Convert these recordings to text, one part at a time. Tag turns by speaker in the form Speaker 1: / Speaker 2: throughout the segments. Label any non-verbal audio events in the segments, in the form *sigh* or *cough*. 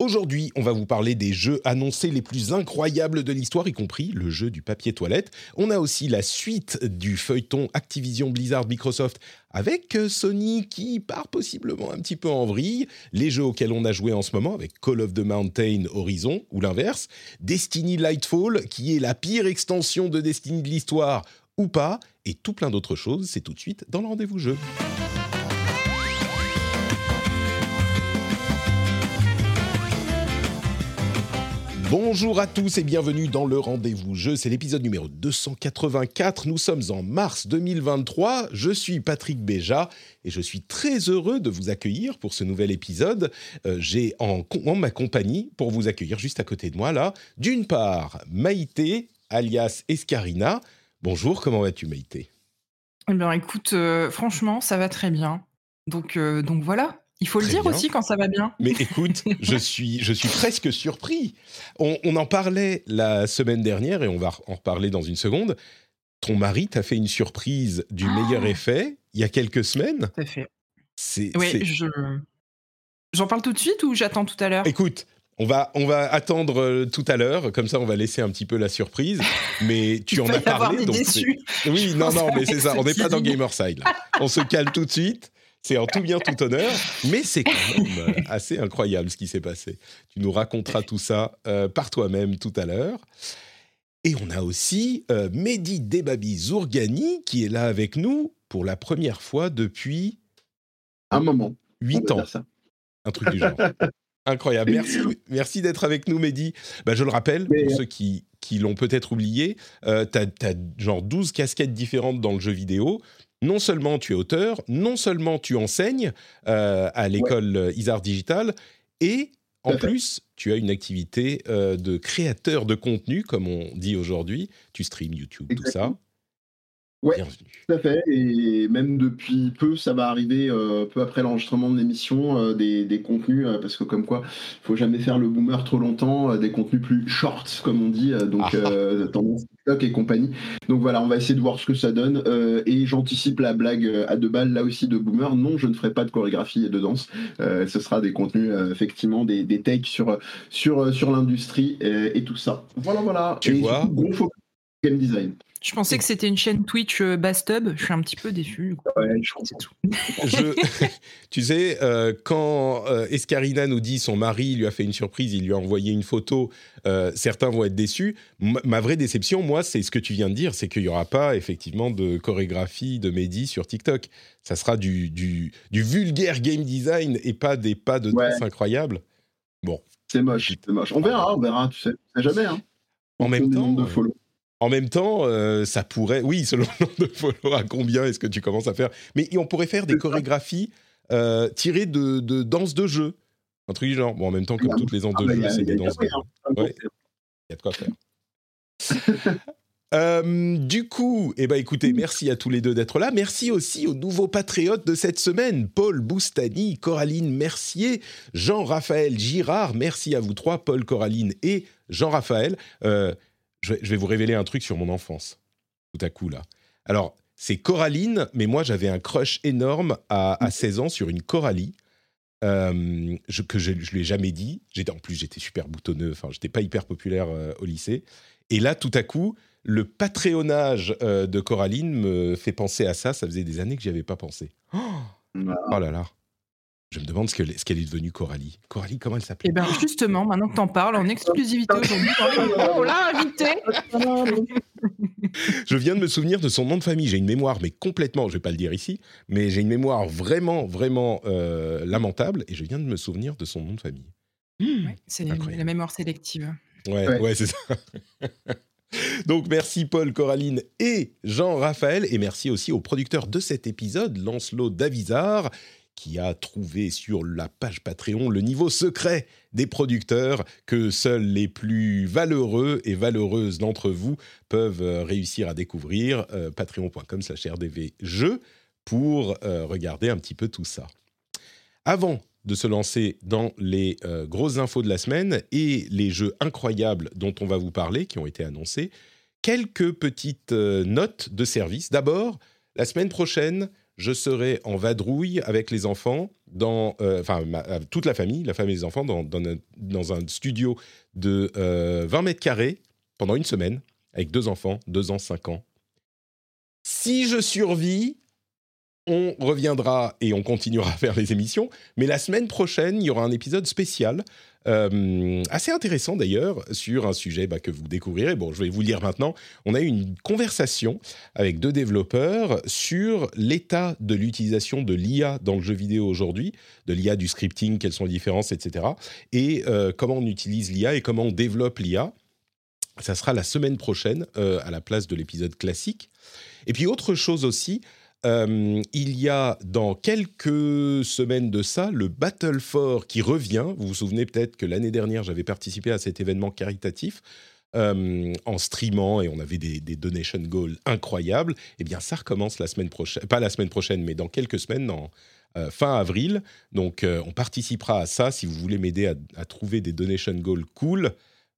Speaker 1: Aujourd'hui, on va vous parler des jeux annoncés les plus incroyables de l'histoire, y compris le jeu du papier toilette. On a aussi la suite du feuilleton Activision Blizzard Microsoft avec euh, Sony qui part possiblement un petit peu en vrille, les jeux auxquels on a joué en ce moment avec Call of the Mountain Horizon ou l'inverse, Destiny Lightfall qui est la pire extension de Destiny de l'histoire ou pas, et tout plein d'autres choses, c'est tout de suite dans le rendez-vous jeu. Bonjour à tous et bienvenue dans le rendez-vous jeu. C'est l'épisode numéro 284. Nous sommes en mars 2023. Je suis Patrick Béja et je suis très heureux de vous accueillir pour ce nouvel épisode. Euh, J'ai en, ma compagnie pour vous accueillir juste à côté de moi là, d'une part Maïté alias Escarina. Bonjour, comment vas-tu Maïté?
Speaker 2: Eh bien écoute, euh, franchement ça va très bien. Donc, euh, donc voilà. Il faut le dire
Speaker 1: bien.
Speaker 2: aussi quand ça va bien.
Speaker 1: Mais écoute, *laughs* je suis, je suis presque surpris. On, on en parlait la semaine dernière et on va en reparler dans une seconde. Ton mari t'a fait une surprise du
Speaker 2: Ah.
Speaker 1: meilleur effet il y a quelques semaines.
Speaker 2: Tout à fait.
Speaker 1: C'est, c'est-
Speaker 2: je... J'en parle tout de suite ou j'attends tout à l'heure?
Speaker 1: Écoute, on va, on va attendre euh, tout à l'heure, comme ça on va laisser un petit peu la surprise. Mais tu en as parlé, donc oui, non, non, mais c'est ça. On n'est pas dans Gamerside là. On se calme tout de suite. C'est en tout bien tout honneur, mais c'est quand même assez incroyable ce qui s'est passé. Tu nous raconteras tout ça euh, par toi-même tout à l'heure. Et on a aussi euh, Mehdi Debabi Zourgani qui est là avec nous pour la première fois depuis
Speaker 3: Un moment. on
Speaker 1: 8
Speaker 3: va
Speaker 1: ans.
Speaker 3: ça.
Speaker 1: Un truc du genre. Incroyable. Merci, merci d'être avec nous, Mehdi. Bah, je le rappelle, pour
Speaker 3: euh,
Speaker 1: ceux qui, qui l'ont peut-être oublié, euh, tu as, genre 12 casquettes différentes dans le jeu vidéo. Non seulement tu es auteur, non seulement tu enseignes euh, à l'école euh, Isard Digital, et en plus, tu as une activité euh, de créateur de contenu, comme on dit aujourd'hui. Tu streams YouTube, tout ça.
Speaker 3: Ouais.
Speaker 1: Bienvenue.
Speaker 3: Tout à fait. Et même depuis peu, ça va arriver euh, peu après l'enregistrement de l'émission, euh, des, des contenus, euh, parce que comme quoi, il faut jamais faire le boomer trop longtemps, euh, des contenus plus shorts, comme on dit, euh, donc
Speaker 1: Ah.
Speaker 3: euh, tendance TikTok et compagnie. Donc voilà, on va essayer de voir ce que ça donne. euh, et j'anticipe la blague à deux balles, là aussi, de boomer. Non, je ne ferai pas de chorégraphie et de danse. Euh, ce sera des contenus, euh, effectivement, des, des takes sur, sur, sur l'industrie et, et tout ça. Voilà, voilà.
Speaker 1: Tu
Speaker 3: et
Speaker 1: vois
Speaker 3: surtout, gros focus game design.
Speaker 2: Je pensais que c'était une chaîne Twitch euh, Bastub. Je suis un petit peu déçu. du coup.
Speaker 3: Ouais, je
Speaker 2: C'est tout.
Speaker 1: Je- *laughs* *laughs* tu sais, euh, quand euh, Escarina nous dit son mari lui a fait une surprise, il lui a envoyé une photo, euh, certains vont être déçus. M- ma vraie déception, moi, c'est ce que tu viens de dire, c'est qu'il n'y aura pas effectivement de chorégraphie de Mehdi sur TikTok. Ça sera du, du, du vulgaire game design et pas des pas de
Speaker 3: Ouais.
Speaker 1: danse incroyables.
Speaker 3: C'est moche, c'est moche. On verra, on verra, tu sais. On sait jamais, hein.
Speaker 1: En même temps,
Speaker 3: nombre de
Speaker 1: euh,
Speaker 3: follow.
Speaker 1: En même temps, euh, ça pourrait, oui, selon le nombre de followers, à combien est-ce que tu commences à faire? Mais on pourrait faire des chorégraphies euh, tirées de, de danse de jeu. Un truc du genre. Bon, en même temps, comme
Speaker 3: Ah,
Speaker 1: toutes les danses
Speaker 3: Ah,
Speaker 1: de
Speaker 3: bah,
Speaker 1: jeu, c'est des danses de
Speaker 3: hein.
Speaker 1: Ouais. Il y a de quoi faire. *laughs* Euh, du coup, eh ben, écoutez, merci à tous les deux d'être là. Merci aussi aux nouveaux patriotes de cette semaine Paul Boustani, Coraline Mercier, Jean-Raphaël Girard. Merci à vous trois, Paul, Coraline et Jean-Raphaël. Euh, je, vais- vous révéler un truc sur mon enfance, tout à coup là. Alors, c'est Coraline, mais moi j'avais un crush énorme à, à 16 ans sur une Coralie. euh, je, que je ne lui ai jamais dit. J'étais, en plus, j'étais super boutonneux, enfin, j'étais pas hyper populaire euh, au lycée. Et là, tout à coup, le patréonnage euh, de Coraline me fait penser à ça. Ça faisait des années que j'y avais pas pensé. Oh, oh là là. Je me demande ce que- ce qu'elle est devenue, Coralie. Coralie, comment elle s'appelait?
Speaker 2: Et bien justement, maintenant que t'en parles, en exclusivité aujourd'hui, on l'a invité. *laughs*
Speaker 1: Je viens de me souvenir de son nom de famille. J'ai une mémoire, mais complètement, je vais pas le dire ici, mais j'ai une mémoire vraiment, vraiment euh, lamentable. Et je viens de me souvenir de son nom de famille.
Speaker 2: Ouais, c'est la mémoire sélective.
Speaker 1: Ouais,
Speaker 3: Ouais.
Speaker 1: ouais, c'est ça. *laughs* Donc merci Paul, Coraline et Jean-Raphaël et merci aussi au producteur de cet épisode, Lancelot Davizard, qui a trouvé sur la page Patreon le niveau secret des producteurs que seuls les plus valeureux et valeureuses d'entre vous peuvent euh, réussir à découvrir. Euh, Patreon.com slash rdvjeux pour euh, regarder un petit peu tout ça. Avant de se lancer dans les euh, grosses infos de la semaine et les jeux incroyables dont on va vous parler, qui ont été annoncés, quelques petites notes de service. D'abord, la semaine prochaine, je serai en vadrouille avec les enfants, dans, euh, enfin euh, toute la famille, la famille et les enfants, dans, dans un, dans un studio de euh, 20 mètres carrés pendant une semaine, avec deux enfants, deux ans, cinq ans. Si je survis, on reviendra et on continuera *laughs* à faire les émissions. Mais la semaine prochaine, il y aura un épisode spécial, euh, assez intéressant d'ailleurs, sur un sujet bah, que vous découvrirez. Bon, je vais vous le dire maintenant. On a eu une conversation avec deux développeurs sur l'état de l'utilisation de l'IA dans le jeu vidéo aujourd'hui, de l'IA du scripting, quelles sont les différences, etc. Et euh, comment on utilise l'IA et comment on développe l'IA. Ça sera la semaine prochaine euh, à la place de l'épisode classique. Et puis autre chose aussi, euh, il y a dans quelques semaines de ça le Battle for qui revient. Vous vous souvenez peut-être que l'année dernière, j'avais participé à cet événement caritatif euh, en streamant et on avait des, donation goals incroyables. Eh bien, ça recommence la semaine prochaine, pas la semaine prochaine, mais dans quelques semaines, euh, fin avril. Donc, on participera à ça. Si vous voulez m'aider à, à trouver des donation goals cool,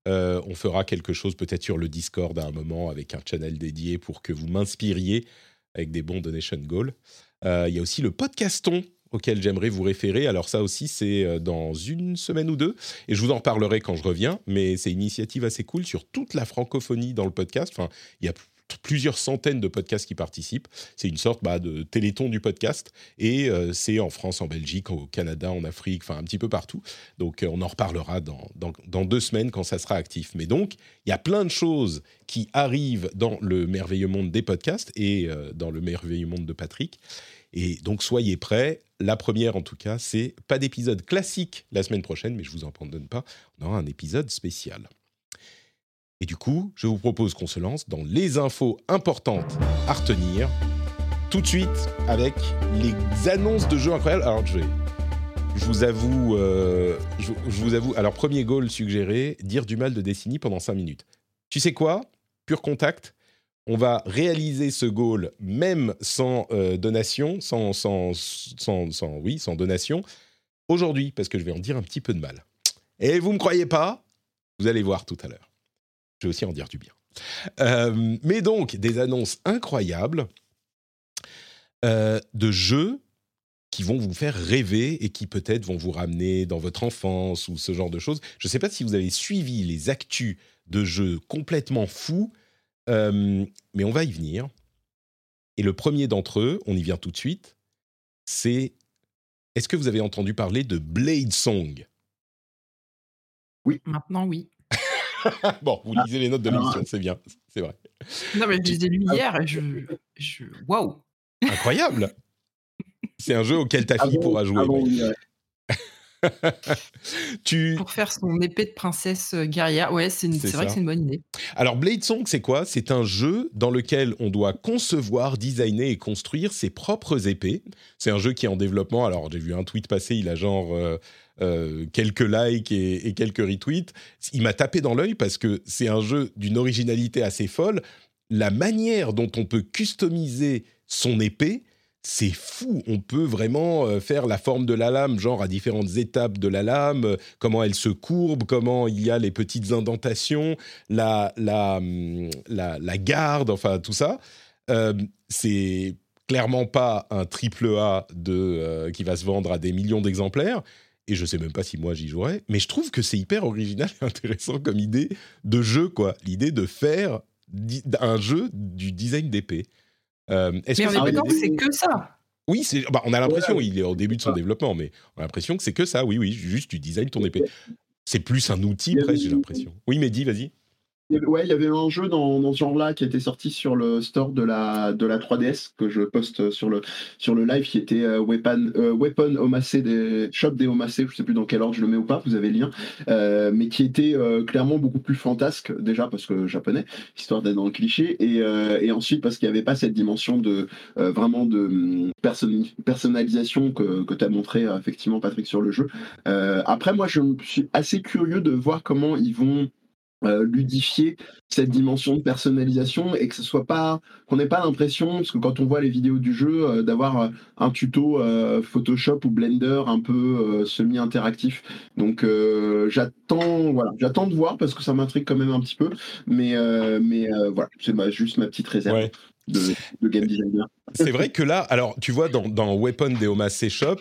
Speaker 1: on fera quelque chose peut-être sur le Discord à un moment avec un channel dédié pour que vous m'inspiriez avec des bons donation goals. Euh, Il y a aussi le podcaston auquel j'aimerais vous référer. Alors ça aussi, c'est euh, dans une semaine ou deux, et je vous en reparlerai quand je reviens, mais c'est une initiative assez cool sur toute la francophonie dans le podcast. Enfin, il y a plusieurs centaines de podcasts qui participent. C'est une sorte bah, de téléthon du podcast, et euh, c'est en France, en Belgique, au Canada, en Afrique, enfin un petit peu partout. Donc euh, on en reparlera dans, deux semaines quand ça sera actif. Mais donc, il y a plein de choses qui arrivent dans le merveilleux monde des podcasts et euh, dans le merveilleux monde de Patrick. Et donc, soyez prêts. La première, en tout cas, c'est pas d'épisode classique la semaine prochaine, mais je vous en donne pas. On aura un épisode spécial. Et du coup, je vous propose qu'on se lance dans les infos importantes à retenir tout de suite avec les annonces de jeux incroyables. Alors, je vous avoue, euh, je, vous avoue. Alors, premier goal suggéré dire du mal de Destiny pendant 5 minutes. Tu sais quoi? Pur contact. On va réaliser ce goal même sans euh, donation, sans, sans, sans, sans- oui, sans donation, aujourd'hui, parce que je vais en dire un petit peu de mal. Et vous me croyez pas? Vous allez voir tout à l'heure. Je vais aussi en dire du bien. Euh, mais donc, des annonces incroyables euh, de jeux qui vont vous faire rêver et qui peut-être vont vous ramener dans votre enfance ou ce genre de choses. Je ne sais pas si vous avez suivi les actus de jeux complètement fous, euh, mais on va y venir. Et le premier d'entre eux, on y vient tout de suite, c'est... Est-ce que vous avez entendu parler de Blade Song?
Speaker 2: Maintenant, oui. *laughs*
Speaker 1: Bon, vous lisez les notes de
Speaker 3: alors-
Speaker 1: l'émission, c'est bien, c'est vrai.
Speaker 2: Non, mais je les ai lus hier et je. je... Waouh!
Speaker 1: Incroyable C'est un jeu auquel ta fille
Speaker 3: Avant-
Speaker 1: pourra jouer.
Speaker 3: oui, ouais. *laughs*
Speaker 1: tu...
Speaker 2: Pour faire son épée de princesse euh, guerrière, ouais, c'est une-
Speaker 1: C'est
Speaker 2: c'est vrai que c'est une bonne idée.
Speaker 1: Alors Blade Song, c'est quoi? C'est un jeu dans lequel on doit concevoir, designer et construire ses propres épées. C'est un jeu qui est en développement. Alors j'ai vu un tweet passer, il a genre euh, euh, quelques likes et, quelques retweets. Il m'a tapé dans l'œil parce que c'est un jeu d'une originalité assez folle. La manière dont on peut customiser son épée, c'est fou. On peut vraiment euh, faire la forme de la lame, genre à différentes étapes de la lame, euh, comment elle se courbe, comment il y a les petites indentations, la, la, hum, la, garde, enfin tout ça. C'est clairement pas un triple A de, qui va se vendre à des millions d'exemplaires. Et je sais même pas si moi j'y jouerais, mais je trouve que c'est hyper original et intéressant comme idée de jeu, quoi. L'idée de faire un jeu du design d'épée. Euh, est-ce
Speaker 2: Mais d'accord
Speaker 1: idée
Speaker 2: que c'est que ça.
Speaker 1: oui, c'est, bah, on a l'impression,
Speaker 3: Voilà.
Speaker 1: il est au début de son
Speaker 3: Ah.
Speaker 1: développement, mais on a l'impression que c'est que ça, oui, oui, juste tu design ton épée. C'est plus un outil, presque, j'ai l'impression. Oui, mais dis, vas-y.
Speaker 3: Ouais, il y avait un jeu dans, ce genre-là qui était sorti sur le store de la, de la 3DS que je poste sur le, sur le live qui était euh, Weapon, euh, Weapon Omacé des Shop des Omacé, je sais plus dans quel ordre je le mets ou pas, vous avez le lien, euh, mais qui était clairement beaucoup plus fantasque déjà parce que japonais, histoire d'être dans le cliché, et, et ensuite parce qu'il n'y avait pas cette dimension de vraiment de hum, personnalisation que, que tu as montré effectivement Patrick sur le jeu. après moi je suis assez curieux de voir comment ils vont euh, ludifier cette dimension de personnalisation et que ce soit pas qu'on n'ait pas l'impression parce que quand on voit les vidéos du jeu euh, d'avoir euh, un tuto Photoshop ou Blender un peu semi interactif donc j'attends voilà j'attends de voir parce que ça m'intrigue quand même un petit peu mais mais voilà c'est juste ma petite réserve De, game designer.
Speaker 1: C'est vrai que là, alors tu vois, dans, dans Weapon Deoma C Shop,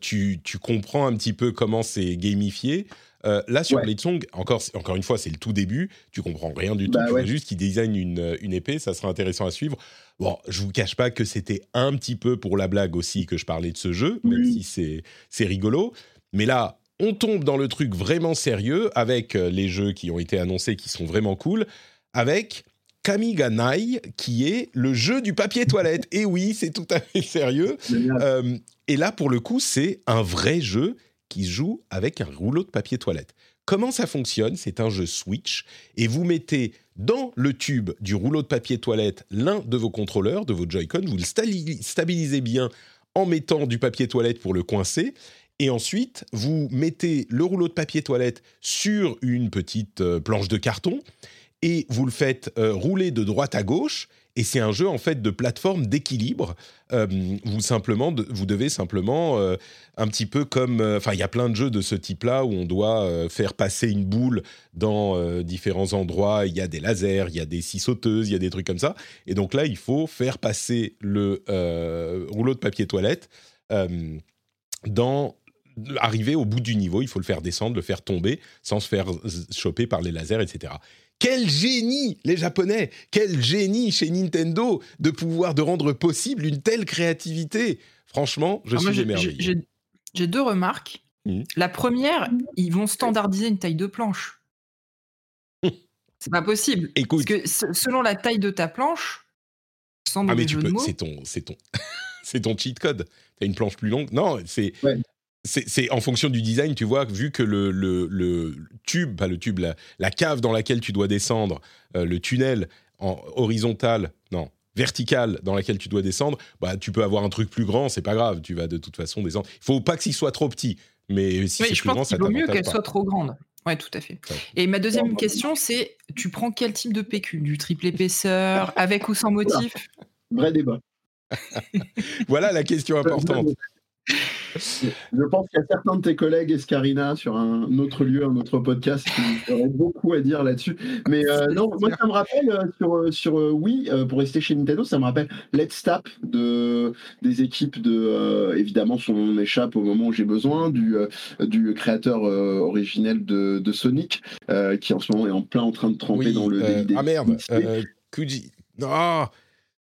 Speaker 1: tu, tu comprends un petit peu comment c'est gamifié. Euh, là, sur ouais. encore, encore une fois, c'est le tout début. Tu comprends rien du tout. Bah tu vois juste qu'il design une, une, épée. Ça sera intéressant à suivre. Bon, je vous cache pas que c'était un petit peu pour la blague aussi que je parlais de ce jeu, même si c'est rigolo. Mais là, on tombe dans le truc vraiment sérieux avec euh, les jeux qui ont été annoncés qui sont vraiment cool, avec Kamiganai, qui est le jeu du papier toilette. *laughs* Et oui, c'est tout à fait sérieux. Euh, et là, pour le coup, c'est un vrai jeu qui joue avec un rouleau de papier toilette. Comment ça fonctionne? C'est un jeu Switch et vous mettez dans le tube du rouleau de papier toilette l'un de vos contrôleurs, de vos Joy-Con, vous le stabilisez bien en mettant du papier toilette pour le coincer et ensuite vous mettez le rouleau de papier toilette sur une petite euh, planche de carton et vous le faites euh, rouler de droite à gauche et c'est un jeu en fait de plateforme d'équilibre. Euh, vous simplement, vous devez simplement euh, un petit peu comme, euh, enfin, il y a plein de jeux de ce type-là où on doit faire passer une boule dans différents endroits. Il y a des lasers, il y a des scie sauteuses, il y a des trucs comme ça. Et donc là, il faut faire passer le rouleau de papier toilette dans arriver au bout du niveau, il faut le faire descendre, le faire tomber sans se faire choper par les lasers, etc. Quel génie, les Japonais Quel génie chez Nintendo de pouvoir de rendre possible une telle créativité. Franchement, je suis émerveillé.
Speaker 2: J'ai deux remarques. Mmh. La première, ils vont standardiser une taille de planche. C'est pas possible. Écoute. Parce que selon la taille de ta planche,
Speaker 1: sans ah mais tu peux, c'est ton, c'est ton, *laughs* c'est ton cheat code. T'as une planche plus longue. Non, c'est, c'est en fonction du design, tu vois, vu que le, le, tube, pas le tube, la, cave dans laquelle tu dois descendre, euh, le tunnel en horizontal, non, vertical dans laquelle tu dois descendre, bah tu peux avoir un truc plus grand, c'est pas grave, tu vas de toute façon descendre. Il faut pas qu'il soit trop petit, mais si c'est plus grand, ça
Speaker 2: vaut mieux qu'elle soit trop grande. Ouais, tout à fait. Et ma deuxième question, c'est tu prends quel type de PQ Du triple épaisseur, *laughs* avec ou sans motif?
Speaker 3: Vrai débat. *laughs*
Speaker 1: voilà la question importante.
Speaker 3: Je pense qu'il y a certains de tes collègues, Escarina, sur un autre lieu, un autre podcast, qui auraient beaucoup à dire là-dessus. Mais euh, non, moi, ça me rappelle, euh, sur, euh, sur oui, pour rester chez Nintendo, ça me rappelle Let's Tap de, des équipes de, évidemment, son échappe au moment où j'ai besoin, du, du créateur originel de, de Sonic, qui en ce moment est en plein en train de tremper dans le.
Speaker 1: ah merde, Kuji. Ah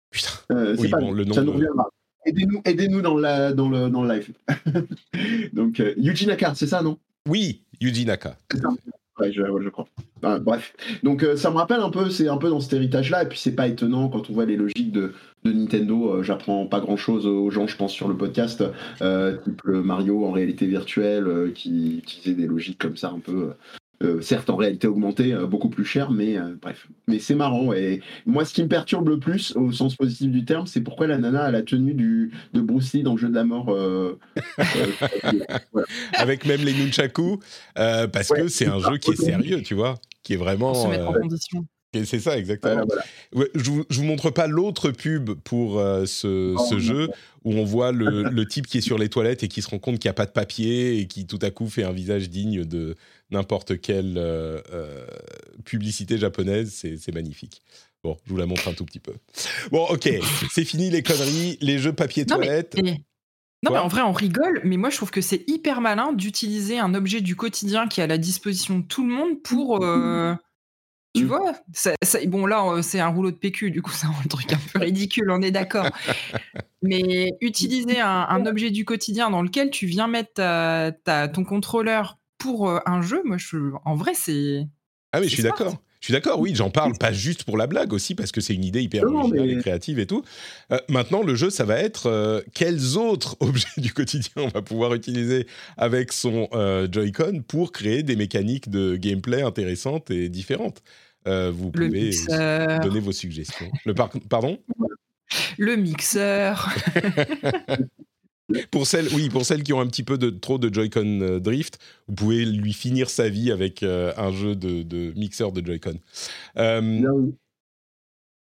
Speaker 1: Putain.
Speaker 3: oui, bon, le nom. Ça nous reviendra. Aidez-nous aidez dans, la, dans, le, dans le live. *laughs* Donc, euh, Yuji Naka, c'est ça, non?
Speaker 1: Oui, Yuji Naka.
Speaker 3: Ouais, je, je, crois. bref. Donc, euh, ça me rappelle un peu, c'est un peu dans cet héritage-là. Et puis, c'est pas étonnant quand on voit les logiques de, de Nintendo. Euh, j'apprends pas grand-chose aux gens, je pense, sur le podcast, type Mario en réalité virtuelle, qui utilisait des logiques comme ça un peu euh, certes en réalité augmentée, euh, beaucoup plus cher, mais euh, bref. Mais c'est marrant. Et moi, ce qui me perturbe le plus, au sens positif du terme, c'est pourquoi la nana a la tenue du, de Bruce Lee dans le jeu de la mort. *laughs* *laughs*
Speaker 1: Avec même les nunchaku, parce que c'est un jeu qui est sérieux, tu vois, qui est vraiment.
Speaker 2: se mettre en condition.
Speaker 1: C'est ça, exactement. je, vous, vous montre pas l'autre pub pour ce, ce jeu où on voit le, le, type qui est sur les toilettes et qui se rend compte qu'il n'y a pas de papier et qui tout à coup fait un visage digne de, n'importe quelle euh, euh, publicité japonaise. C'est magnifique. Bon, je vous la montre un tout petit peu. Bon, ok, *laughs* c'est fini les conneries, les jeux papier toilette.
Speaker 2: Non, mais en vrai, on rigole, mais moi je trouve que c'est hyper malin d'utiliser un objet du quotidien qui est à la disposition de tout le monde pour. Euh, *laughs* tu vois Bon, là, c'est un rouleau de PQ, du coup, *laughs* c'est un truc un peu ridicule, on est d'accord. mais utiliser un, objet du quotidien dans lequel tu viens mettre ta, ton contrôleur pour un jeu, moi, je, en vrai, c'est.
Speaker 1: Ah oui, je suis d'accord. Je suis d'accord, oui, j'en parle pas juste pour la blague aussi, parce que c'est une idée hyper
Speaker 3: Non,
Speaker 1: originale
Speaker 3: mais-
Speaker 1: et créative et tout. Euh, maintenant, le jeu, ça va être euh, quels autres *laughs* objets du quotidien on va pouvoir utiliser avec son euh, Joy-Con pour créer des mécaniques de gameplay intéressantes et différentes? Euh, vous pouvez donner vos suggestions. Le par- pardon?
Speaker 2: Le mixeur. *laughs*
Speaker 1: Pour celles, oui, pour celles qui ont un petit peu de trop de Joy-Con euh, drift, vous pouvez lui finir sa vie avec euh, un jeu de, de mixeur de Joy-Con. Euh,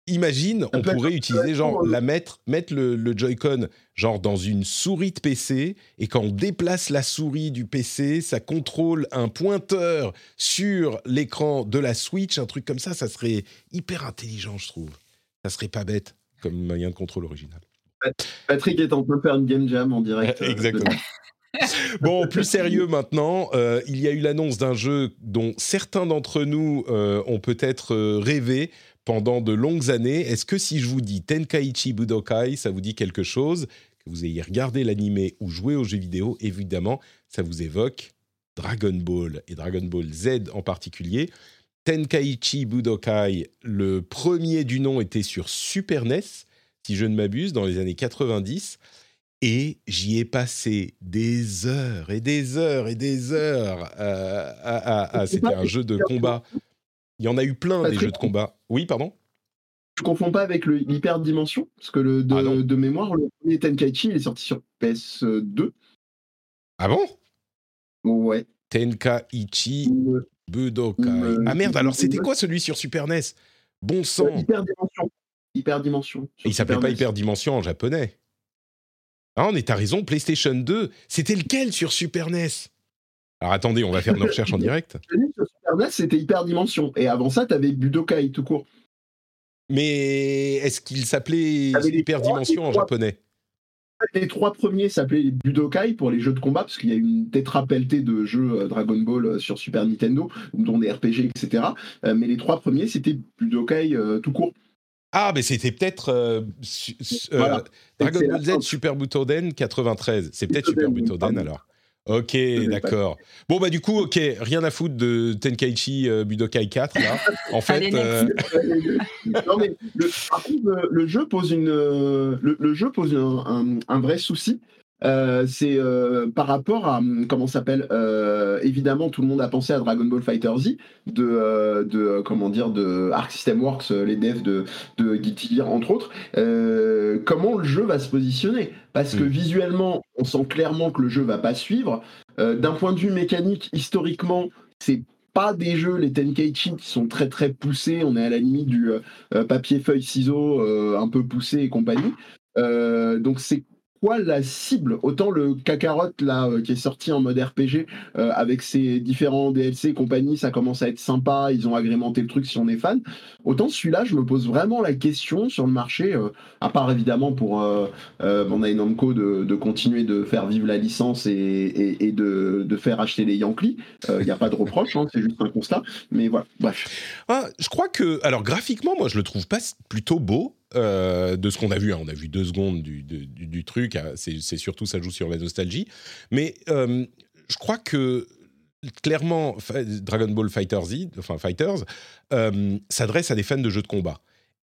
Speaker 1: imagine, on pourrait utiliser genre la mettre, mettre le, le Joy-Con genre dans une souris de PC et quand on déplace la souris du PC, ça contrôle un pointeur sur l'écran de la Switch, un truc comme ça, ça serait hyper intelligent, je trouve. Ça serait pas bête comme moyen de contrôle original.
Speaker 3: Patrick est en train de faire une game jam en direct. *laughs* euh,
Speaker 1: Exactement. Bon, plus sérieux maintenant, euh, il y a eu l'annonce d'un jeu dont certains d'entre nous euh, ont peut-être euh, rêvé pendant de longues années. Est-ce que si je vous dis Tenkaichi Budokai, ça vous dit quelque chose? Que vous ayez regardé l'animé ou joué aux jeux vidéo, évidemment, ça vous évoque Dragon Ball et Dragon Ball Z en particulier. Tenkaichi Budokai, le premier du nom était sur Super NES, si je ne m'abuse, dans les années 90. Et j'y ai passé des heures et des heures et des heures. euh, à- à- à- C'était un jeu de combat. Il y en a eu plein des jeux de combat. Oui, pardon?
Speaker 3: Je confonds pas avec le l'hyperdimension, parce que le, de,
Speaker 1: Ah
Speaker 3: de mémoire, le premier Tenkaichi, il est sorti sur PS2.
Speaker 1: Ah bon?
Speaker 3: Ouais.
Speaker 1: Tenkaichi Budokai. Ah merde, alors c'était quoi celui sur Super NES Bon sang
Speaker 3: hyperdimension. Hyperdimension.
Speaker 1: Il s'appelait pas. Hyperdimension en japonais. Ah, on est à raison, PlayStation 2. C'était lequel sur Super NES? Alors attendez, on va faire nos recherches en direct. *laughs*
Speaker 3: Sur Super NES, c'était hyperdimension. Et avant ça, t'avais Budokai tout court.
Speaker 1: Mais est-ce qu'il s'appelait Hyperdimension en
Speaker 3: trois-
Speaker 1: japonais
Speaker 3: Les trois premiers s'appelaient Budokai pour les jeux de combat, parce qu'il y a une tétra pelletée de jeux euh, Dragon Ball euh, sur Super Nintendo, dont des RPG, etc. Euh, mais les trois premiers, c'était Budokai euh, tout court.
Speaker 1: Ah, mais c'était peut-être euh, su- su- euh,
Speaker 3: Voilà.
Speaker 1: Dragon Ball Z Super Butoden 93. C'est peut-être Super Butoden alors. Ok, d'accord. Bon, bah du coup, ok, rien à foutre de Tenkaichi euh, Budokai 4, là. *laughs* En fait, euh, *laughs*
Speaker 3: non, mais le, par contre, le, le jeu pose, une, le, le jeu pose un, un- un vrai souci. Euh, c'est euh, par rapport à hum, comment s'appelle euh, évidemment tout le monde a pensé à Dragon Ball Fighter Z de, de comment dire de Arc System Works les devs de, de Guilty Gear entre autres comment le jeu va se positionner? Parce que
Speaker 1: Mm.
Speaker 3: visuellement on sent clairement que le jeu va pas suivre d'un point de vue mécanique historiquement c'est pas des jeux, les Tenkaichi, qui sont très très poussés. On est à la limite du papier, feuille, ciseaux, un peu poussé et compagnie. Donc c'est quoi la cible? Autant le Kakarot là euh, qui est sorti en mode RPG euh, avec ses différents DLC et compagnie, ça commence à être sympa. Ils ont agrémenté le truc si on est fan. Autant celui-là, je me pose vraiment la question sur le marché. euh, à part évidemment pour Bandai Namco de, de continuer de faire vivre la licence et, de, faire acheter les Yankees. Il n'y a pas de reproche, hein, c'est juste un constat. Mais voilà, bref.
Speaker 1: ah, je crois que, alors graphiquement, moi, je le trouve pas plutôt beau. Euh, de ce qu'on a vu, hein. on a vu deux secondes du, truc, ah, c'est surtout ça joue sur la nostalgie, mais euh, je crois que clairement Dragon Ball Fighter enfin Fighters, euh, s'adresse à des fans de jeux de combat.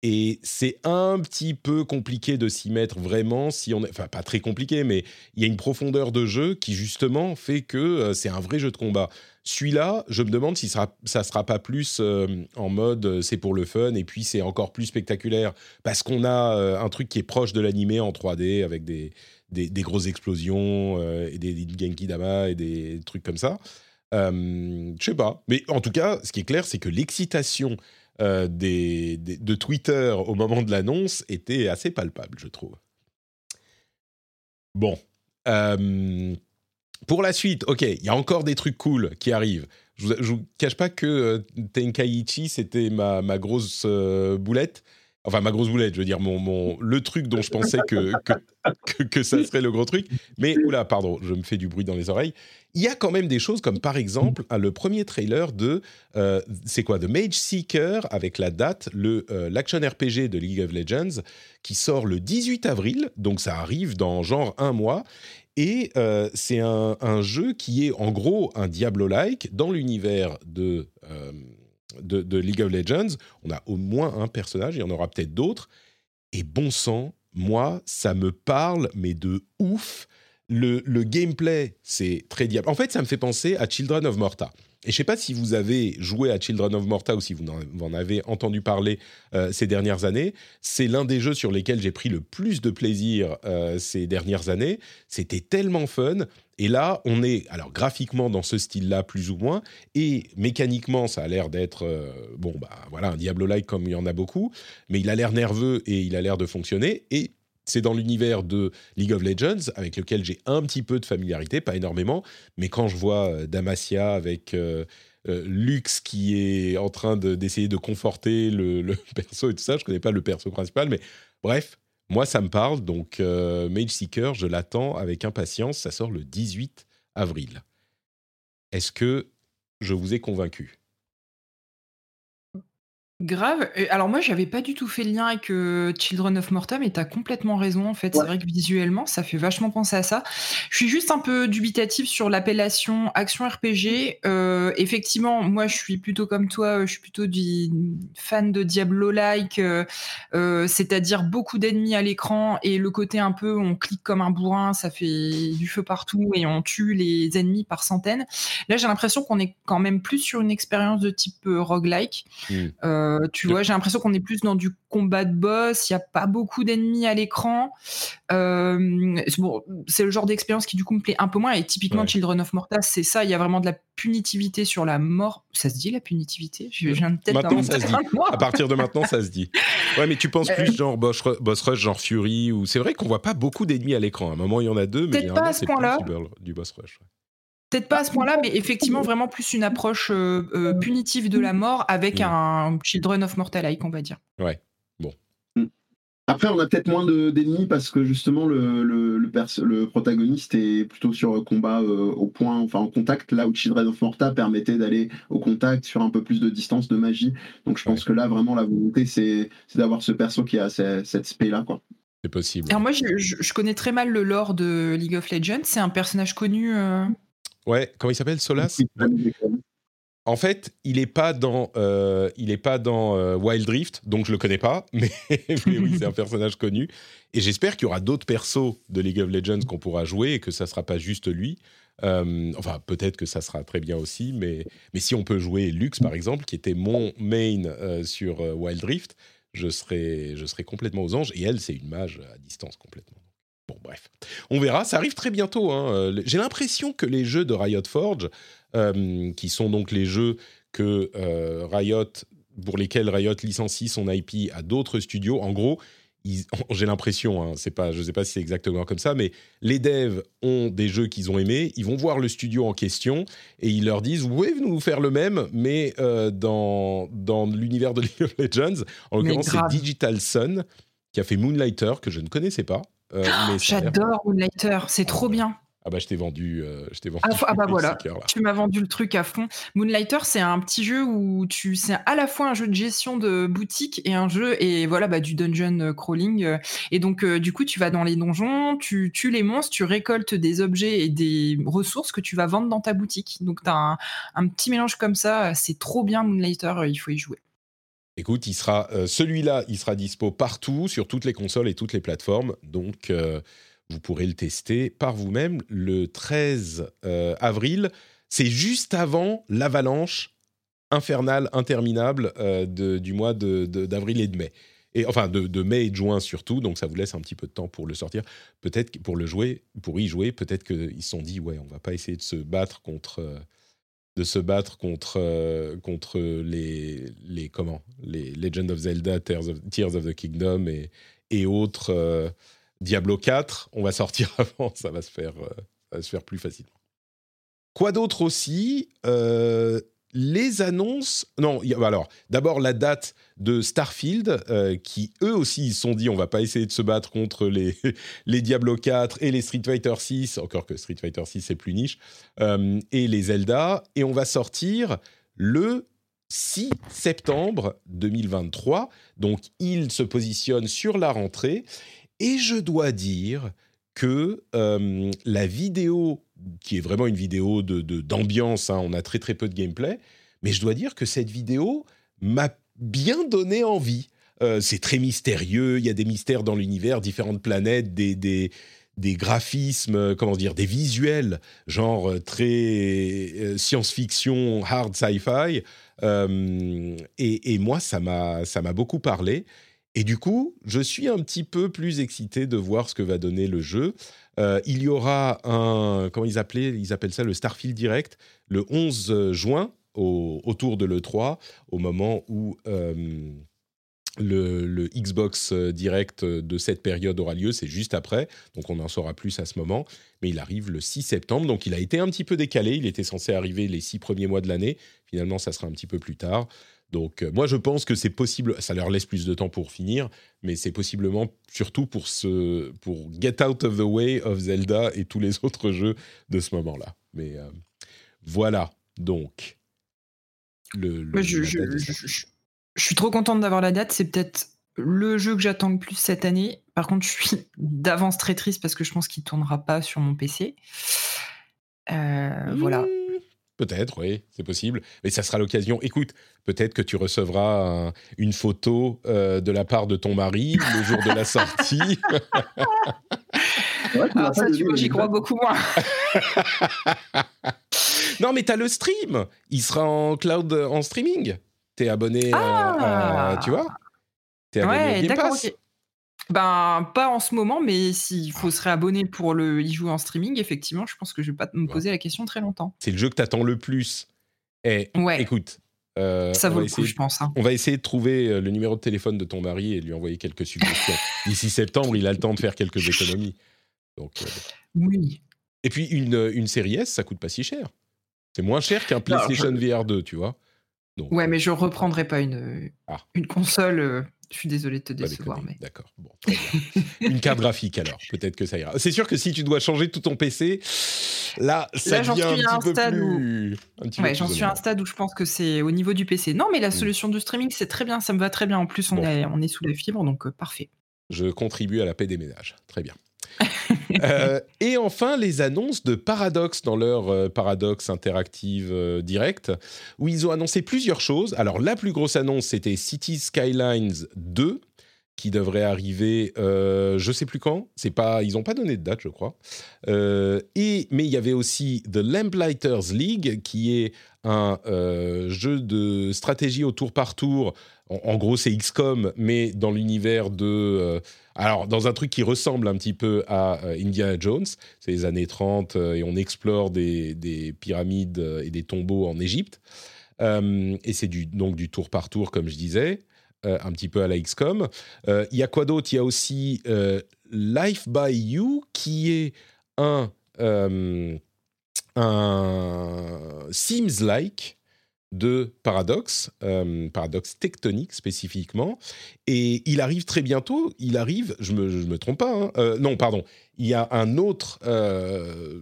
Speaker 1: Et c'est un petit peu compliqué de s'y mettre vraiment si on enfin pas très compliqué, mais il y a une profondeur de jeu qui justement fait que c'est un vrai jeu de combat. Celui-là, je me demande si ça sera pas plus euh, en mode euh, c'est pour le fun et puis c'est encore plus spectaculaire parce qu'on a euh, un truc qui est proche de l'animé en 3D avec des, grosses explosions et des, Genki Dama et des trucs comme ça. Je sais pas. Mais en tout cas, ce qui est clair, c'est que l'excitation de Twitter au moment de l'annonce était assez palpable, je trouve. Bon. Pour la suite, ok, il y a encore des trucs cool qui arrivent. Je vous, je vous cache pas que euh, Tenkaichi, c'était ma, ma grosse euh, boulette. Enfin, ma grosse boulette, je veux dire, mon, mon, le truc dont je pensais que, que, que, que ça *laughs* serait le gros truc. Mais, oula, pardon, je me fais du bruit dans les oreilles. Il y a quand même des choses comme, par exemple, hein, le premier trailer de, euh, c'est quoi, The Mage Seeker, avec la date, le, euh, l'action RPG de League of Legends, qui sort le 18 avril, donc ça arrive dans genre un mois. Et euh, c'est un, jeu qui est en gros un Diablo-like dans l'univers de, euh, de, League of Legends. On a au moins un personnage, il y en aura peut-être d'autres. Et bon sang, moi, ça me parle, mais de ouf. Le, le gameplay, c'est très diable. En fait, ça me fait penser à Children of Morta. Et je ne sais pas si vous avez joué à Children of Morta ou si vous en, avez entendu parler euh, ces dernières années. C'est l'un des jeux sur lesquels j'ai pris le plus de plaisir euh, ces dernières années. C'était tellement fun. Et là, on est, alors graphiquement dans ce style-là, plus ou moins, et mécaniquement, ça a l'air d'être, euh, bon, bah voilà, un Diablo-like comme il y en a beaucoup, mais il a l'air nerveux et il a l'air de fonctionner. Et c'est dans l'univers de League of Legends, avec lequel j'ai un petit peu de familiarité, pas énormément, mais quand je vois euh, Damacia avec euh, euh, Lux qui est en train de- d'essayer de, conforter le, *laughs* perso et tout ça, je connais pas le perso principal, mais bref, moi ça me parle, donc Mage Seeker, je l'attends avec impatience, ça sort le 18 avril. Est-ce que je vous ai convaincu?
Speaker 2: Grave. Et alors moi, j'avais pas du tout fait le lien avec euh, Children of Morta, mais t'as complètement raison en fait. C'est vrai que visuellement, ça fait vachement penser à ça. Je suis juste un peu dubitative sur l'appellation action RPG. Euh, effectivement, moi, je suis plutôt comme toi. euh, Je suis plutôt du fan de Diablo-like, euh, c'est-à-dire beaucoup d'ennemis à l'écran et le côté un peu on clique comme un bourrin, ça fait du feu partout et on tue les ennemis par centaines. Là, j'ai l'impression qu'on est quand même plus sur une expérience de type roguelike.
Speaker 1: Mm.
Speaker 2: Euh, tu vois, j'ai l'impression qu'on est plus dans du combat de boss. Il y a pas beaucoup d'ennemis à l'écran. Euh, c'est bon, le genre d'expérience qui du coup me plaît un peu moins. Et typiquement,
Speaker 1: Ouais.
Speaker 2: Children of Morta, c'est ça. Il y a vraiment de la punitivité sur la mort. Ça se dit la punitivité? Je viens de tête
Speaker 1: Maintenant, ça se dit. À partir de maintenant, ça se dit. Ouais, mais tu penses
Speaker 2: Euh,
Speaker 1: plus genre boss, ru- boss rush, genre Fury, ou c'est vrai qu'on voit pas beaucoup d'ennemis à l'écran. À un moment, il y en a deux, mais
Speaker 2: Peut-être pas à ce point-là.
Speaker 1: du, boss rush. ouais.
Speaker 2: Peut-être pas à ce point-là, mais effectivement, vraiment plus une approche euh, euh, punitive de la mort avec
Speaker 1: Mm.
Speaker 2: un Children of Morta-like, on va dire.
Speaker 3: Après, on a peut-être moins de- d'ennemis parce que justement, le, le, le, pers- le protagoniste est plutôt sur le combat euh, au point, enfin en contact, là où Children of Morta permettait d'aller au contact sur un peu plus de distance de magie. Donc je pense
Speaker 1: Ouais.
Speaker 3: que là, vraiment, la volonté, c'est d'avoir ce perso qui a ce- cette spé-là. quoi.
Speaker 1: C'est possible.
Speaker 2: Alors moi, je, je- je connais très mal le lore de League of Legends. C'est un personnage connu. Euh,
Speaker 1: Ouais, comment il s'appelle Solas? En fait, il est pas dans, euh, il est pas dans euh, Wild Rift, donc je le connais pas, *laughs* mais, mais oui, c'est un personnage connu. Et j'espère qu'il y aura d'autres persos de League of Legends qu'on pourra jouer et que ça sera pas juste lui. Euh, enfin, peut-être que ça sera très bien aussi, mais, mais si on peut jouer Lux, par exemple, qui était mon main euh, sur euh, Wild Rift, je serais, je serais complètement aux anges. Et elle, c'est une mage à distance complètement. Bref. On verra, ça arrive très bientôt. hein. Euh, J'ai l'impression que les jeux de Riot Forge, euh, qui sont donc les jeux que euh, Riot, pour lesquels Riot licencie son IP à d'autres studios, en gros, *laughs* j'ai l'impression, hein, c'est pas, je ne sais pas si c'est exactement comme ça, mais les devs ont des jeux qu'ils ont aimés, ils vont voir le studio en question et ils leur disent, vous pouvez nous faire le même, mais euh, dans, dans l'univers de *laughs* League of Legends. En l'occurrence, c'est. Digital Sun qui a fait Moonlighter, que je ne connaissais pas. Euh,
Speaker 2: J'adore Moonlighter, c'est trop bien.
Speaker 1: Ah bah je t'ai vendu, euh, je vendu.
Speaker 2: Ah, ah bah voilà, tu m'as vendu le truc à fond. Moonlighter, c'est un petit jeu où tu, c'est à la fois un jeu de gestion de boutique et un jeu et voilà bah, du dungeon euh, crawling. Et donc euh, du coup, tu vas dans les donjons, tu tues les monstres, tu récoltes des objets et des ressources que tu vas vendre dans ta boutique. Donc t'as un, un petit mélange comme ça, c'est trop bien Moonlighter, il faut y jouer.
Speaker 1: Écoute, il sera euh, celui-là, il sera dispo partout sur toutes les consoles et toutes les plateformes, donc euh, vous pourrez le tester par vous-même le 13 euh, avril. C'est juste avant l'avalanche infernale interminable du mois de- de- d'avril et de mai. Et enfin de, mai et de juin surtout, donc ça vous laisse un petit peu de temps pour le sortir. Peut-être pour le jouer, pour y jouer, peut-être qu'ils se sont dit ouais, on va pas essayer de se battre contre de se battre contre euh, contre les les comment les Legend of Zelda, Tears of, Tears of the Kingdom et et autres euh, Diablo 4. On va sortir *laughs* avant, ça va se faire euh, ça va se faire plus facilement. Quoi d'autre aussi Les annonces. Non, y a- alors d'abord la date de Starfield, euh, qui eux aussi ils se sont dit on va pas essayer de se battre contre les, *laughs* les Diablo 4 et les Street Fighter 6, encore que Street Fighter 6 c'est plus niche, euh, et les Zelda, et on va sortir le 6 septembre 2023. Donc il se positionne sur la rentrée, et je dois dire que euh, la vidéo, qui est vraiment une vidéo de, d'ambiance, hein, on a très très peu de gameplay, mais je dois dire que cette vidéo m'a bien donné envie. c'est très mystérieux, il y a des mystères dans l'univers, différentes planètes, des, des, des graphismes, comment dire, des visuels, genre très science-fiction, hard sci-fi. et, et, moi, ça m'a beaucoup parlé. Et du coup, je suis un petit peu plus excité de voir ce que va donner le jeu. Euh, il y aura un, comment ils appelaient, ils appellent ça le Starfield Direct, le 11 juin, autour de l'E3, au moment où euh, le, Xbox Direct de cette période aura lieu, c'est juste après, donc on en saura plus à ce moment, mais il arrive le 6 septembre, donc il a été un petit peu décalé, il était censé arriver les six premiers mois de l'année, finalement ça sera un petit peu plus tard. Donc, euh, moi, je pense que c'est possible. Ça leur laisse plus de temps pour finir, mais c'est possiblement surtout pour ce, pour get out of the way of Zelda et tous les *laughs* autres jeux de ce moment-là. Mais euh, voilà. Donc,
Speaker 2: le. je, je, suis trop contente d'avoir la date. C'est peut-être le jeu que j'attends le plus cette année. Par contre, je suis *laughs* d'avance très triste parce que je pense qu'il tournera pas sur mon PC. Euh, voilà.
Speaker 1: Peut-être, oui, c'est possible. Mais ça sera l'occasion. Écoute, peut-être que tu recevras une photo euh, de la part de ton mari le jour de la sortie. *laughs*
Speaker 2: Ah, ça, tu vois, j'y crois beaucoup moins. *laughs*
Speaker 1: non, mais tu as le stream. Il sera en cloud, en streaming. Tu es abonné à, Tu vois?
Speaker 2: Es abonné ouais, à Game Pass. Ben, pas en ce moment, mais s'il faut se réabonner pour le y jouer en streaming, effectivement, je pense que je vais pas me poser la question très longtemps.
Speaker 1: C'est le jeu que tu attends le plus. Et eh, ouais. écoute.
Speaker 2: Euh, ça vaut le coup, je pense. Hein.
Speaker 1: On va essayer de trouver euh, le numéro de téléphone de ton mari et lui envoyer quelques suggestions. *laughs* D'ici septembre, il a le temps de faire quelques économies. Donc,
Speaker 2: euh, Oui.
Speaker 1: Et puis, une, une série S, ça coûte pas si cher. C'est moins cher qu'un PlayStation VR 2, tu vois.
Speaker 2: Donc, ouais, mais je reprendrai pas une, ah. une console je suis désolé de te décevoir. Mais...
Speaker 1: D'accord. Bon, Une carte graphique alors, peut-être que ça ira. C'est sûr que si tu dois changer tout ton PC, là, ça devient un, petit peu plus.
Speaker 2: Ouais, j'en suis à un stade où je pense que c'est au niveau du PC. Non, mais la mm. solution du streaming, c'est très bien, ça me va très bien. En plus, on, est, on est sous la fibre, donc euh, parfait.
Speaker 1: Je contribue à la paix des ménages. Très bien. *laughs* Euh, et enfin, les annonces de Paradox dans leur euh, Paradox Interactive euh, Direct, où ils ont annoncé plusieurs choses. Alors, la plus grosse annonce, c'était City Skylines 2, qui devrait arriver, je ne sais plus quand. C'est pas, ils n'ont pas donné de date, je crois. et mais il y avait aussi The Lamplighters League, qui est un jeu de stratégie au tour par tour. En, gros, c'est XCOM, mais dans l'univers de alors, dans un truc qui ressemble un petit peu à euh, Indiana Jones, c'est les années 30 euh, et on explore des, pyramides euh, et des tombeaux en Égypte. et c'est donc du tour par tour, comme je disais, un petit peu à la XCOM. Il y a quoi d'autre? Il y a aussi Life by You, qui est un, un Sims-like de Paradox, euh, Paradox tectonique spécifiquement, et il arrive très bientôt, il arrive, je me, me trompe pas, hein, euh, non pardon, il y a un autre, euh,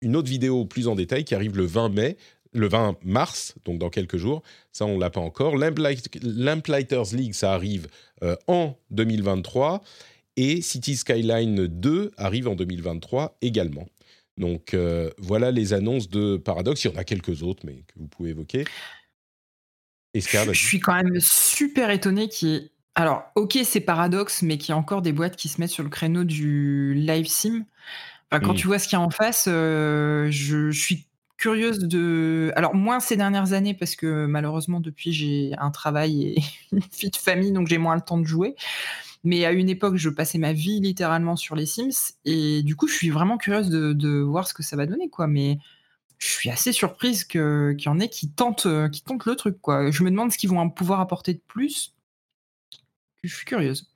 Speaker 1: une autre vidéo plus en détail qui arrive le 20 mai, le 20 mars, donc dans quelques jours, ça on l'a pas encore, Lamplighters League ça arrive en 2023, et City Skyline 2 arrive en 2023 également. Donc euh, voilà les annonces de Paradox. Il y en a quelques autres, mais que vous pouvez évoquer.
Speaker 2: je, suis quand même super étonné qu'il y ait... Alors, ok, c'est Paradox, mais qu'il y a encore des boîtes qui se mettent sur le créneau du live sim. quand hmm. tu vois ce qu'il y a en face, euh, je, suis curieuse de. Alors, moins ces dernières années, parce que malheureusement, depuis, j'ai un travail et *laughs* une vie de famille, donc j'ai moins le temps de jouer. Mais à une époque, je passais ma vie littéralement sur les Sims. Et du coup, je suis vraiment curieuse de, voir ce que ça va donner, quoi. Mais je suis assez surprise qu'il y en ait qui tentent, qui tentent le truc, quoi. Je me demande ce qu'ils vont pouvoir apporter de plus. Je suis curieuse.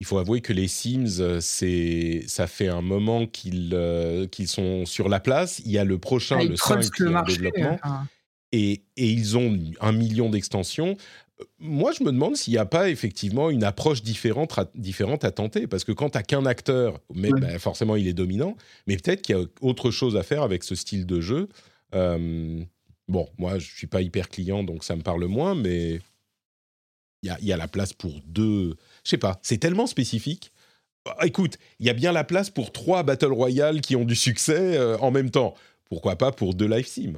Speaker 1: Il faut avouer que les Sims, euh, c'est, ça fait un moment qu'ils, euh, qu'ils sont sur la place. Il y a le prochain, ah, le 5, qui est en développement. Et, et, ils ont un million d'extensions moi, je me demande s'il n'y a pas effectivement une approche différente à, différente à tenter. Parce que quand tu n'as qu'un acteur, mais, ben, forcément, il est dominant. Mais peut-être qu'il y a autre chose à faire avec ce style de jeu. Euh, bon, moi, je ne suis pas hyper client, donc ça me parle moins. Mais il y a, y a, la place pour deux. Je sais pas, c'est tellement spécifique. Ah, écoute, il y a bien la place pour trois Battle Royale qui ont du succès euh, en même temps. Pourquoi pas pour deux Live Sim?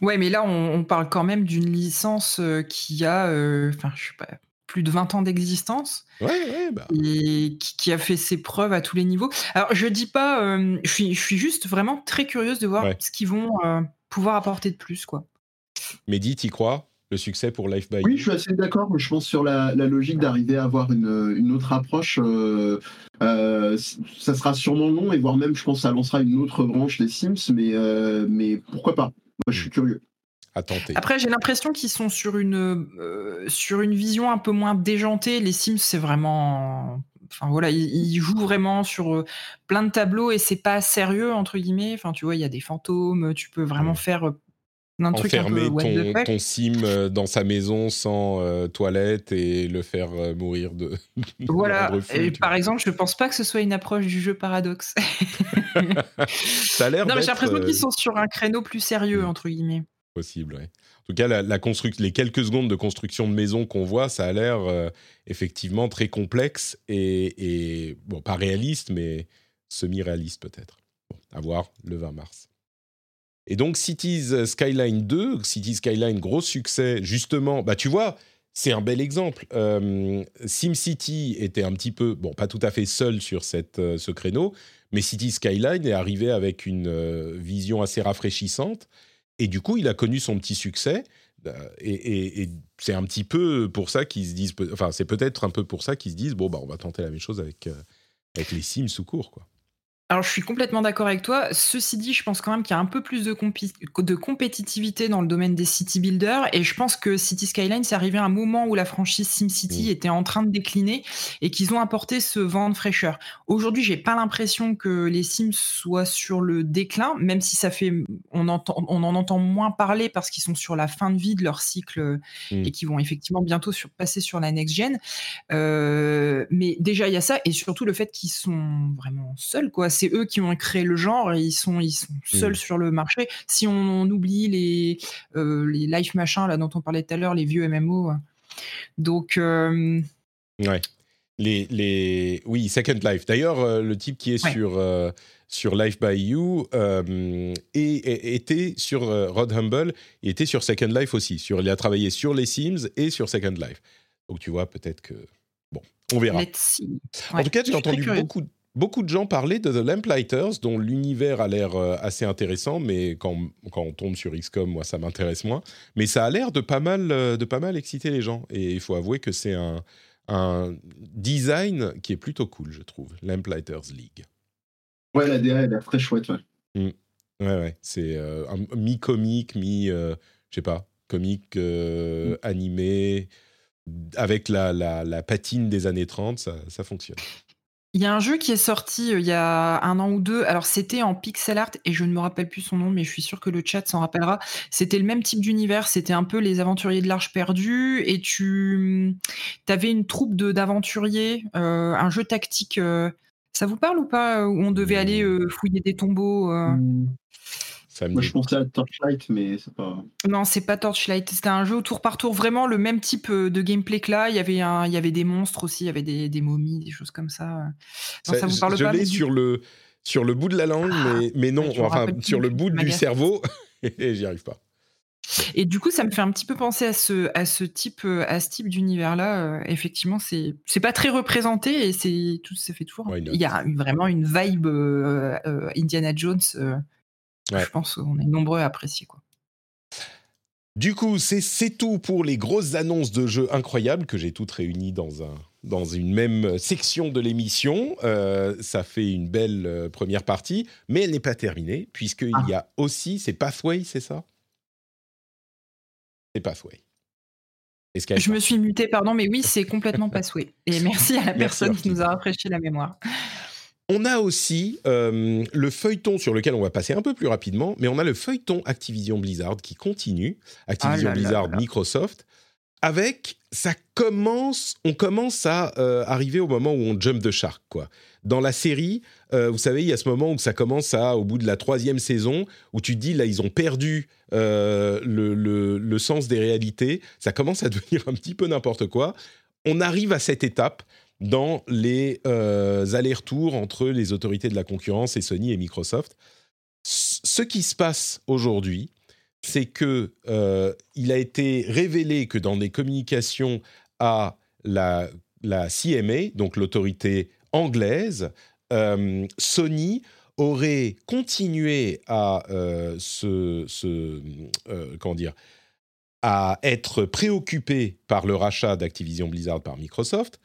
Speaker 2: Ouais, mais là, on, on parle quand même d'une licence euh, qui a, euh, enfin, je sais pas, plus de 20 ans d'existence
Speaker 1: Ouais, ouais, bah.
Speaker 2: et qui, qui a fait ses preuves à tous les niveaux. Alors, je dis pas, euh, je suis, je suis juste vraiment très curieuse de voir
Speaker 1: Ouais.
Speaker 2: ce qu'ils vont euh, pouvoir apporter de plus, quoi.
Speaker 1: Mehdi, t'y crois? Le succès pour Life by
Speaker 3: Oui,
Speaker 1: You
Speaker 3: je suis assez d'accord. Je pense sur la, la logique d'arriver à avoir une, une autre approche. euh, euh, ça sera sûrement long et voire même, je pense, ça lancera une autre branche des Sims. Mais, euh, mais pourquoi pas? Moi, je suis curieux.
Speaker 1: à tenter.
Speaker 2: Après, j'ai l'impression qu'ils sont sur une, euh, sur une vision un peu moins déjantée. Les Sims, c'est vraiment. Enfin voilà, ils, jouent vraiment sur plein de tableaux et c'est pas sérieux, entre guillemets. Enfin, tu vois, il y a des fantômes, tu peux vraiment
Speaker 1: Ouais.
Speaker 2: faire euh, un peu
Speaker 1: Enfermer ton, sim euh, dans sa maison sans euh, toilette et le faire euh, mourir de. *laughs*
Speaker 2: Voilà. Et par
Speaker 1: vois.
Speaker 2: exemple, je pense pas que ce soit une approche du jeu paradoxe. *laughs*
Speaker 1: Ça a l'air
Speaker 2: non, mais j'ai l'impression
Speaker 1: euh,
Speaker 2: qu'ils sont sur un créneau plus sérieux,
Speaker 1: Mm.
Speaker 2: entre guillemets.
Speaker 1: possible. ouais. En tout cas, la, la les quelques secondes de construction de maison qu'on voit, ça a l'air euh, effectivement très complexe et, et, bon, pas réaliste, mais semi-réaliste peut-être. Bon, à voir le 20 mars. Et donc Cities Skyline 2, Cities Skyline gros succès justement. Bah tu vois, c'est un bel exemple. Euh, SimCity était un petit peu, bon, pas tout à fait seul sur cette, euh, ce créneau, mais Cities Skyline est arrivé avec une euh, vision assez rafraîchissante. Et du coup, il a connu son petit succès. Euh, Et, c'est un petit peu pour ça qu'ils se disent, enfin, c'est peut-être un peu pour ça qu'ils se disent, bon, bah, on va tenter la même chose avec, avec les Sims sous court, quoi.
Speaker 2: Alors, je suis complètement d'accord avec toi. Ceci dit, je pense quand même qu'il y a un peu plus de, compi- de compétitivité dans le domaine des city builders. Et je pense que City Skyline, c'est arrivé à un moment où la franchise SimCity
Speaker 1: Mm.
Speaker 2: était en train de décliner et qu'ils ont apporté ce vent de fraîcheur. Aujourd'hui, j'ai pas l'impression que les Sims soient sur le déclin, même si ça fait, on, entend, on en entend moins parler parce qu'ils sont sur la fin de vie de leur cycle
Speaker 1: Mm.
Speaker 2: et qui vont effectivement bientôt sur, passer sur la next gen. Euh, mais déjà, il y a ça, et surtout le fait qu'ils sont vraiment seuls, quoi. C'est eux qui ont créé le genre, et ils sont, ils sont seuls
Speaker 1: Mm.
Speaker 2: sur le marché. Si on, on oublie les, euh, les life machins, là, dont on parlait tout à l'heure, les vieux MMO. euh. Donc, euh,
Speaker 1: Ouais. Les, les... Oui, Second Life. D'ailleurs, euh, le type qui est
Speaker 2: Ouais.
Speaker 1: sur, euh, sur Life by You euh, et, et- était sur Rod Humble, il était sur Second Life aussi. Sur, il a travaillé sur les Sims et sur Second Life. Donc tu vois, peut-être que... Bon, on verra.
Speaker 2: see.
Speaker 1: en
Speaker 2: Ouais,
Speaker 1: tout cas, j'ai entendu beaucoup, beaucoup de gens parler de The Lamplighters, dont l'univers a l'air euh, assez intéressant, mais quand, quand on tombe sur XCOM, moi, ça m'intéresse moins. Mais ça a l'air de pas mal, euh, de pas mal exciter les gens. Et il faut avouer que c'est un, un design qui est plutôt cool, je trouve. Lamplighters League.
Speaker 3: Ouais, la DA, elle est très chouette. ouais.
Speaker 1: Ouais, ouais. C'est euh, un mi-comique, mi, euh, je sais pas, comique euh, animé, avec la, la, la patine des années 30, ça, ça fonctionne.
Speaker 2: Il y a un jeu qui est sorti euh, il y a un an ou deux. Alors, c'était en pixel art et je ne me rappelle plus son nom, mais je suis sûr que le chat s'en rappellera. C'était le même type d'univers. C'était un peu les aventuriers de l'Arche perdue et tu avais une troupe de- d'aventuriers, euh, un jeu tactique. euh, ça vous parle ou pas Où on devait aller euh, fouiller des tombeaux euh?
Speaker 1: Ça me
Speaker 3: Moi,
Speaker 1: dit-
Speaker 3: je pensais à Torchlight, mais c'est pas.
Speaker 2: Non, c'est pas Torchlight. C'était un jeu au tour par tour, vraiment le même type euh, de gameplay que là. Il y avait, un, il y avait des monstres aussi, il y avait des, des momies, des choses comme ça. Non,
Speaker 1: Ça-
Speaker 2: ça vous
Speaker 1: je-
Speaker 2: parle
Speaker 1: je
Speaker 2: pas
Speaker 1: l'ai
Speaker 2: mais du-
Speaker 1: sur le, sur le bout de la langue,
Speaker 2: Ah,
Speaker 1: mais, mais non,
Speaker 2: je me
Speaker 1: enfin, sur le bout du cerveau, *laughs* et j'y arrive pas.
Speaker 2: Et du coup, ça me fait un petit peu penser à ce, à ce type, euh, à ce type d'univers-là. Euh, effectivement, c'est, c'est pas très représenté et c'est tout, ça fait toujours. Il y a une- vraiment une vibe euh, euh, Indiana Jones.
Speaker 1: Ouais.
Speaker 2: Je pense qu'on est nombreux à apprécier. Quoi.
Speaker 1: Du coup, c'est tout pour les grosses annonces de jeux incroyables que j'ai toutes réunies dans, un, dans une même section de l'émission. Euh, ça fait une belle euh, première partie, mais elle n'est pas terminée, puisqu'il
Speaker 3: Ah.
Speaker 1: y a aussi, c'est Pathway, c'est ça? C'est Pathway.
Speaker 2: Je me suis mutée, pardon, mais oui, c'est complètement *laughs* passé. Et merci à la
Speaker 1: Merci,
Speaker 2: personne qui nous a rafraîchi la mémoire.
Speaker 1: On a aussi euh, le feuilleton sur lequel on va passer un peu plus rapidement, mais on a le feuilleton Activision Blizzard qui continue, Activision
Speaker 2: Ah là
Speaker 1: Blizzard,
Speaker 2: là.
Speaker 1: Microsoft, avec ça commence, on commence à euh, arriver au moment où on jump de shark quoi. Dans la série, euh, vous savez, il y a ce moment où ça commence à, au bout de la troisième saison, où tu te dis là ils ont perdu le, le- le sens des réalités, ça commence à *laughs* devenir un petit peu n'importe quoi. On arrive à cette étape dans les euh, allers-retours entre les autorités de la concurrence et Sony et Microsoft. Ce qui se passe aujourd'hui, c'est que euh, il a été révélé que dans des communications à la, CMA, donc l'autorité anglaise, euh, Sony aurait continué à se, comment dire à être préoccupé par le rachat d'Activision Blizzard par Microsoft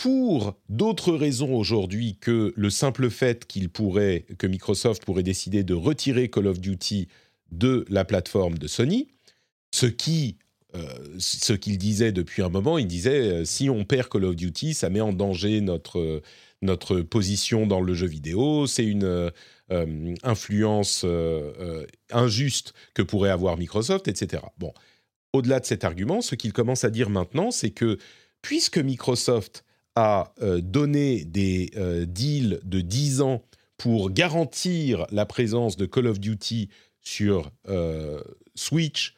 Speaker 1: pour d'autres raisons aujourd'hui que le simple fait qu'il pourrait, que Microsoft pourrait décider de retirer Call of Duty de la plateforme de Sony, ce qui, euh, ce qu'il disait depuis un moment, il disait euh, si on perd Call of Duty, ça met en danger notre notre position dans le jeu vidéo, c'est une euh, influence injuste que pourrait avoir Microsoft, etc. Bon, au-delà de cet argument, ce qu'il commence à dire maintenant, c'est que puisque Microsoft a euh, donné des euh, deals de 10 ans pour garantir la présence de Call of Duty sur euh, Switch.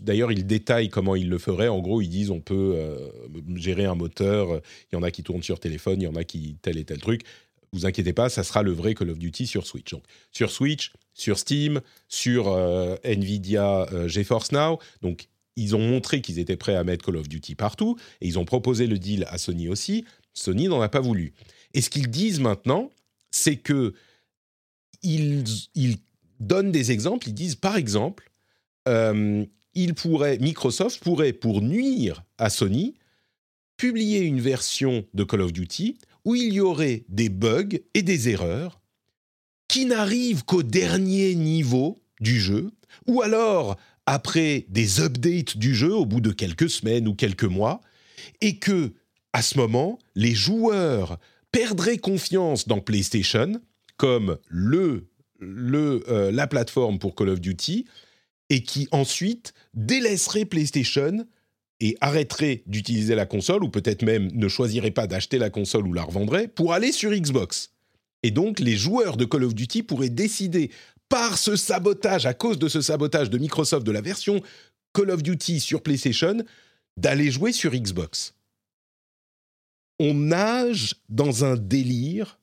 Speaker 1: D'ailleurs, ils détaillent comment ils le feraient. En gros, ils disent on peut gérer un moteur. Il y en a qui tournent sur téléphone, il y en a qui tel et tel truc. Vous inquiétez pas, ça sera le vrai Call of Duty sur Switch. Donc, sur Switch, sur Steam, sur Nvidia GeForce Now. Donc, ils ont montré qu'ils étaient prêts à mettre Call of Duty partout, et ils ont proposé le deal à Sony aussi. Sony n'en a pas voulu. Et ce qu'ils disent maintenant, c'est que ils, donnent des exemples. Ils disent, par exemple, euh, Microsoft pourrait, pour nuire à Sony, publier une version de Call of Duty où il y aurait des bugs et des erreurs qui n'arrivent qu'au dernier niveau du jeu, ou alors après des updates du jeu au bout de quelques semaines ou quelques mois, et que, à ce moment, les joueurs perdraient confiance dans PlayStation comme le, le, euh, la plateforme pour Call of Duty, et qui ensuite délaisseraient PlayStation et arrêteraient d'utiliser la console, ou peut-être même ne choisiraient pas d'acheter la console ou la revendraient, pour aller sur Xbox. Et donc les joueurs de Call of Duty pourraient décider par ce sabotage, à cause de ce sabotage de Microsoft de la version Call of Duty sur PlayStation, d'aller jouer sur Xbox. On nage dans un délire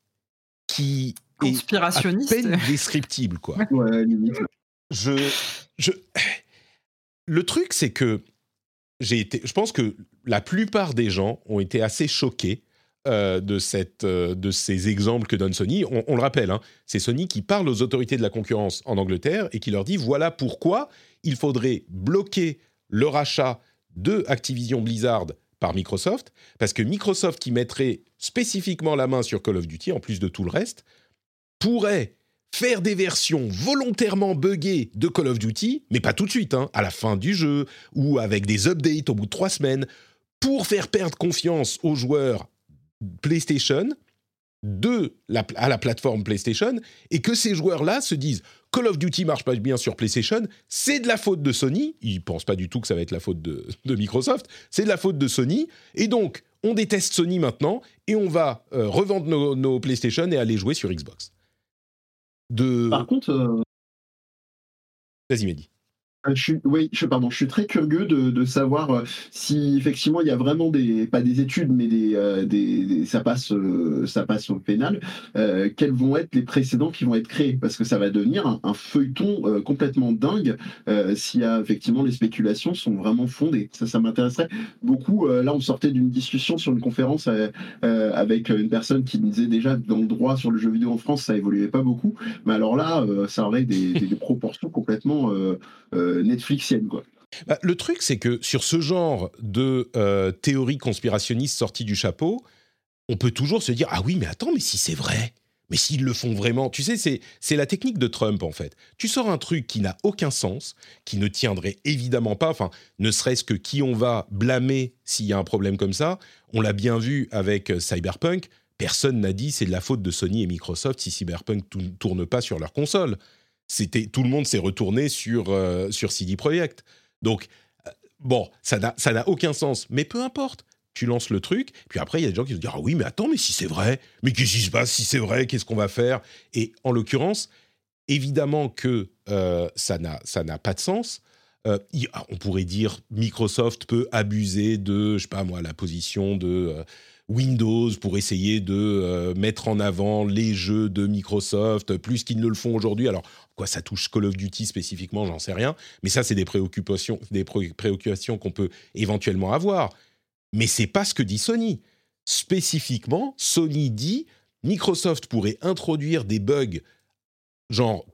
Speaker 1: qui est à peine descriptible, quoi. Je, je, le truc, c'est que j'ai été, je pense que la plupart des gens ont été assez choqués euh, euh, de ces exemples que donne Sony. On, le rappelle, hein, c'est Sony qui parle aux autorités de la concurrence en Angleterre et qui leur dit voilà pourquoi il faudrait bloquer le rachat de Activision Blizzard par Microsoft, parce que Microsoft qui mettrait spécifiquement la main sur Call of Duty, en plus de tout le reste, pourrait faire des versions volontairement buggées de Call of Duty, mais pas tout de suite, hein, à la fin du jeu, ou avec des updates au bout de trois semaines, pour faire perdre confiance aux joueurs PlayStation de la, à la plateforme PlayStation et que ces joueurs-là se disent Call of Duty marche pas bien sur PlayStation, c'est de la faute de Sony. Ils pensent pas du tout que ça va être la faute de, Microsoft. C'est de la faute de Sony. Et donc, on déteste Sony maintenant et on va euh, revendre nos, PlayStation et aller jouer sur Xbox. De...
Speaker 3: Par contre. Euh,
Speaker 1: Vas-y, Mehdi.
Speaker 3: Euh, je suis, oui, je, pardon, je suis très curieux de, de, savoir euh, si effectivement il y a vraiment des, pas des études, mais des, euh, des, ça passe, ça passe au pénal. Euh, quels vont être les précédents qui vont être créés? Parce que ça va devenir un, feuilleton complètement dingue a effectivement les spéculations sont vraiment fondées. Ça, ça m'intéresserait beaucoup. là, on sortait d'une discussion sur une conférence avec une personne qui disait déjà dans le droit sur le jeu vidéo en France, ça évoluait pas beaucoup. Mais alors là, ça aurait des, des, proportions complètement Netflixienne, quoi.
Speaker 1: Bah, le truc, c'est que sur ce genre de euh, théorie conspirationniste sortie du chapeau, on peut toujours se dire ah oui, mais attends, mais si c'est vrai, mais s'ils le font vraiment, tu sais, c'est c'est la technique de Trump en fait. Tu sors un truc qui n'a aucun sens, qui ne tiendrait évidemment pas, enfin, ne serait-ce que qui on va blâmer s'il y a un problème comme ça. On l'a bien vu avec euh, Cyberpunk. Personne n'a dit c'est de la faute de Sony et Microsoft si Cyberpunk tourne pas sur leur console c'était tout le monde s'est retourné sur euh, sur CD Projekt. Donc euh, bon, ça n'a aucun sens, mais peu importe. Tu lances le truc, puis après il y a des gens qui se disent ah oui mais attends mais si c'est vrai, mais qu'est-ce qui se passe si c'est vrai, qu'est-ce qu'on va faire? Et en l'occurrence, évidemment que euh, ça n'a ça n'a pas de sens. on pourrait dire Microsoft peut abuser de je sais pas moi la position de Windows pour essayer de euh, mettre en avant les jeux de Microsoft plus qu'ils ne le font aujourd'hui. Alors, quoi ça touche Call of Duty spécifiquement, j'en sais rien. Mais ça, c'est des préoccupations, des préoccupations qu'on peut éventuellement avoir. Mais c'est pas ce que dit Sony. Spécifiquement, Sony dit Microsoft pourrait introduire des bugs, genre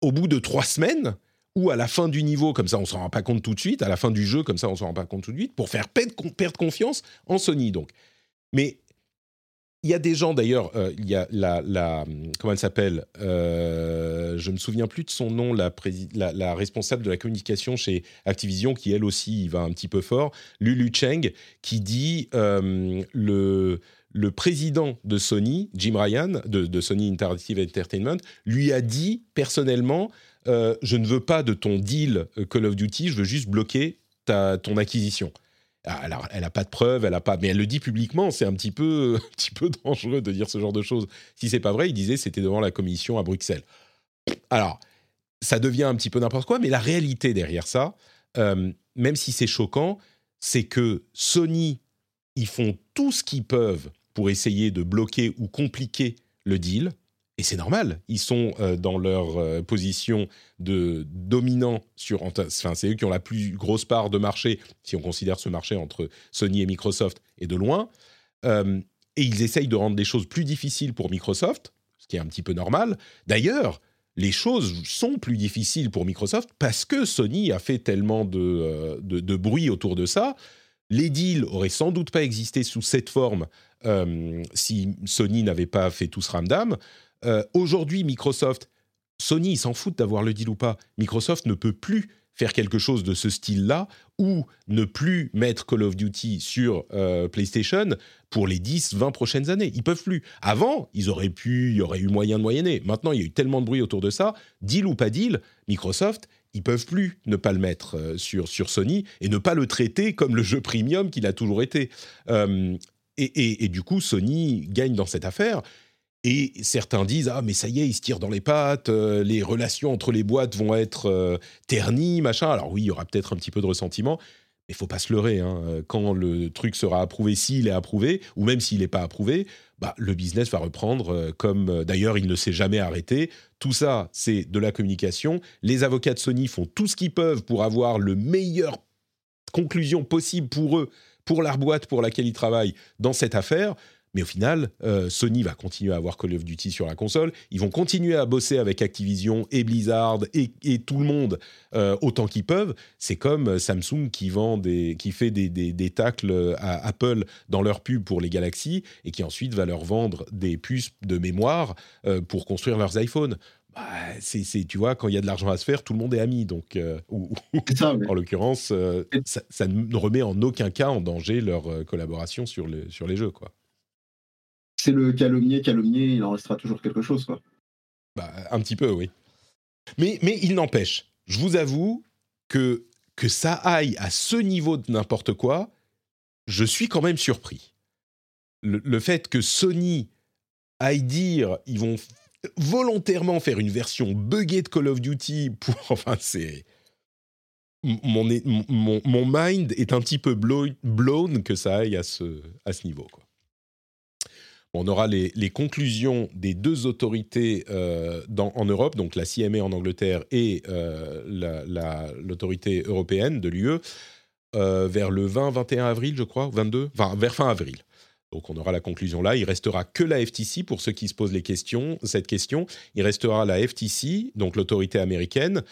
Speaker 1: au bout de trois semaines, ou à la fin du niveau, comme ça on s'en rend pas compte tout de suite, à la fin du jeu, comme ça on s'en rend pas compte tout de suite, pour faire perdre confiance en Sony. Donc, mais il y a des gens d'ailleurs, euh, il y a la, comment elle s'appelle euh, Je me souviens plus de son nom, la, responsable de la communication chez Activision, qui elle aussi va un petit peu fort, Lulu Cheng, qui dit euh, le le président de Sony, Jim Ryan, de, de, Sony Interactive Entertainment, lui a dit personnellement euh, Je ne veux pas de ton deal Call of Duty, je veux juste bloquer ta, ton acquisition. Ah, elle n'a pas de preuves, elle a pas, mais elle le dit publiquement. C'est un petit peu, *laughs* un petit peu dangereux de dire ce genre de choses. Si c'est pas vrai, il disait c'était devant la commission à Bruxelles. Alors, ça devient un petit peu n'importe quoi, mais la réalité derrière ça, euh, même si c'est choquant, c'est que Sony, ils font tout ce qu'ils peuvent pour essayer de bloquer ou compliquer le deal. Et c'est normal, ils sont euh, dans leur euh, position de dominant sur. Enfin, c'est eux qui ont la plus grosse part de marché, si on considère ce marché entre Sony et Microsoft, et de loin. Euh, et ils essayent de rendre les choses plus difficiles pour Microsoft, ce qui est un petit peu normal. D'ailleurs, les choses sont plus difficiles pour Microsoft parce que Sony a fait tellement de, de, de bruit autour de ça. Les deals auraient sans doute pas existé sous cette forme si Sony n'avait pas fait tout ce ramdam. Euh, aujourd'hui, Microsoft, Sony, ils s'en foutent d'avoir le deal ou pas. Microsoft ne peut plus faire quelque chose de ce style-là ou ne plus mettre Call of Duty sur euh, PlayStation pour les 10, 20 prochaines années. Ils peuvent plus. Avant, ils auraient pu, il y aurait eu moyen de moyenner. Maintenant, il y a eu tellement de bruit autour de ça, deal ou pas deal, Microsoft, ils peuvent plus ne pas le mettre euh, sur, sur Sony et ne pas le traiter comme le jeu premium qu'il a toujours été. et, du coup, Sony gagne dans cette affaire. Et certains disent ah mais ça y est ils se tirent dans les pattes, euh, les relations entre les boîtes vont être euh, ternies machin. Alors oui il y aura peut-être un petit peu de ressentiment, mais faut pas se leurrer. Hein. Quand le truc sera approuvé, s'il est approuvé ou même s'il n'est pas approuvé, bah le business va reprendre euh, comme d'ailleurs il ne s'est jamais arrêté. Tout ça c'est de la communication. Les avocats de Sony font tout ce qu'ils peuvent pour avoir le meilleur conclusion possible pour eux, pour la boîte pour laquelle ils travaillent dans cette affaire. Mais au final, euh, Sony va continuer à avoir Call of Duty sur la console. Ils vont continuer à bosser avec Activision et Blizzard et, tout le monde euh, autant qu'ils peuvent. C'est comme euh, Samsung qui vend des, qui fait des, des, tacles à Apple dans leur pub pour les Galaxy et qui ensuite va leur vendre des puces de mémoire pour construire leurs iPhones. Bah, c'est, tu vois, quand il y a de l'argent à se faire, tout le monde est ami. Donc, en l'occurrence, ça, ne remet en aucun cas en danger leur collaboration sur, le, sur les jeux, quoi
Speaker 3: c'est le calomnier, calomnier, il en restera toujours quelque chose, quoi.
Speaker 1: Bah, un petit peu, oui. Mais, mais il n'empêche, je vous avoue que, que ça aille à ce niveau de n'importe quoi, je suis quand même surpris. Le, fait que Sony aille dire, ils vont volontairement faire une version buggée de Call of Duty pour. *laughs* Enfin, c'est. Mon, mon, mon, mind est un petit peu blown que ça aille à ce, à ce niveau. Quoi. On aura les, conclusions des deux autorités euh, en Europe, donc la CMA en Angleterre et euh, l'autorité européenne de l'UE, euh, vers le 20-21 avril, je crois, 22, enfin vers fin avril. Donc on aura la conclusion là. Il restera que la FTC pour ceux qui se posent les questions, cette question. Il restera la FTC, donc l'autorité américaine,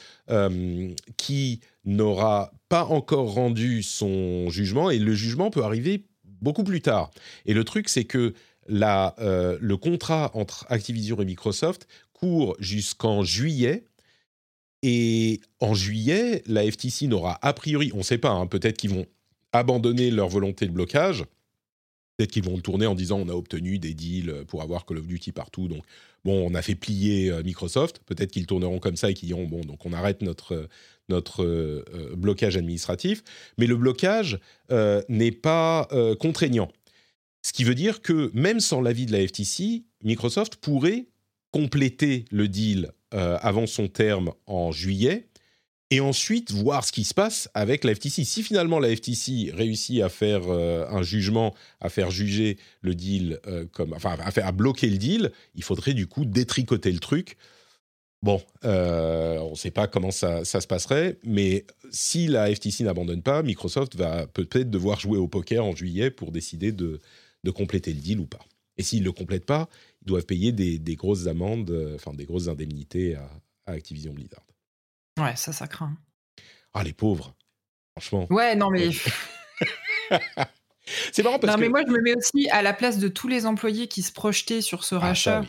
Speaker 1: qui n'aura pas encore rendu son jugement et le jugement peut arriver beaucoup plus tard. Et le truc, c'est que euh, le contrat entre Activision et Microsoft court jusqu'en juillet. Et en juillet, la FTC n'aura a priori, on ne sait pas, hein, peut-être qu'ils vont abandonner leur volonté de blocage. Peut-être qu'ils vont tourner en disant on a obtenu des deals pour avoir Call of Duty partout. Donc, bon, on a fait plier euh, Microsoft. Peut-être qu'ils tourneront comme ça et qu'ils diront bon, donc on arrête notre, notre euh, blocage administratif. Mais le blocage n'est pas contraignant. Ce qui veut dire que même sans l'avis de la FTC, Microsoft pourrait compléter le deal euh, avant son terme en juillet et ensuite voir ce qui se passe avec la FTC. Si finalement la FTC réussit à faire euh, un jugement, à faire juger le deal euh, comme, enfin, à, faire, à bloquer le deal, il faudrait du coup détricoter le truc. Bon, on ne sait pas comment ça, ça, se passerait, mais si la FTC n'abandonne pas, Microsoft va peut-être devoir jouer au poker en juillet pour décider de, de compléter le deal ou pas. Et s'ils ne le complètent pas, ils doivent payer des, des grosses amendes, enfin des grosses indemnités à, à Activision Blizzard.
Speaker 2: Ouais, ça, ça craint.
Speaker 1: Ah, les pauvres. Franchement.
Speaker 2: Ouais, non, mais. *laughs*
Speaker 1: c'est marrant parce
Speaker 2: non,
Speaker 1: que.
Speaker 2: mais moi, je me mets aussi à la place de tous les employés qui se projetaient sur ce
Speaker 1: Ah,
Speaker 2: rachat,
Speaker 1: ça, oui.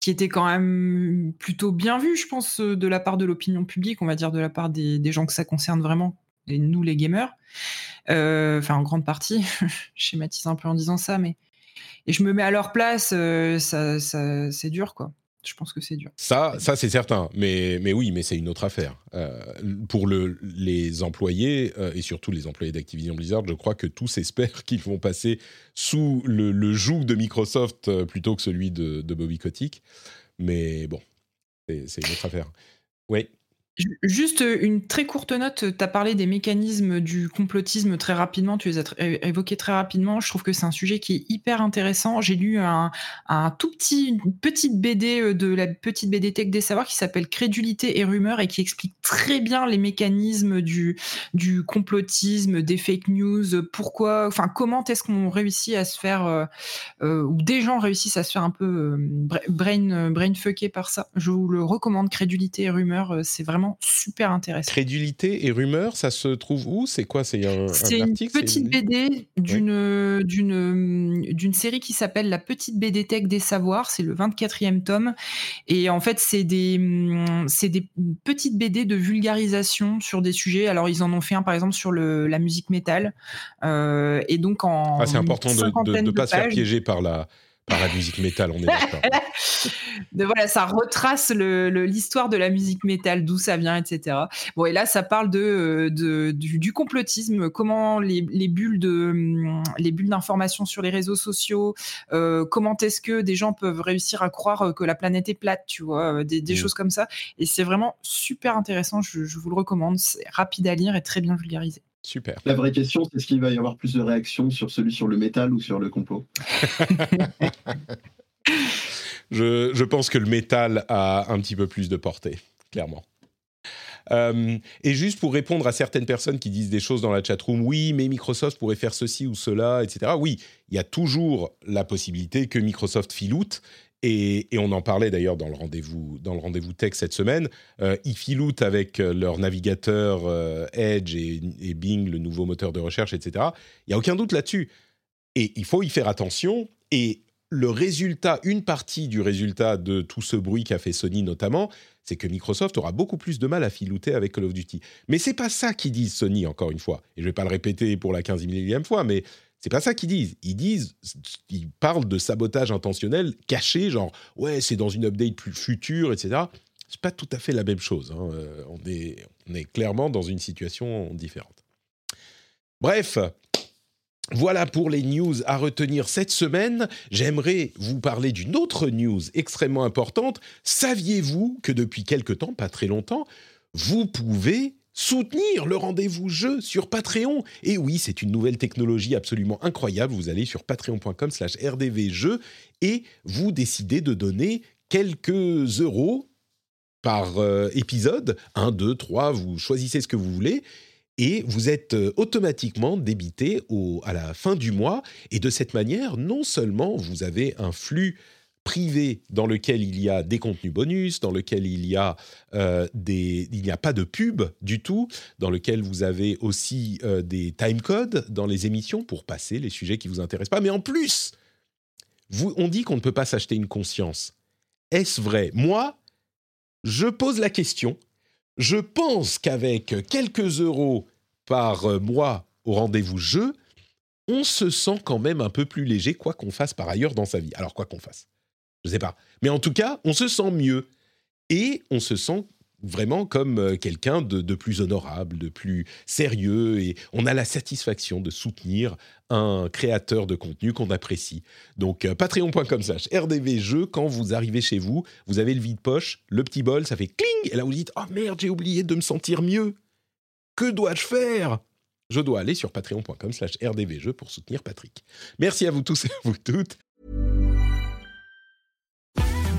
Speaker 2: qui était quand même plutôt bien vu, je pense, euh, de la part de l'opinion publique, on va dire de la part des, des gens que ça concerne vraiment, nous, les gamers. Euh, Enfin, en grande partie, *laughs* je schématise un peu en disant ça, mais. Et je me mets à leur place, euh, ça, c'est dur, quoi. Je pense que c'est dur.
Speaker 1: Ça, ça c'est certain. Mais, mais oui, mais c'est une autre affaire. Euh, pour le, les employés, et surtout les employés d'Activision Blizzard, je crois que tous espèrent *laughs* qu'ils vont passer sous le, joug de Microsoft plutôt que celui de, de Bobby Kotick. Mais bon, c'est une autre affaire. Oui.
Speaker 2: Ju- Juste une très courte note, tu as parlé des mécanismes du complotisme très rapidement, tu les as évoqués très rapidement. Je trouve que c'est un sujet qui est hyper intéressant. J'ai lu un, un tout petit, une petite BD euh, de la petite BD Tech des Savoirs qui s'appelle Crédulité et rumeurs et qui explique très bien les mécanismes du, du complotisme, des fake news, pourquoi, enfin, comment est-ce qu'on réussit à se faire, euh, euh, ou des gens réussissent à se faire un peu euh, bra- brain, par ça. Je vous le recommande, Crédulité et rumeurs, euh, c'est vraiment super intéressant.
Speaker 1: Crédulité et rumeurs, ça se trouve où? C'est quoi? C'est un, un
Speaker 2: C'est une
Speaker 1: article
Speaker 2: petite BD d'une d'une d'une série qui s'appelle La petite BD Tech des savoirs. C'est le 24e tome. Et en fait, c'est des hum, c'est des petites BD de vulgarisation sur des sujets. Alors, ils en ont fait un par exemple sur le, la musique métal. Euh, et donc en
Speaker 1: Ah, c'est important de ne pas se faire piéger par la, par la musique métal, on est d'accord. *laughs*
Speaker 2: voilà, ça retrace le- le- l'histoire de la musique métal, d'où ça vient, etc. Bon, et là, ça parle de, euh, de- du, du complotisme, comment les, les bulles de hum, les bulles d'information sur les réseaux sociaux, euh, comment est-ce que des gens peuvent réussir à croire euh, que la planète est plate, tu vois, des, des
Speaker 1: Mm.
Speaker 2: choses comme ça. Et c'est vraiment super intéressant. Je, je vous le recommande. C'est rapide à lire et très bien vulgarisé.
Speaker 1: Super.
Speaker 3: La vraie question, c'est est-ce qu'il va y avoir plus de réactions sur celui sur le métal ou sur le complot *laughs*
Speaker 1: Je, je pense que le métal a un petit peu plus de portée, clairement. Euh, et juste pour répondre à certaines personnes qui disent des choses dans la chatroom, oui, mais Microsoft pourrait faire ceci ou cela, etc. Oui, il y a toujours la possibilité que Microsoft filoute. Et, on en parlait d'ailleurs dans le rendez-vous dans le rendez-vous tech cette semaine. Euh, ils filoutent avec euh, leur navigateur euh, Edge et, et Bing, le nouveau moteur de recherche, etc. Il y a aucun doute là-dessus. Et il faut y faire attention. Et le résultat, une partie du résultat de tout ce bruit qu'a fait Sony notamment, c'est que Microsoft aura beaucoup plus de mal à filouter avec Call of Duty. Mais c'est pas ça qu'ils disent Sony, encore une fois. Et je vais pas le répéter pour la 15 millième fois, mais c'est pas ça qu'ils disent. Ils disent, ils parlent de sabotage intentionnel caché, genre ouais, c'est dans une update plus future, etc. C'est pas tout à fait la même chose. hein. Euh, on, est, on est clairement dans une situation différente. Bref, voilà pour les news à retenir cette semaine. J'aimerais vous parler d'une autre news extrêmement importante. Saviez-vous que depuis quelque temps, pas très longtemps, vous pouvez soutenir le rendez-vous jeu sur Patreon Et oui, c'est une nouvelle technologie absolument incroyable. Vous allez sur patreon.com slash rdvjeux et vous décidez de donner quelques euros par euh, épisode. 1, 2, 3, vous choisissez ce que vous voulez et vous êtes euh, automatiquement débité au, à la fin du mois. Et de cette manière, non seulement vous avez un flux privé dans lequel il y a des contenus bonus, dans lequel il y a euh, des, il n'y a pas de pub du tout, dans lequel vous avez aussi euh, des timecodes dans les émissions pour passer les sujets qui vous intéressent pas. Mais en plus, on dit qu'on ne peut pas s'acheter une conscience. Est-ce vrai? Moi, je pose la question. Je pense qu'avec quelques euros par euh, mois au rendez-vous jeu, on se sent quand même un peu plus léger, quoi qu'on fasse par ailleurs dans sa vie. Alors, quoi qu'on fasse, je sais pas. Mais en tout cas, on se sent mieux. Et on se sent vraiment comme euh, quelqu'un de, plus honorable, de plus sérieux, et on a la satisfaction de soutenir un créateur de contenu qu'on apprécie. Donc euh, patreon.com slash rdvjeux, quand vous arrivez chez vous, vous avez le vide-poche, le petit bol, ça fait cling, et là vous dites « Oh merde, j'ai oublié de me sentir mieux Que dois-je faire ?» Je dois aller sur patreon.com slash rdvjeux pour soutenir Patrick. Merci à vous tous et à vous toutes.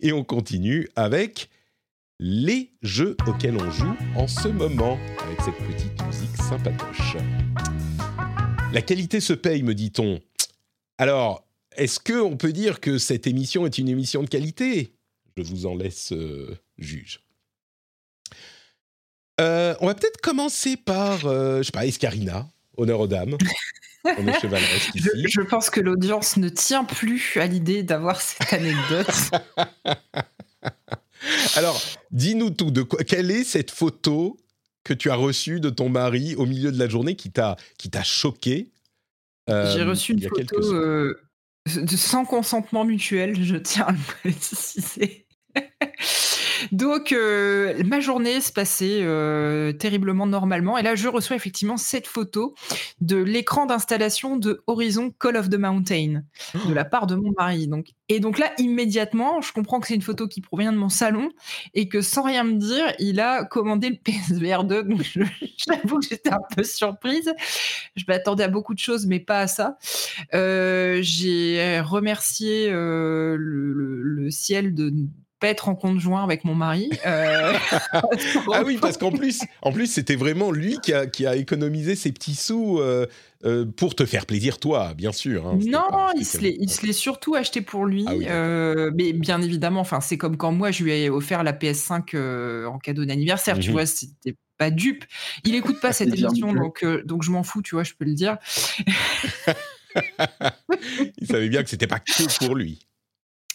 Speaker 1: Et on continue avec les jeux auxquels on joue en ce moment, avec cette petite musique sympatoche. La qualité se paye, me dit-on. Alors, est-ce qu'on peut dire que cette émission est une émission de qualité? Je vous en laisse euh, juge. Euh, on va peut-être commencer par, euh, je sais pas, Escarina, honneur aux dames. *laughs* On est chevaleresque ici.
Speaker 2: Je, pense que l'audience ne tient plus à l'idée d'avoir cette anecdote. *laughs*
Speaker 1: Alors, dis-nous tout. De quoi, quelle est cette photo que tu as reçue de ton mari au milieu de la journée qui t'a qui t'a choqué
Speaker 2: J'ai
Speaker 1: euh,
Speaker 2: reçu
Speaker 1: il
Speaker 2: une
Speaker 1: quelques
Speaker 2: photo euh, sans consentement mutuel, je tiens à le préciser. Donc, euh, ma journée se passait euh, terriblement normalement. Et là, je reçois effectivement cette photo de l'écran d'installation de Horizon Call of the Mountain de la part de mon mari. Donc, et donc là, immédiatement, je comprends que c'est une photo qui provient de mon salon et que sans rien me dire, il a commandé le PSVR 2. Donc, *laughs* j'avoue que j'étais un peu surprise. Je m'attendais à beaucoup de choses, mais pas à ça. Euh, J'ai remercié le, ciel de pas être en conjoint avec mon mari. Euh, *laughs*
Speaker 1: Ah oui, parce qu'en plus, en plus, c'était vraiment lui qui a, qui a économisé ses petits sous euh, euh, pour te faire plaisir, toi, bien sûr. hein.
Speaker 2: Non,
Speaker 1: pas
Speaker 2: il se
Speaker 1: spécialement
Speaker 2: il se l'est surtout acheté pour lui.
Speaker 1: Ah oui,
Speaker 2: mais bien évidemment, enfin, c'est comme quand moi je lui ai offert la PS5 euh, en cadeau d'anniversaire. Tu
Speaker 1: Mhm.
Speaker 2: vois, c'était pas dupe. Il écoute pas cette
Speaker 3: C'est bien
Speaker 2: émission, donc donc je m'en fous. Tu vois, je peux le dire. *laughs*
Speaker 1: Il savait bien que c'était pas que pour lui.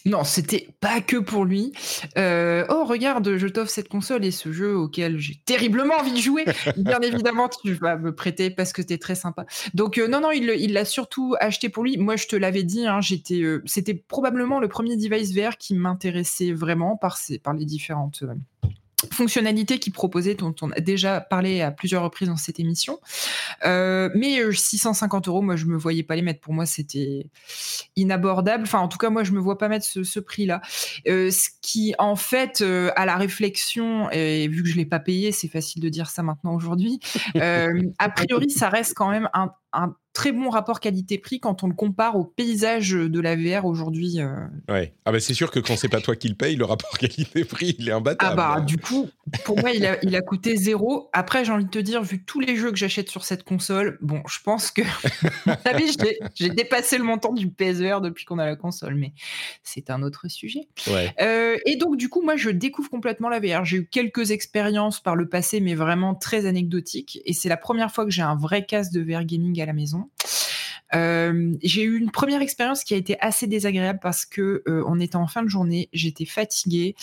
Speaker 2: Non, c'était pas que pour lui. Euh, oh, regarde, je t'offre cette console et ce jeu auquel j'ai terriblement envie de jouer. Bien évidemment, tu vas me prêter parce que t'es très sympa. Donc, euh, non, non, il l'a surtout acheté pour lui. Moi, je te l'avais dit, hein, euh, c'était probablement le premier device VR qui m'intéressait vraiment par, ses, par les différentes. Euh, fonctionnalités qu'il proposait, dont on a déjà parlé à plusieurs reprises dans cette émission. Euh, mais euh, 650 euros, moi, je me voyais pas les mettre. Pour moi, c'était inabordable. Enfin, en tout cas, moi, je me vois pas mettre ce, prix-là. Euh, ce qui, en fait, euh, à la réflexion, et vu que je l'ai pas payé, c'est facile de dire ça maintenant aujourd'hui. euh, a priori, ça reste quand même un, un très bon rapport qualité-prix quand on le compare au paysage de la VR aujourd'hui. euh.
Speaker 1: Ouais. Ah bah c'est sûr que quand c'est pas toi qui le paye, le rapport *laughs* qualité-prix, il est
Speaker 2: Ah
Speaker 1: imbattable.
Speaker 2: bah, du coup, pour moi, il a, il a coûté zéro. Après, j'ai envie de te dire, vu tous les jeux que j'achète sur cette console, bon, je pense que, *laughs* j'ai- j'ai dépassé le montant du PSVR depuis qu'on a la console, mais c'est un autre sujet.
Speaker 1: Ouais.
Speaker 2: Euh, et donc, du coup, moi, je découvre complètement la VR. J'ai eu quelques expériences par le passé, mais vraiment très anecdotiques. Et c'est la première fois que j'ai un vrai casque de VR gaming à la maison. Euh, j'ai eu une première expérience qui a été assez désagréable parce que euh, on était en fin de journée, j'étais fatiguée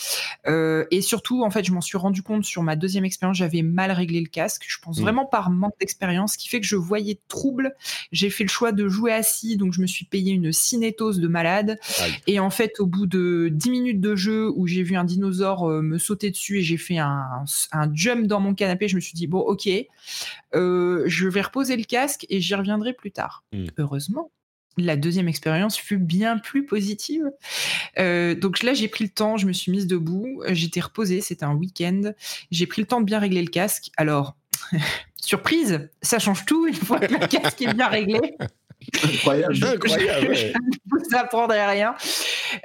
Speaker 2: euh, et surtout en fait je m'en suis rendu compte sur ma deuxième expérience, j'avais mal réglé le casque. Je pense
Speaker 1: Mm.
Speaker 2: vraiment par manque d'expérience, ce qui fait que je voyais trouble. J'ai fait le choix de jouer assis, donc je me suis payé une cinétose de malade.
Speaker 1: Aïe.
Speaker 2: Et en fait, au bout de 10 minutes de jeu où j'ai vu un dinosaure me sauter dessus et j'ai fait un, un jump dans mon canapé, je me suis dit, bon, ok, je vais reposer le casque et j'y reviendrai plus tard.
Speaker 1: Mm.
Speaker 2: Heureusement. la deuxième expérience fut bien plus positive. Euh, donc là, j'ai pris le temps, je me suis mise debout, j'étais reposée, c'était un week-end. J'ai pris le temps de bien régler le casque. Alors, *laughs* surprise, ça change tout une fois que le casque est bien réglé. *laughs*
Speaker 3: Incroyable.
Speaker 1: Incroyable. ouais. *laughs*
Speaker 2: Je ne vous apprendrai rien.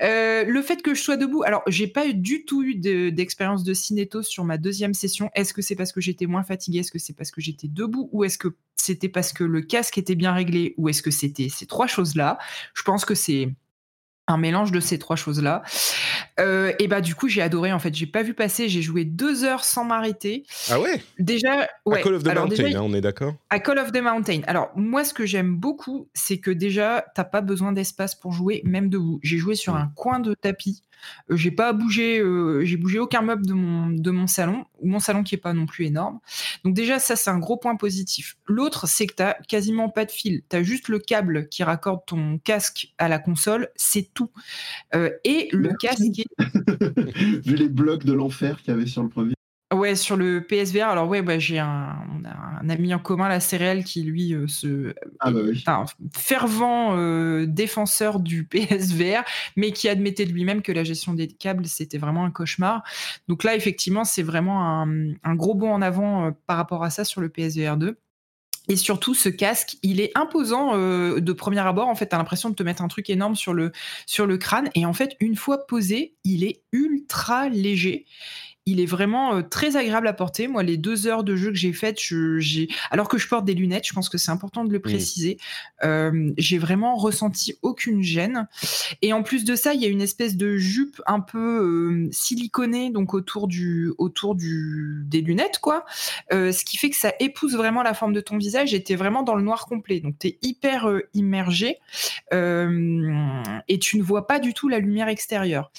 Speaker 2: Euh, le fait que je sois debout, alors j'ai pas eu du tout eu de- d'expérience de, cinéto sur ma deuxième session. Est-ce que c'est parce que j'étais moins fatiguée? Est-ce que c'est parce que j'étais debout? Ou est-ce que c'était parce que le casque était bien réglé? Ou est-ce que c'était ces trois choses-là? Je pense que c'est un mélange de ces trois choses-là. Euh, et bah du coup j'ai adoré en fait. J'ai pas vu passer. J'ai joué deux heures sans m'arrêter.
Speaker 1: Ah ouais?
Speaker 2: Déjà, ouais.
Speaker 1: À Call of the
Speaker 2: alors
Speaker 1: Mountain,
Speaker 2: déjà,
Speaker 1: hein, on est d'accord?
Speaker 2: À Call of the Mountain. Alors, moi, ce que j'aime beaucoup, c'est que déjà, t'as pas besoin d'espace pour jouer, même debout. J'ai joué sur
Speaker 1: Mm.
Speaker 2: un coin de tapis. Euh, j'ai pas bougé, euh, j'ai bougé aucun meuble de mon, de mon salon, ou mon salon qui est pas non plus énorme. Donc, déjà, ça, c'est un gros point positif. L'autre, c'est que t'as quasiment pas de fil. T'as juste le câble qui raccorde ton casque à la console, c'est tout. Euh, et le
Speaker 3: Merci.
Speaker 2: casque est *laughs*
Speaker 3: Vu les blocs de l'enfer qu'il y avait sur le premier.
Speaker 2: Ouais, sur le PSVR, alors ouais, bah, j'ai un, on a un ami en commun, la Céréale, qui lui euh, se,
Speaker 3: Ah bah oui.
Speaker 2: est un fervent euh, défenseur du *laughs* PSVR, mais qui admettait de lui-même que la gestion des câbles, c'était vraiment un cauchemar. Donc là, effectivement, c'est vraiment un, un gros bond en avant euh, par rapport à ça sur le PSVR 2. Et surtout, ce casque, il est imposant euh, de premier abord. En fait, tu as l'impression de te mettre un truc énorme sur le, sur le crâne. Et en fait, une fois posé, il est ultra léger. Il est vraiment euh, très agréable à porter. Moi, les deux heures de jeu que j'ai faites, j'ai, alors que je porte des lunettes, je pense que c'est important de le préciser. euh, j'ai vraiment ressenti aucune gêne. Et en plus de ça, il y a une espèce de jupe un peu euh, siliconée donc autour du autour du des lunettes quoi. Euh, ce qui fait que ça épouse vraiment la forme de ton visage et t'es vraiment dans le noir complet. Donc t'es hyper euh, immergé et tu ne vois pas du tout la lumière extérieure.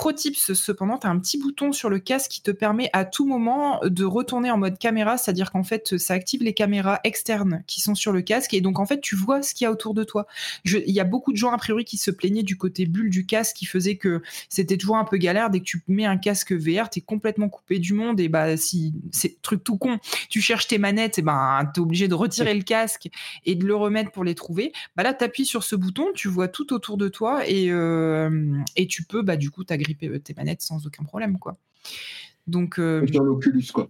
Speaker 2: Pro tips, cependant, tu as un petit bouton sur le casque qui te permet à tout moment de retourner en mode caméra, c'est-à-dire qu'en fait, ça active les caméras externes qui sont sur le casque et donc en fait, tu vois ce qu'il y a autour de toi. Il y a beaucoup de gens, a priori, qui se plaignaient du côté bulle du casque qui faisait que c'était toujours un peu galère. Dès que tu mets un casque VR, tu es complètement coupé du monde et bah, si c'est truc tout con, tu cherches tes manettes, et ben, tu es obligé de retirer le casque et de le remettre pour les trouver. Bah là, tu appuies sur ce bouton, tu vois tout autour de toi et, euh, tu peux, bah, du coup, t'agripper tes manettes sans aucun problème. quoi. Donc, euh,
Speaker 3: Sur l'Oculus, quoi.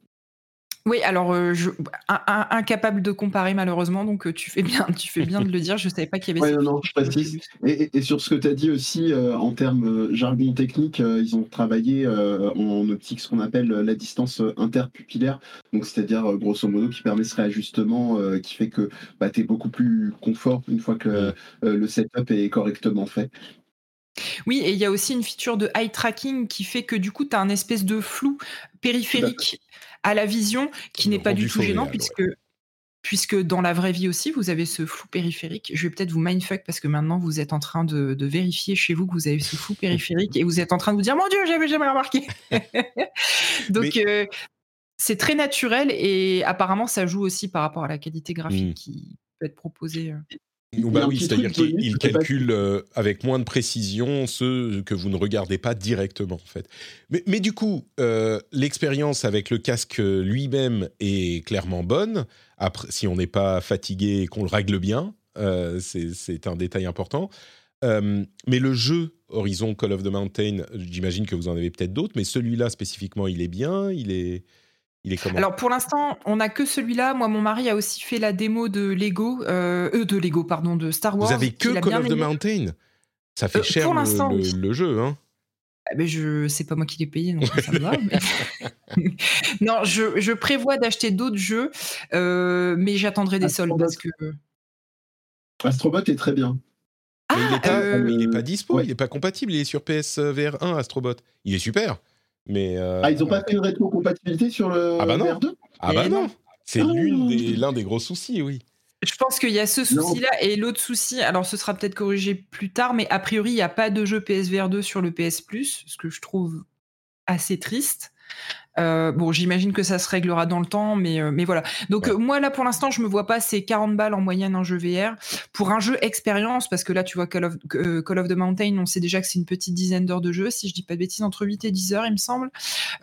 Speaker 2: oui, alors euh, je, un- un- incapable de comparer malheureusement, donc euh, tu fais bien, tu fais bien de le dire. Je savais pas qu'il y avait.
Speaker 3: Ouais,
Speaker 2: ces
Speaker 3: non, non, je précise. Et, sur ce que tu as dit aussi, euh, en termes euh, jargon technique, euh, ils ont travaillé euh, en optique ce qu'on appelle euh, la distance euh, interpupillaire, donc c'est-à-dire euh, grosso modo qui permet ce réajustement euh, qui fait que bah, tu es beaucoup plus confort une fois que euh, le setup est correctement fait.
Speaker 2: Oui, et il y a aussi une feature de eye tracking qui fait que du coup, tu as un espèce de flou périphérique à la vision qui n'est pas du tout gênant puisque. Puisque dans la vraie vie aussi, vous avez ce flou périphérique. Je vais peut-être vous mindfuck parce que maintenant vous êtes en train de, de vérifier chez vous que vous avez ce flou périphérique et vous êtes en train de vous dire Mon Dieu, j'avais jamais remarqué. *laughs* Donc euh, c'est très naturel et apparemment ça joue aussi par rapport à la qualité graphique
Speaker 1: Mm.
Speaker 2: qui peut être proposée. Euh.
Speaker 1: Bah oui, c'est-à-dire qu'il calcule euh, avec moins de précision ceux que vous ne regardez pas directement, en fait. Mais, mais du coup, euh, l'expérience avec le casque lui-même est clairement bonne. Après, si on n'est pas fatigué et qu'on le règle bien, euh, c'est un détail important. Euh, mais le jeu Horizon Call of the Mountain, j'imagine que vous en avez peut-être d'autres, mais celui-là spécifiquement, il est bien, il est, il est comment?
Speaker 2: Alors pour l'instant, on n'a que celui-là. Moi, mon mari a aussi fait la démo de Lego, euh, euh, de Lego, pardon, de Star Wars.
Speaker 1: Vous avez que Call of the. Mountain? Ça fait
Speaker 2: Euh,
Speaker 1: cher
Speaker 2: pour
Speaker 1: le-
Speaker 2: l'instant,
Speaker 1: le,
Speaker 2: oui.
Speaker 1: le jeu, hein
Speaker 2: Ah, mais je, c'est pas moi qui l'ai payé, donc ça me va. mais- *laughs* non, je, je prévois d'acheter d'autres jeux, euh, mais j'attendrai des soldes parce que.
Speaker 3: Astrobot est très bien.
Speaker 1: Mais il est pas,
Speaker 2: euh,
Speaker 1: mais il est pas dispo,
Speaker 3: ouais.
Speaker 1: il est pas compatible, il est sur PSVR 1 Astrobot. Il est super, mais euh,
Speaker 3: Ah, ils n'ont pas fait une rétrocompatibilité sur le
Speaker 1: Ah bah non.
Speaker 3: VR2
Speaker 1: ah bah non,
Speaker 2: non.
Speaker 1: c'est
Speaker 3: Ah.
Speaker 1: des l'un des gros soucis, oui.
Speaker 2: Je pense qu'il y a ce souci-là et l'autre souci, alors ce sera peut-être corrigé plus tard, mais a priori, il n'y a pas de jeu PSVR 2 sur le PS Plus, ce que je trouve assez triste. Euh, bon, j'imagine que ça se réglera dans le temps, mais, euh, mais voilà. Donc,
Speaker 1: Ouais.
Speaker 2: euh, moi, là, pour l'instant, je me vois pas ces 40 balles en moyenne en jeu VR. Pour un jeu expérience, parce que là, tu vois, Call of, euh, Call of the Mountain, on sait déjà que c'est une petite dizaine d'heures de jeu, si je dis pas de bêtises, entre 8 et 10 heures, il me semble.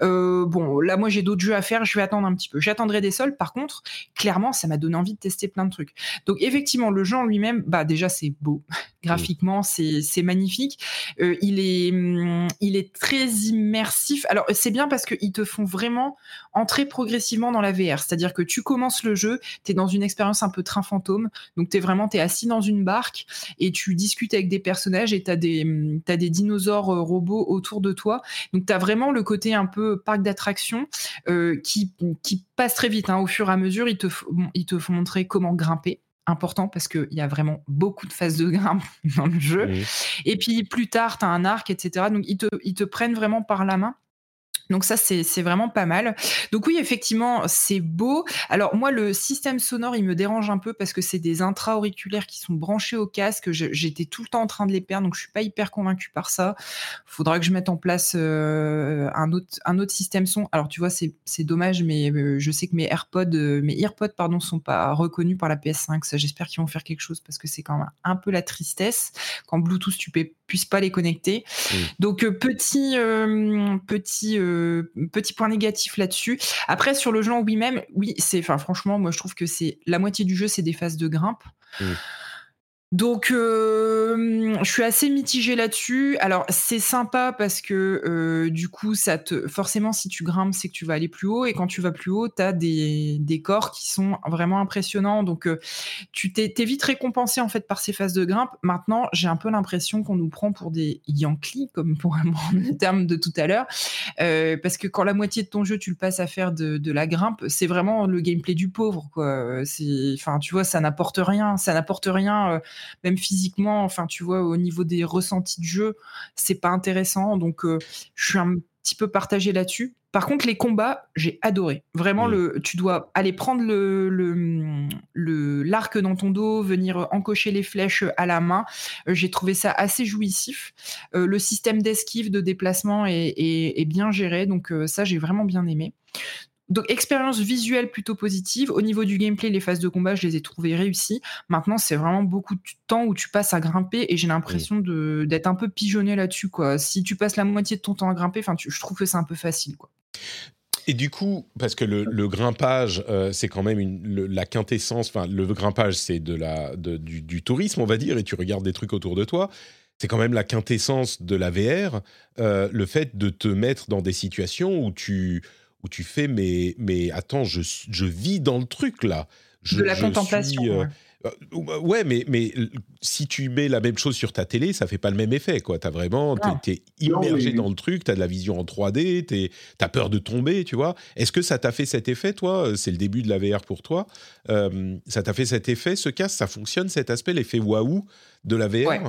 Speaker 2: Bon, là, moi, j'ai d'autres jeux à faire, je vais attendre un petit peu. J'attendrai des soldes. Par contre, clairement, ça m'a donné envie de tester plein de trucs. Donc, effectivement, le jeu en lui-même, bah, déjà, c'est beau. Graphiquement, c'est magnifique. Euh, il, est, hum, il est très immersif. Alors, c'est bien parce qu'ils te font vraiment entrer progressivement dans la VR. C'est-à-dire que tu commences le jeu, tu es dans une expérience un peu train fantôme. Donc, tu es vraiment es assis dans une barque et tu discutes avec des personnages et tu as, des t'as des dinosaures euh, robots autour de toi. Donc, tu as vraiment le côté un peu parc d'attractions euh, qui, passe très vite. hein. Au fur et à mesure, te, ils te font montrer comment grimper. Important parce qu'il y a vraiment beaucoup de phases de grimpe *laughs* dans le jeu.
Speaker 1: Mhm.
Speaker 2: Et puis plus tard, tu as un arc, etc. Donc ils te, ils te prennent vraiment par la main. Donc ça, c'est vraiment pas mal. Donc oui, effectivement, c'est beau. Alors moi, le système sonore, il me dérange un peu parce que c'est des intra-auriculaires qui sont branchés au casque. J'étais tout le temps en train de les perdre, donc je suis pas hyper convaincue par ça. Faudra que je mette en place euh, un, autre, un autre système son. Alors tu vois, c'est dommage, mais euh, je sais que mes AirPods, euh, mes EarPods, pardon, sont pas reconnus par la PS5. Ça, j'espère qu'ils vont faire quelque chose parce que c'est quand même un peu la tristesse quand Bluetooth, tu peux, puisses pas les connecter. Donc petit petit euh, petit point négatif là-dessus. Après sur le jeu en lui-même, oui, c'est franchement, moi je trouve que c'est la moitié du jeu c'est des phases de grimpe.
Speaker 1: Mm.
Speaker 2: Donc euh, je suis assez mitigée là-dessus. Alors c'est sympa parce que euh, du coup ça te forcément si tu grimpes c'est que tu vas aller plus haut et quand tu vas plus haut tu as des des corps qui sont vraiment impressionnants donc euh, tu t'es vite récompensé en fait par ces phases de grimpe. Maintenant, j'ai un peu l'impression qu'on nous prend pour des Yankees, comme pour *laughs* le terme de tout à l'heure, parce que quand la moitié de ton jeu tu le passes à faire de, la grimpe, c'est vraiment le gameplay du pauvre, quoi. C'est, tu vois, ça n'apporte rien, ça n'apporte rien, même physiquement. Enfin, tu vois, au niveau des ressentis de jeu, c'est pas intéressant. Donc, euh, je suis un petit peu partagé là-dessus. Par contre, les combats, j'ai adoré. Vraiment,
Speaker 1: Mm.
Speaker 2: le, tu dois aller prendre le, le, le- l'arc dans ton dos, venir encocher les flèches à la main. Euh, j'ai trouvé ça assez jouissif. Euh, le système d'esquive, de déplacement est, est- est bien géré, donc euh, ça, j'ai vraiment bien aimé. Donc, expérience visuelle plutôt positive. Au niveau du gameplay, les phases de combat, je les ai trouvées réussies. Maintenant, c'est vraiment beaucoup de temps où tu passes à grimper et j'ai l'impression de, d'être un peu pigeonné là-dessus. Quoi. Si tu passes la moitié de ton temps à grimper, tu- je trouve que c'est un peu facile. Quoi.
Speaker 1: Et du coup, parce que le, le grimpage, euh, c'est quand même une, le- la quintessence. Enfin, le grimpage, c'est de la, de- du, du tourisme, on va dire, et tu regardes des trucs autour de toi. C'est quand même la quintessence de la VR, euh, le fait de te mettre dans des situations où tu, où tu fais, mais, mais attends, je, je vis dans le truc là. Je,
Speaker 2: de la
Speaker 1: je
Speaker 2: contemplation.
Speaker 1: suis, euh,
Speaker 2: ouais.
Speaker 1: euh, ouais, mais, mais si tu mets la même chose sur ta télé, ça fait pas le même effet, quoi. T'as vraiment, t'es,
Speaker 2: Non,
Speaker 1: immergé dans le truc, t'as de la vision en 3D, t'es, t'as peur de tomber, tu vois. Est-ce que ça t'a fait cet effet, toi? C'est le début de la VR pour toi. Euh, ça t'a fait cet effet, ce casque Ça fonctionne, cet aspect, l'effet waouh de la VR
Speaker 2: Ouais.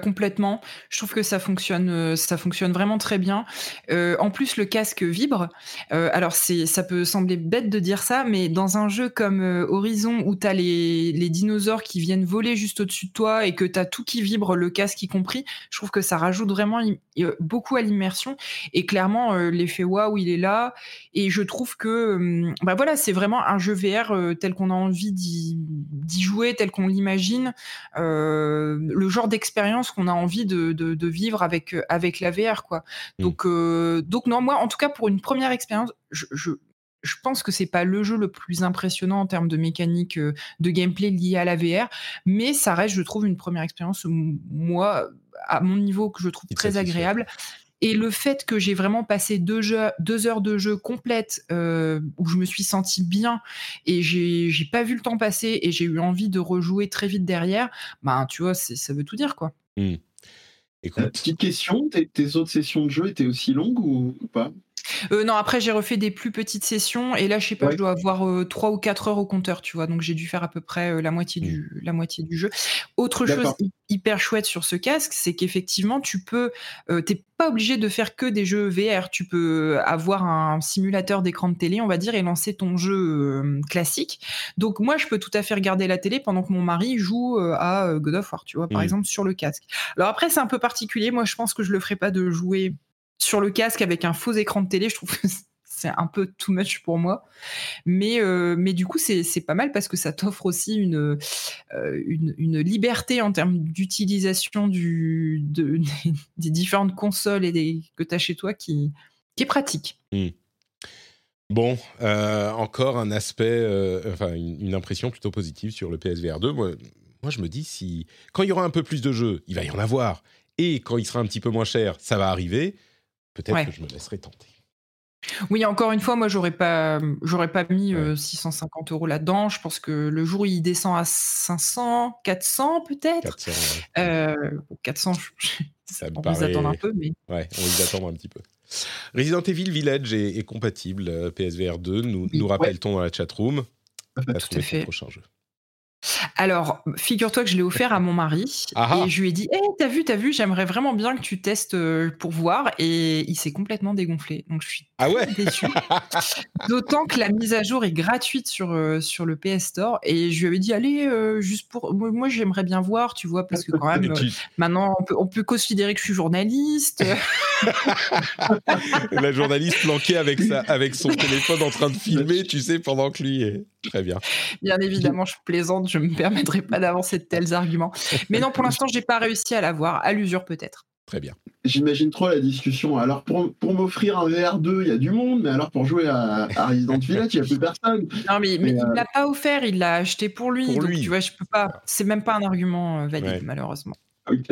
Speaker 2: Complètement. Je trouve que ça fonctionne, euh, ça fonctionne vraiment très bien. Euh, en plus, le casque vibre. Euh, alors, c'est, ça peut sembler bête de dire ça, mais dans un jeu comme Horizon où tu as les, les dinosaures qui viennent voler juste au-dessus de toi et que tu as tout qui vibre, le casque y compris, je trouve que ça rajoute vraiment im- beaucoup à l'immersion. Et clairement, l'effet waouh, il est là. Et je trouve que, hum, bah voilà, c'est vraiment un jeu VR tel qu'on a envie d'y, d'y jouer, tel qu'on l'imagine le genre d'expérience qu'on a envie de, de- de vivre avec, euh, avec la VR. Quoi.
Speaker 1: Mm.
Speaker 2: Donc, euh, donc, non, moi, en tout cas, pour une première expérience, je, je, je pense que c'est pas le jeu le plus impressionnant en termes de mécanique euh, de gameplay lié à la VR, mais ça reste, je trouve, une première expérience, moi, à mon niveau, que je trouve très agréable. Et le fait que j'ai vraiment passé deux, jeux, deux heures de jeu complètes euh, où je me suis sentie bien et j'ai pas vu le temps passer et j'ai eu envie de rejouer très vite derrière, ben tu vois, ça veut tout dire quoi.
Speaker 3: Euh,
Speaker 1: Écoute,
Speaker 3: petite question, tes, tes autres sessions de jeu étaient aussi longues ou, ou pas?
Speaker 2: Euh, non, après j'ai refait des plus petites sessions et là je sais pas,
Speaker 3: Ouais.
Speaker 2: je dois avoir euh, 3 ou 4 heures au compteur, tu vois, donc j'ai dû faire à peu près euh, la, moitié du, la moitié du jeu. Autre chose hyper chouette sur ce casque, c'est qu'effectivement tu peux, euh, t'es pas obligé de faire que des jeux VR, tu peux avoir un simulateur d'écran de télé, on va dire, et lancer ton jeu euh, classique. Donc moi je peux tout à fait regarder la télé pendant que mon mari joue euh, à euh, God of War, tu vois, par
Speaker 1: Mhm.
Speaker 2: exemple sur le casque. Alors après c'est un peu particulier, moi je pense que je le ferai pas de jouer sur le casque avec un faux écran de télé, je trouve que *laughs* c'est un peu too much pour moi. Mais, euh, mais du coup, c'est pas mal parce que ça t'offre aussi une, euh, une, une, liberté en termes d'utilisation du, de, *laughs* des différentes consoles et des, que tu as chez toi qui, qui est pratique.
Speaker 1: Hmm. Bon, euh, encore un aspect, enfin une, impression plutôt positive sur le PSVR 2. Moi, moi, je me dis si quand il y aura un peu plus de jeux, il va y en avoir, et quand il sera un petit peu moins cher, ça va arriver. Peut-être que je me laisserai tenter.
Speaker 2: Oui, encore une fois, moi, j'aurais pas, j'aurais pas mis 650 euros là-dedans. Je pense que le jour où il descend à 500, 400 peut-être. 400, ça on paraît... attendre un peu, mais.
Speaker 1: Ouais, on les attendre un petit peu. Resident Evil Village est, compatible euh, PSVR 2, nous, nous rappelle-t-on dans la chatroom.
Speaker 2: Tout à fait. Prochain jeu. Alors, figure-toi que je l'ai offert à mon mari et je lui ai dit hey, T'as vu, t'as vu, j'aimerais vraiment bien que tu testes euh, pour voir. Et il s'est complètement dégonflé. Donc, je suis
Speaker 1: ah ouais?
Speaker 2: déçu. *laughs* D'autant que la mise à jour est gratuite sur, euh, sur le PS Store. Et je lui avais dit Allez, euh, juste pour. Moi, j'aimerais bien voir, tu vois, parce que quand même, maintenant, on peut, on peut considérer que je suis journaliste. *laughs*
Speaker 1: la journaliste planquée avec, sa, avec son téléphone en train de filmer, tu sais, pendant que lui est. Très bien.
Speaker 2: Bien évidemment, je plaisante, je ne me permettrai pas d'avancer de tels arguments. Mais non, pour l'instant, je n'ai pas réussi à l'avoir. À l'usure, peut-être.
Speaker 1: Très bien.
Speaker 3: J'imagine trop la discussion. Alors, pour, pour m'offrir un VR2, il y a du monde, mais alors pour jouer à, Resident Village, il n'y a plus personne.
Speaker 2: Non, mais, mais, il ne euh, l'a pas offert, il l'a acheté pour lui. donc, tu vois, je peux pas. C'est même pas un argument euh, valide, malheureusement.
Speaker 3: Ok.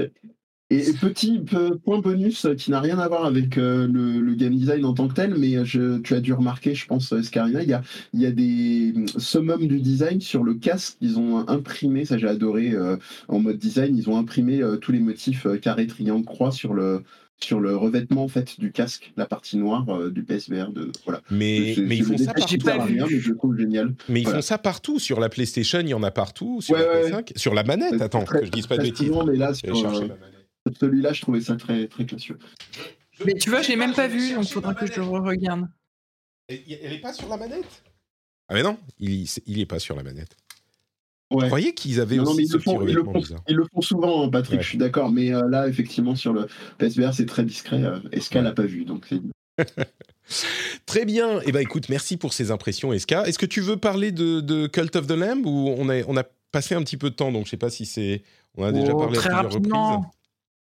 Speaker 3: Et petit point bonus qui n'a rien à voir avec euh, le, game design en tant que tel, mais tu as dû remarquer, je pense, Scarina, il y a, il y a des summums du design sur le casque qu'ils ont imprimé, ça j'ai adoré euh, en mode design, ils ont imprimé euh, tous les motifs carré, triangle, croix sur le, sur le revêtement en fait du casque, la partie noire du PSVR. De, voilà.
Speaker 1: Mais, mais ils font ça partout.
Speaker 3: mais je trouve génial.
Speaker 1: Mais ils font ça partout. Sur la PlayStation, il y en a partout. Sur la PS5, sur la manette. Attends, que je dise pas de bêtises.
Speaker 3: Mais là, sur, celui-là, je trouvais ça très, très classieux.
Speaker 2: Mais tu vois, je l'ai même pas vu, donc il faudra que je le regarde.
Speaker 1: Elle est pas sur la manette? Ah mais non, il, il est pas sur la manette. Ouais. Vous croyez qu'ils avaient aussi ce petit
Speaker 3: ils, le font, ils le font souvent, hein, Patrick, je suis d'accord. Mais euh, là, effectivement, sur le PSVR, c'est très discret. Euh, Eska l'a pas vu, donc c'est... *laughs*
Speaker 1: Très bien. Eh ben, écoute, merci pour ces impressions, Eska. Est-ce que tu veux parler de, de, Cult of the Lamb ou on a, on a passé un petit peu de temps, donc je sais pas si c'est... On a déjà oh, parlé à plusieurs reprises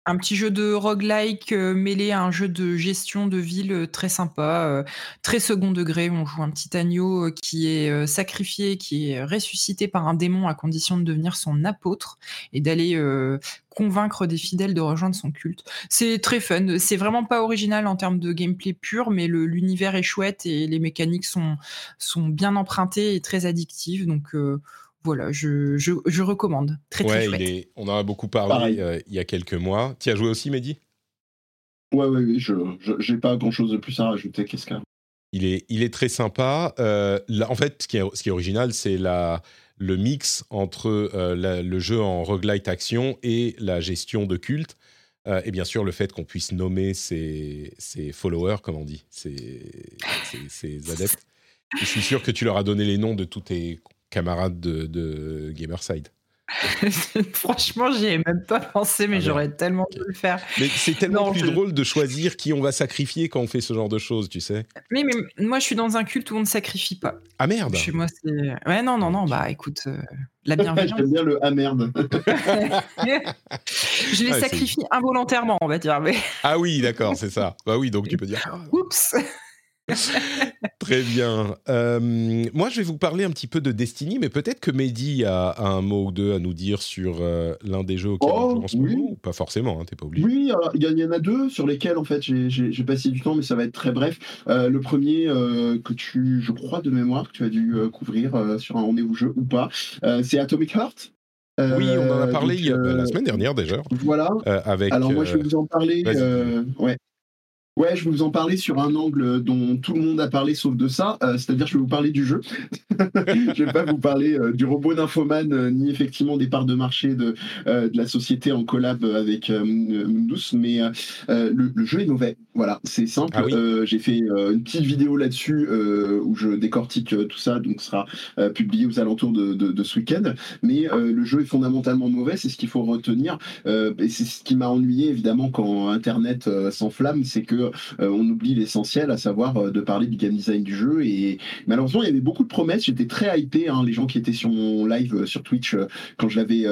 Speaker 2: un petit jeu de roguelike euh, mêlé à un jeu de gestion de ville euh, très sympa, euh, très second degré. On joue un petit agneau qui est sacrifié, qui est ressuscité par un démon à condition de devenir son apôtre et d'aller convaincre des fidèles de rejoindre son culte. C'est très fun. C'est vraiment pas original en termes de gameplay pur, mais l'univers est chouette et les mécaniques sont, bien empruntées et très addictives. Donc voilà, je, je, recommande. Très, très chouette.
Speaker 1: on en a beaucoup parlé euh, il y a quelques mois. Tu as joué aussi, Mehdi?
Speaker 3: Ouais, ouais, oui, je n'ai pas grand-chose de plus à rajouter. Qu'est-ce qu'il
Speaker 1: il est, il est très sympa. Euh, en fait, ce qui est, ce qui est original, c'est la, le mix entre euh, le jeu en roguelite action et la gestion de culte. et bien sûr, le fait qu'on puisse nommer ses, ses, followers, comme on dit, ses, ses, *laughs* adeptes. je suis sûr que tu leur as donné les noms de tous tes camarade de, Gamerside. *laughs*
Speaker 2: Franchement, j'y ai même pas pensé, mais ah j'aurais tellement dû le faire.
Speaker 1: Mais c'est tellement plus drôle de choisir qui on va sacrifier quand on fait ce genre de choses, tu sais.
Speaker 2: Mais, mais moi, je suis dans un culte où on ne sacrifie pas.
Speaker 1: Ah merde
Speaker 2: Chez moi, c'est. Ouais, non, non, non, bah écoute, euh, la bienveillance. *laughs*
Speaker 3: J'aime bien le ah merde. *laughs*
Speaker 2: je les sacrifie involontairement, on va dire. Mais...
Speaker 1: Ah oui, d'accord, c'est ça. Bah oui, donc tu peux dire.
Speaker 2: Oups *laughs*
Speaker 1: Très bien. Euh, moi, je vais vous parler un petit peu de Destiny, mais peut-être que Mehdi a, un mot ou deux à nous dire sur euh, l'un des jeux auxquels on joue en ce moment, ou pas forcément, hein, t'es pas obligé.
Speaker 3: Oui, il y, en a deux sur lesquels, en fait, j'ai passé du temps, mais ça va être très bref. Euh, le premier, que tu, je crois de mémoire, que tu as dû couvrir sur un rendez-vous jeu ou pas, c'est Atomic Heart.
Speaker 1: oui, on en a parlé la semaine dernière déjà.
Speaker 3: Voilà.
Speaker 1: avec,
Speaker 3: Alors moi, je vais vous en parler. ouais. Ouais, je vais vous en parler sur un angle dont tout le monde a parlé sauf de ça, euh, c'est-à-dire je vais vous parler du jeu. *laughs* je vais pas vous parler euh, du robot d'infoman euh, ni effectivement des parts de marché de, de la société en collab avec Mundus, mais le, jeu est mauvais. Voilà, c'est simple. Ah j'ai fait une petite vidéo là-dessus où je décortique tout ça, donc sera publié aux alentours de, de, ce week-end. Mais le jeu est fondamentalement mauvais, c'est ce qu'il faut retenir. et c'est ce qui m'a ennuyé évidemment quand Internet s'enflamme, c'est que on oublie l'essentiel, à savoir de parler du game design du jeu. Et malheureusement, il y avait beaucoup de promesses. J'étais très hypé, hein, les gens qui étaient sur mon live sur Twitch quand je l'avais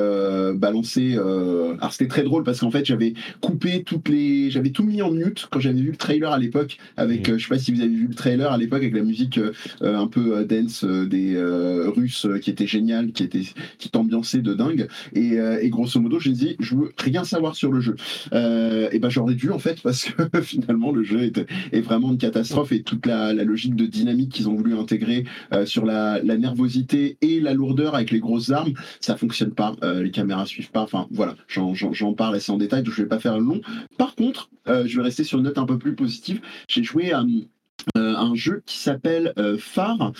Speaker 3: balancé. alors c'était très drôle parce qu'en fait, j'avais coupé toutes les, j'avais tout mis en mute quand j'avais vu le trailer à l'époque. Avec, mmh. je sais pas si vous avez vu le trailer à l'époque avec la musique un peu dance des Russes qui était génial, qui était qui t'ambiançait de dingue. Et, et grosso modo, je dit, je veux rien savoir sur le jeu. Euh, et ben j'aurais dû en fait parce que *laughs* finalement le jeu est, est, vraiment une catastrophe et toute la, logique de dynamique qu'ils ont voulu intégrer euh, sur la, nervosité et la lourdeur avec les grosses armes, ça fonctionne pas. Euh, les caméras suivent pas. Enfin voilà, j'en parle assez en détail, donc je vais pas faire long. Par contre, je vais rester sur une note un peu plus positive. J'ai joué à un jeu qui s'appelle Phare,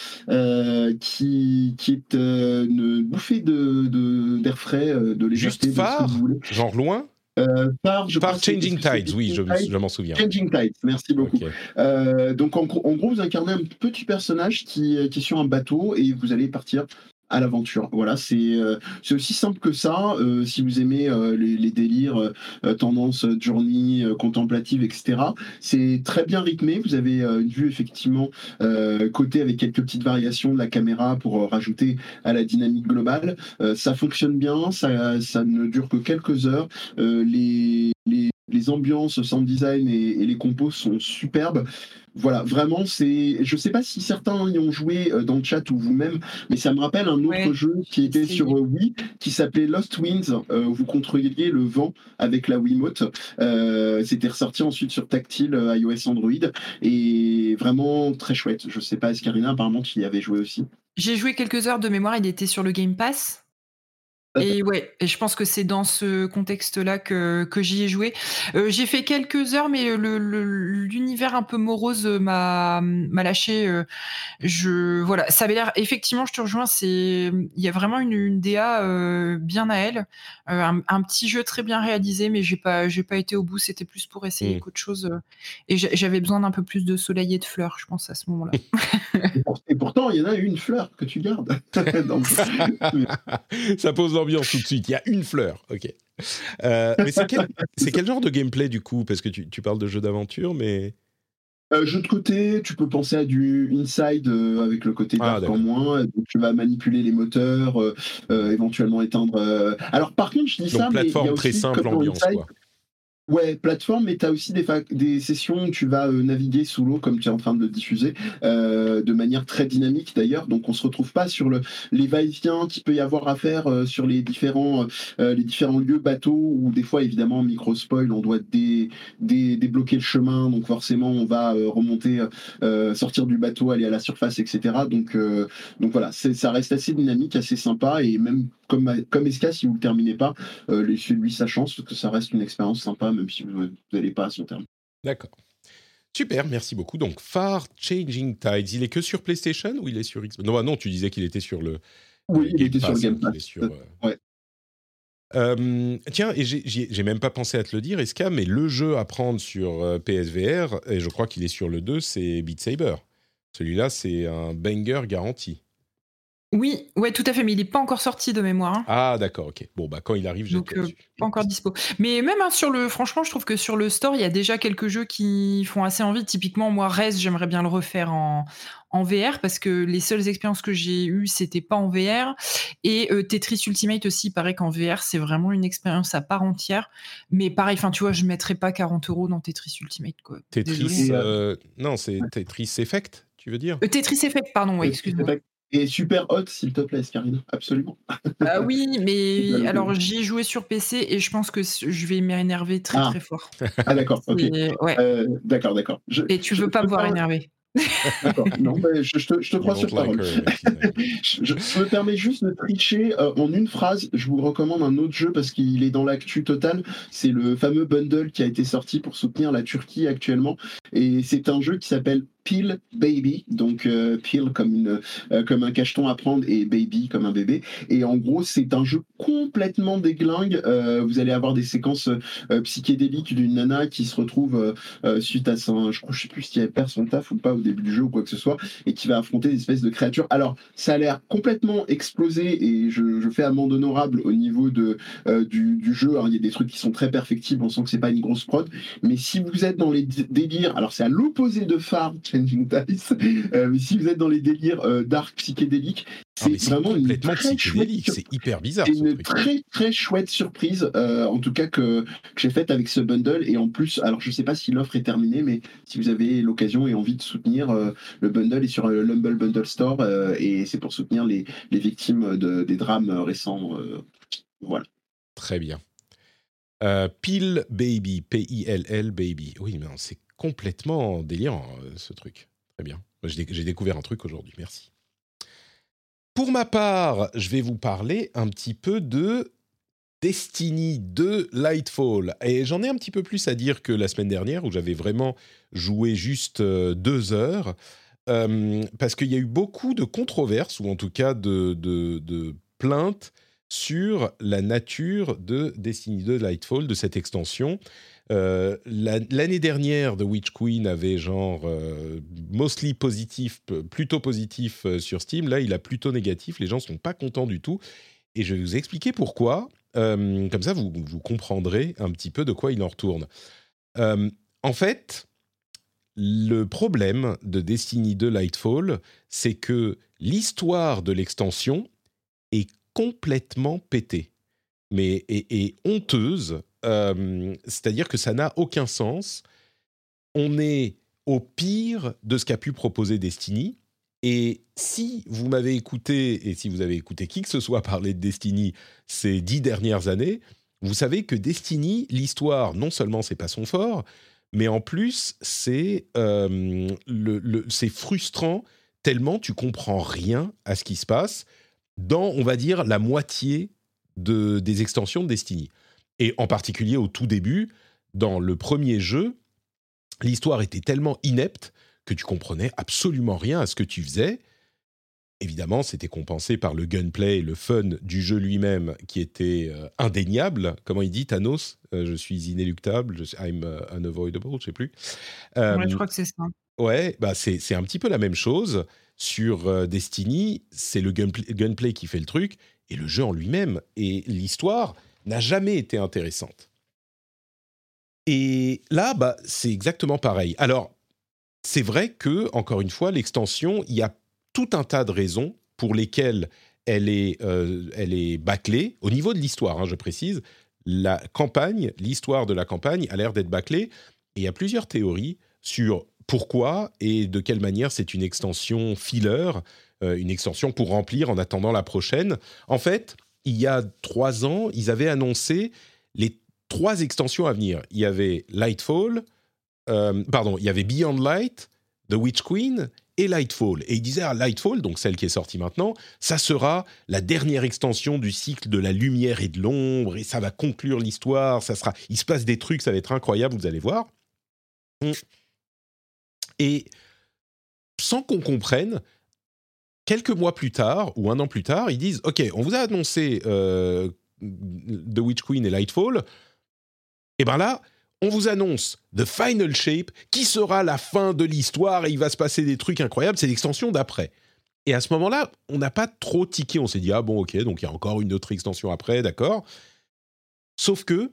Speaker 3: qui, qui est une bouffée de, d'air frais, de légèreté.
Speaker 1: Juste Phare? Genre loin?
Speaker 3: Euh, par, je
Speaker 1: Changing Tides, oui, je, m'en souviens.
Speaker 3: Changing Tides, merci beaucoup. donc en, en, gros, vous incarnez un petit personnage qui, qui est sur un bateau et vous allez partir à l'aventure. Voilà, c'est euh, aussi simple que ça. Euh, si vous aimez euh, les, les, délires, tendance, journey, contemplative, etc., c'est très bien rythmé. Vous avez une vue effectivement côté avec quelques petites variations de la caméra pour rajouter à la dynamique globale. ça fonctionne bien, ça, ça ne dure que quelques heures. les, les ambiances, sound design et, les compos sont superbes. Voilà, vraiment, c'est. Je sais pas si certains y ont joué euh, dans le chat ou vous-même, mais ça me rappelle un autre jeu qui était sur euh, Wii, qui s'appelait Lost Winds. Euh, où vous contrôliez le vent avec la Wiimote. C'était ressorti ensuite sur tactile iOS Android et vraiment très chouette. Je sais pas, Escarina, apparemment, tu y avais joué aussi.
Speaker 2: J'ai joué quelques heures de mémoire. Il était sur le Game Pass. Et ouais, et je pense que c'est dans ce contexte-là que, que j'y ai joué. Euh, j'ai fait quelques heures, mais l'univers un peu morose m'a m'a lâché. Euh, je voilà, ça avait l'air. Effectivement, je te rejoins. C'est il y a vraiment une, une DA euh, bien à elle, un, un, petit jeu très bien réalisé, mais j'ai pas j'ai pas été au bout. C'était plus pour essayer mmh. qu'autre chose. et j'avais besoin d'un peu plus de soleil et de fleurs, je pense à ce moment-là. *laughs*
Speaker 3: et pourtant, il y en a une fleur que tu gardes. *laughs* *laughs*
Speaker 1: ça pose tout de suite. Il y a une fleur. Ok. Euh, mais c'est quel, genre de gameplay du coup? Parce que tu, parles de jeu d'aventure, mais.
Speaker 3: Euh, jeu de côté, tu peux penser à du inside euh, avec le côté ah, dark en moins. tu vas manipuler les moteurs, éventuellement éteindre. Alors par contre, je dis ça, mais il y a aussi, très simple, ambiance. Quoi. Ouais, plateforme, mais tu as aussi des, des sessions où tu vas euh, naviguer sous l'eau, comme tu es en train de le diffuser, euh, de manière très dynamique d'ailleurs. Donc on se retrouve pas sur le, les va-et-vient qu'il peut y avoir à faire euh, sur les différents, les différents lieux bateaux, où des fois, évidemment, micro-spoil, on doit dé, débloquer le chemin, donc forcément, on va remonter, sortir du bateau, aller à la surface, etc. Donc, donc voilà, ça reste assez dynamique, assez sympa, et même comme, comme Esca, si vous ne le terminez pas, laissez-lui sa chance, parce que ça reste une expérience sympa même si vous n'allez pas à son terme.
Speaker 1: D'accord. Super, merci beaucoup. Donc, Far Changing Tides, il est que sur PlayStation ou il est sur Xbox? Non, non, tu disais qu'il était sur le.
Speaker 3: Oui, il était sur le Game Pass.
Speaker 1: Sur, euh, ouais. Euh, tiens, et j'ai même pas pensé à te le dire, Eska, mais le jeu à prendre sur euh, PSVR, et je crois qu'il est sur le 2, c'est Beat Saber. Celui-là, c'est un banger garanti.
Speaker 2: Oui, ouais, tout à fait, mais il n'est pas encore sorti de mémoire. Hein.
Speaker 1: Ah, d'accord, ok. Bon, bah quand il arrive, j'ai
Speaker 2: euh, pas encore dispo. Mais même hein, sur le, franchement, je trouve que sur le store, il y a déjà quelques jeux qui font assez envie. Typiquement, moi, Rez, j'aimerais bien le refaire en, en VR parce que les seules expériences que j'ai eues, c'était pas en VR. Et euh, Tetris Ultimate aussi, il paraît qu'en VR, c'est vraiment une expérience à part entière. Mais pareil, enfin, tu vois, je mettrais pas 40 euros dans Tetris Ultimate, quoi.
Speaker 1: Tetris, euh, non, c'est Tetris Effect, tu veux dire?
Speaker 2: Tetris Effect, pardon, oui, excuse-moi.
Speaker 3: Et super hot, s'il te plaît, Scarina, absolument.
Speaker 2: Ah oui, mais *laughs* alors j'y ai joué sur PC et je pense que je vais m'énerver très ah. très fort. *laughs*
Speaker 3: Ah d'accord, ok. Euh, d'accord, d'accord.
Speaker 2: Et tu veux pas me voir énervé *laughs*
Speaker 3: D'accord. Non, mais je, te, je te crois sur parole. je, je, me permets juste de tricher euh, en une phrase. Je vous recommande un autre jeu parce qu'il est dans l'actu total. C'est le fameux bundle qui a été sorti pour soutenir la Turquie actuellement. Et c'est un jeu qui s'appelle Peel Baby, donc euh, Peel comme, une, euh, comme un cacheton à prendre et Baby comme un bébé. Et en gros, c'est un jeu complètement déglingue. Euh, vous allez avoir des séquences euh, psychédéliques d'une nana qui se retrouve euh, suite à son, je, je sais plus si elle perd son taf ou pas au début du jeu ou quoi que ce soit, et qui va affronter des espèces de créatures. Alors, ça a l'air complètement explosé et je, je fais amende honorable au niveau de, euh, du, du jeu. Alors, il y a des trucs qui sont très perfectibles, on sent que c'est pas une grosse prod, mais si vous êtes dans les délires, alors c'est à l'opposé de Far Changing Dice, euh, si vous êtes dans les délires euh, dark psychédéliques,
Speaker 1: Ah,
Speaker 3: c'est vraiment une
Speaker 1: complètement
Speaker 3: très chouette
Speaker 1: c'est hyper bizarre
Speaker 3: une
Speaker 1: truc.
Speaker 3: très très chouette surprise, euh, en tout cas que, que j'ai faite avec ce bundle. Et en plus, alors je sais pas si l'offre est terminée, mais si vous avez l'occasion et envie de soutenir, le bundle est sur euh, l'Humble Bundle Store et c'est pour soutenir les, les victimes de, des drames récents. voilà.
Speaker 1: Très bien. Euh, Peel Baby, P-I-L-L Baby. Oui, mais c'est complètement délirant euh, ce truc. Très bien. J'ai découvert un truc aujourd'hui, merci. Pour ma part, je vais vous parler un petit peu de Destiny 2 Lightfall. Et j'en ai un petit peu plus à dire que la semaine dernière où j'avais vraiment joué juste euh, deux heures. Euh, parce qu'il y a eu beaucoup de controverses, ou en tout cas de, de- de plaintes sur la nature de Destiny 2 Lightfall, de cette extension. Euh, la- L'année dernière, The Witch Queen avait genre euh, mostly positif, plutôt positif euh, sur Steam. Là, il a plutôt négatif. Les gens sont pas contents du tout. Et je vais vous expliquer pourquoi. Comme ça, vous, comprendrez un petit peu de quoi il en retourne. En fait, le problème de Destiny 2 Lightfall, c'est que l'histoire de l'extension est complètement pétée, mais et honteuse. Euh, C'est-à-dire que ça n'a aucun sens. On est au pire de ce qu'a pu proposer Destiny. Et si vous m'avez écouté, et si vous avez écouté qui que ce soit *laughs* parler de Destiny ces dix dernières années, vous savez que Destiny, l'histoire, non seulement c'est pas son fort, mais en plus c'est euh, frustrant tellement tu comprends rien à ce qui se passe dans, on va dire, la moitié de, des extensions de Destiny. Et en particulier au tout début, dans le premier jeu, l'histoire était tellement inepte que tu comprenais absolument rien à ce que tu faisais. Évidemment, c'était compensé par le gunplay et le fun du jeu lui-même qui était euh, indéniable. Comment il dit Thanos? Euh, Je suis inéluctable, je suis, I'm uh, unavoidable, je sais plus. Euh,
Speaker 2: Ouais, je crois que c'est ça.
Speaker 1: Ouais, bah c'est c'est un petit peu la même chose. Sur euh, Destiny, c'est le gunplay, gunplay qui fait le truc, et le jeu en lui-même. Et l'histoire n'a jamais été intéressante. Et là, bah, c'est exactement pareil. Alors, c'est vrai que, encore une fois, l'extension, il y a tout un tas de raisons pour lesquelles elle est, euh, elle est bâclée. Au niveau de l'histoire, hein, je précise, la campagne, l'histoire de la campagne a l'air d'être bâclée. Et il y a plusieurs théories sur pourquoi et de quelle manière c'est une extension filler, euh, une extension pour remplir en attendant la prochaine. En fait, il y a trois ans, ils avaient annoncé les trois extensions à venir. Il y avait Lightfall, euh, pardon, il y avait Beyond Light, The Witch Queen et Lightfall. Et ils disaient, ah, Lightfall, donc celle qui est sortie maintenant, ça sera la dernière extension du cycle de la lumière et de l'ombre, et ça va conclure l'histoire, ça sera, il se passe des trucs, ça va être incroyable, vous allez voir. Et sans qu'on comprenne, quelques mois plus tard, ou un an plus tard, ils disent, OK, on vous a annoncé euh, The Witch Queen et Lightfall, et ben là, on vous annonce The Final Shape, qui sera la fin de l'histoire et il va se passer des trucs incroyables. C'est l'extension d'après. Et à ce moment-là, on n'a pas trop tiqué. On s'est dit, ah bon, ok, donc il y a encore une autre extension après, d'accord. Sauf que,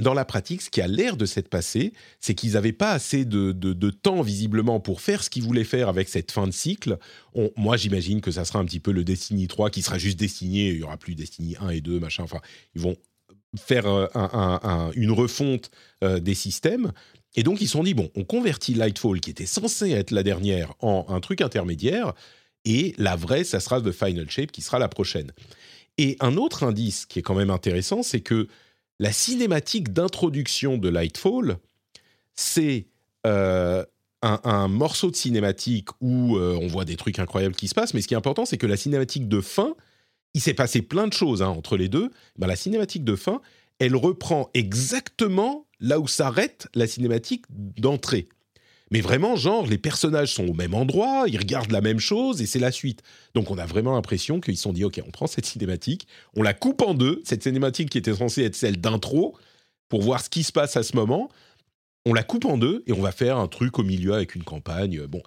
Speaker 1: dans la pratique, ce qui a l'air de s'être passé, c'est qu'ils n'avaient pas assez de, de- temps, visiblement, pour faire ce qu'ils voulaient faire avec cette fin de cycle. Moi, j'imagine que ça sera un petit peu le Destiny 3 qui sera juste Destiny, il y aura plus Destiny 1 et 2, machin. Enfin, ils vont faire euh, un- un- un- une refonte euh, des systèmes. Et donc, ils se sont dit, bon, on convertit Lightfall, qui était censé être la dernière, en un truc intermédiaire, et la vraie, ça sera The Final Shape, qui sera la prochaine. Et un autre indice qui est quand même intéressant, c'est que la cinématique d'introduction de Lightfall, c'est euh, un, morceau de cinématique où euh, on voit des trucs incroyables qui se passent, mais ce qui est important, c'est que la cinématique de fin, il s'est passé plein de choses hein, entre les deux. Ben, la cinématique de fin, elle reprend exactement là où s'arrête la cinématique d'entrée. Mais vraiment, genre, les personnages sont au même endroit, ils regardent la même chose et c'est la suite. Donc on a vraiment l'impression qu'ils se sont dit, ok, on prend cette cinématique, on la coupe en deux, cette cinématique qui était censée être celle d'intro, pour voir ce qui se passe à ce moment, on la coupe en deux et on va faire un truc au milieu avec une campagne. Bon.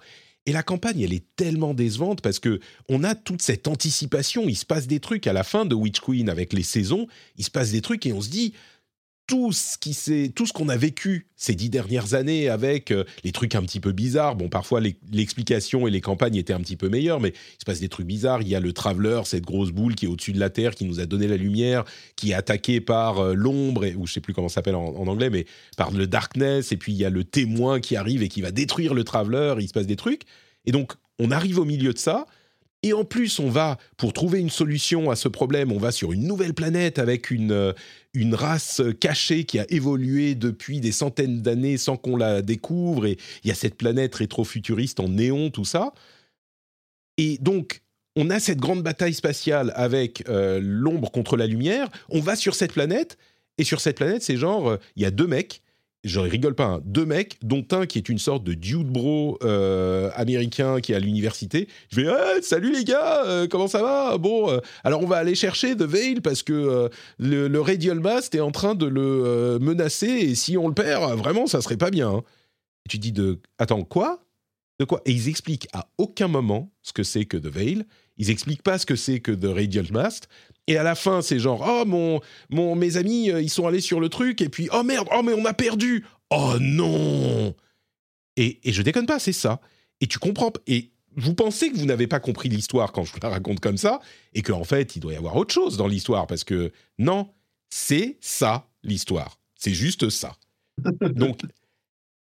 Speaker 1: Et la campagne, elle est tellement décevante parce que on a toute cette anticipation. Il se passe des trucs à la fin de Witch Queen avec les saisons. Il se passe des trucs et on se dit, tout ce qui s'est, tout ce qu'on a vécu ces dix dernières années avec euh, les trucs un petit peu bizarres. Bon, parfois l'explication et les campagnes étaient un petit peu meilleures, mais il se passe des trucs bizarres. Il y a le Traveler, cette grosse boule qui est au-dessus de la Terre, qui nous a donné la lumière, qui est attaqué par euh, l'ombre, ou je sais plus comment ça s'appelle en, en, anglais, mais par le Darkness. Et puis il y a le témoin qui arrive et qui va détruire le Traveler. Il se passe des trucs. Et donc on arrive au milieu de ça. Et en plus, on va, pour trouver une solution à ce problème, on va sur une nouvelle planète avec une, euh, une race cachée qui a évolué depuis des centaines d'années sans qu'on la découvre. Et il y a cette planète rétro-futuriste en néon, tout ça. Et donc, on a cette grande bataille spatiale avec euh, l'ombre contre la lumière. On va sur cette planète. Et sur cette planète, c'est genre, euh, il y a deux mecs je rigole pas, hein, deux mecs, dont un qui est une sorte de dude bro euh, américain qui est à l'université. Je vais, salut les gars, euh, comment ça va? Bon, euh, alors on va aller chercher The Veil parce que le, le, Radial Mast est en train de le menacer et si on le perd, vraiment, ça serait pas bien. Hein. Et tu dis de, attends, quoi? De quoi? Et ils expliquent à aucun moment ce que c'est que The Veil. Ils expliquent pas ce que c'est que The Radial Mast. Et à la fin, c'est genre, oh, mon, mon, mes amis, euh, ils sont allés sur le truc, et puis, oh merde, oh, mais on a perdu. Oh non. Et, et je déconne pas, c'est ça. Et tu comprends. Et vous pensez que vous n'avez pas compris l'histoire quand je vous la raconte comme ça, et qu'en fait, il doit y avoir autre chose dans l'histoire, parce que non, c'est ça l'histoire. C'est juste ça. Donc,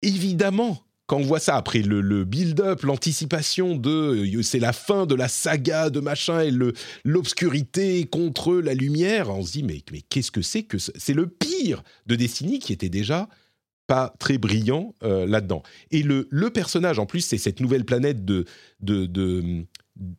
Speaker 1: évidemment quand on voit ça après le, build-up, l'anticipation de euh, c'est la fin de la saga de machin et l'obscurité contre la lumière, on se dit mais, qu'est-ce que c'est que c'est le pire de Destiny qui était déjà pas très brillant euh, là-dedans. Et le, personnage, en plus, c'est cette nouvelle planète de, de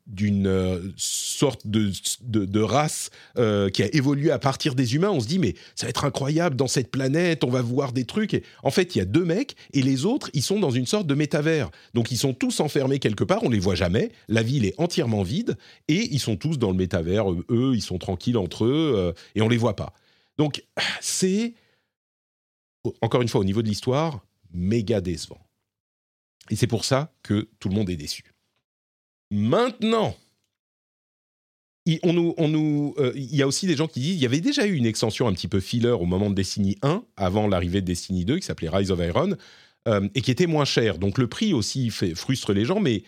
Speaker 1: d'une euh, sorte de, de, race euh, qui a évolué à partir des humains, on se dit mais ça va être incroyable dans cette planète, on va voir des trucs. En fait, il y a deux mecs et les autres, ils sont dans une sorte de métavers. Donc ils sont tous enfermés quelque part, on les voit jamais. La ville est entièrement vide et ils sont tous dans le métavers. Eux, ils sont tranquilles entre eux euh, et on les voit pas. Donc c'est encore une fois au niveau de l'histoire méga décevant. Et c'est pour ça que tout le monde est déçu. Maintenant, il, on nous, euh, y a aussi des gens qui disent il y avait déjà eu une extension un petit peu filler au moment de Destiny 1, avant l'arrivée de Destiny 2, qui s'appelait Rise of Iron, euh, et qui était moins cher. Donc le prix aussi fait, frustre les gens, mais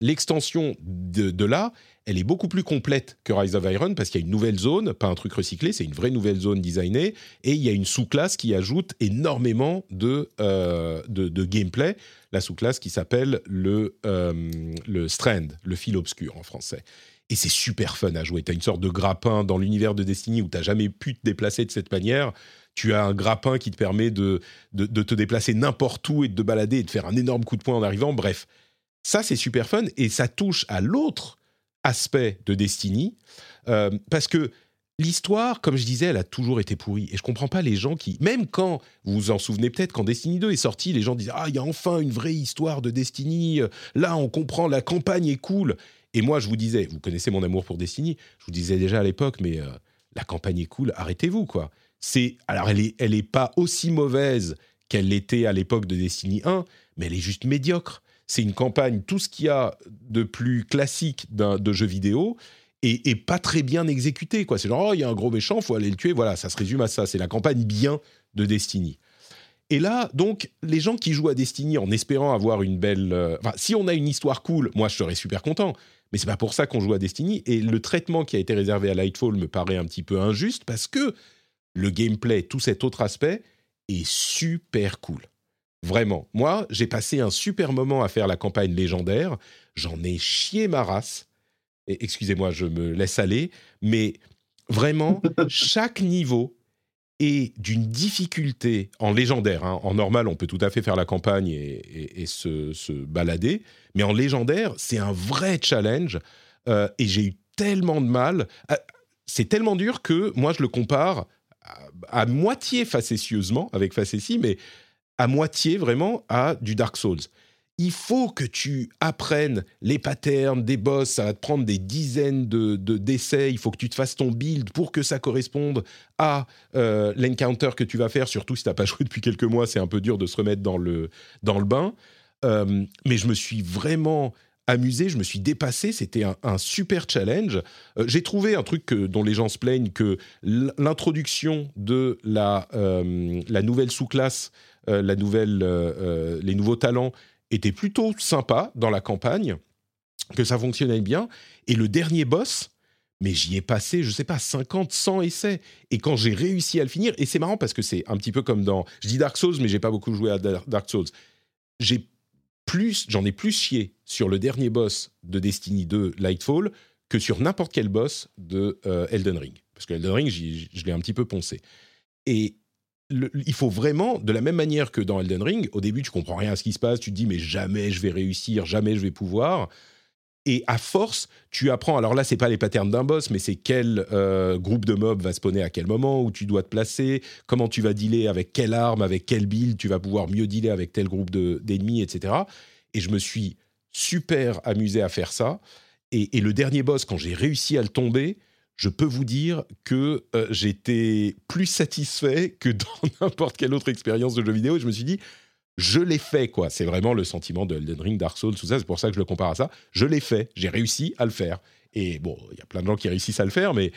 Speaker 1: l'extension de, là, elle est beaucoup plus complète que Rise of Iron parce qu'il y a une nouvelle zone, pas un truc recyclé, c'est une vraie nouvelle zone designée, et il y a une sous-classe qui ajoute énormément de, euh, de, de, gameplay la sous-classe qui s'appelle le, euh, le Strand, le fil obscur en français. Et c'est super fun à jouer. Tu as une sorte de grappin dans l'univers de Destiny où tu jamais pu te déplacer de cette manière. Tu as un grappin qui te permet de, de, te déplacer n'importe où et de te balader et de faire un énorme coup de poing en arrivant. Bref, ça c'est super fun et ça touche à l'autre aspect de Destiny. Euh, parce que l'histoire, comme je disais, elle a toujours été pourrie. Et je comprends pas les gens qui, même quand, vous vous en souvenez peut-être, quand Destiny 2 est sorti, les gens disaient Ah, il y a enfin une vraie histoire de Destiny. Là, on comprend, la campagne est cool. Et moi, je vous disais, vous connaissez mon amour pour Destiny, je vous disais déjà à l'époque, mais euh, la campagne est cool, arrêtez-vous, quoi. C'est, alors, elle est, elle est pas aussi mauvaise qu'elle l'était à l'époque de Destiny 1, mais elle est juste médiocre. C'est une campagne, tout ce qu'il y a de plus classique de jeu vidéo, et, pas très bien exécuté. Quoi. C'est genre, oh, il y a un gros méchant, faut aller le tuer. Voilà, ça se résume à ça. C'est la campagne bien de Destiny. Et là, donc, les gens qui jouent à Destiny en espérant avoir une belle. Euh, enfin, si on a une histoire cool, moi, je serais super content. Mais c'est pas pour ça qu'on joue à Destiny. Et le traitement qui a été réservé à Lightfall me paraît un petit peu injuste parce que le gameplay, tout cet autre aspect, est super cool. Vraiment. Moi, j'ai passé un super moment à faire la campagne légendaire. J'en ai chié ma race excusez-moi, je me laisse aller, mais vraiment, *laughs* chaque niveau est d'une difficulté en légendaire. Hein. En normal, on peut tout à fait faire la campagne et, se, balader, mais en légendaire, c'est un vrai challenge. Euh, et j'ai eu tellement de mal. Euh, c'est tellement dur que moi, je le compare à, moitié facétieusement avec facétie, mais à moitié vraiment à du Dark Souls. Il faut que tu apprennes les patterns des boss, ça va te prendre des dizaines de, d'essais, il faut que tu te fasses ton build pour que ça corresponde à euh, l'encounter que tu vas faire, surtout si tu n'as pas *laughs* joué depuis quelques mois, c'est un peu dur de se remettre dans le, dans le bain. Euh, mais je me suis vraiment amusé, je me suis dépassé, c'était un, super challenge. Euh, j'ai trouvé un truc dont les gens se plaignent, que l'introduction de la, la nouvelle sous-classe, la nouvelle, les nouveaux talents était plutôt sympa dans la campagne, que ça fonctionnait bien. Et le dernier boss, mais j'y ai passé, je sais pas, 50, 100 essais. Et quand j'ai réussi à le finir, et c'est marrant parce que c'est un petit peu comme dans, je dis Dark Souls, mais j'ai pas beaucoup joué à Dark Souls. J'ai plus, j'en ai plus chié sur le dernier boss de Destiny 2 Lightfall que sur n'importe quel boss de euh, Elden Ring. Parce que Elden Ring, je l'ai un petit peu poncé. Et il faut vraiment, de la même manière que dans Elden Ring, au début, tu comprends rien à ce qui se passe, tu te dis, mais jamais je vais réussir, jamais je vais pouvoir. Et à force, tu apprends. Alors là, c'est pas les patterns d'un boss, mais c'est quel euh, groupe de mobs va spawner à quel moment, où tu dois te placer, comment tu vas dealer avec quelle arme, avec quelle build, tu vas pouvoir mieux dealer avec tel groupe d'ennemis, etc. Et je me suis super amusé à faire ça. Et, le dernier boss, quand j'ai réussi à le tomber, je peux vous dire que euh, j'étais plus satisfait que dans *laughs* n'importe quelle autre expérience de jeu vidéo. Je me suis dit, je l'ai fait, quoi. C'est vraiment le sentiment de Elden Ring, Dark Souls, tout ça. C'est pour ça que je le compare à ça. Je l'ai fait. J'ai réussi à le faire. Et bon, il y a plein de gens qui réussissent à le faire, mais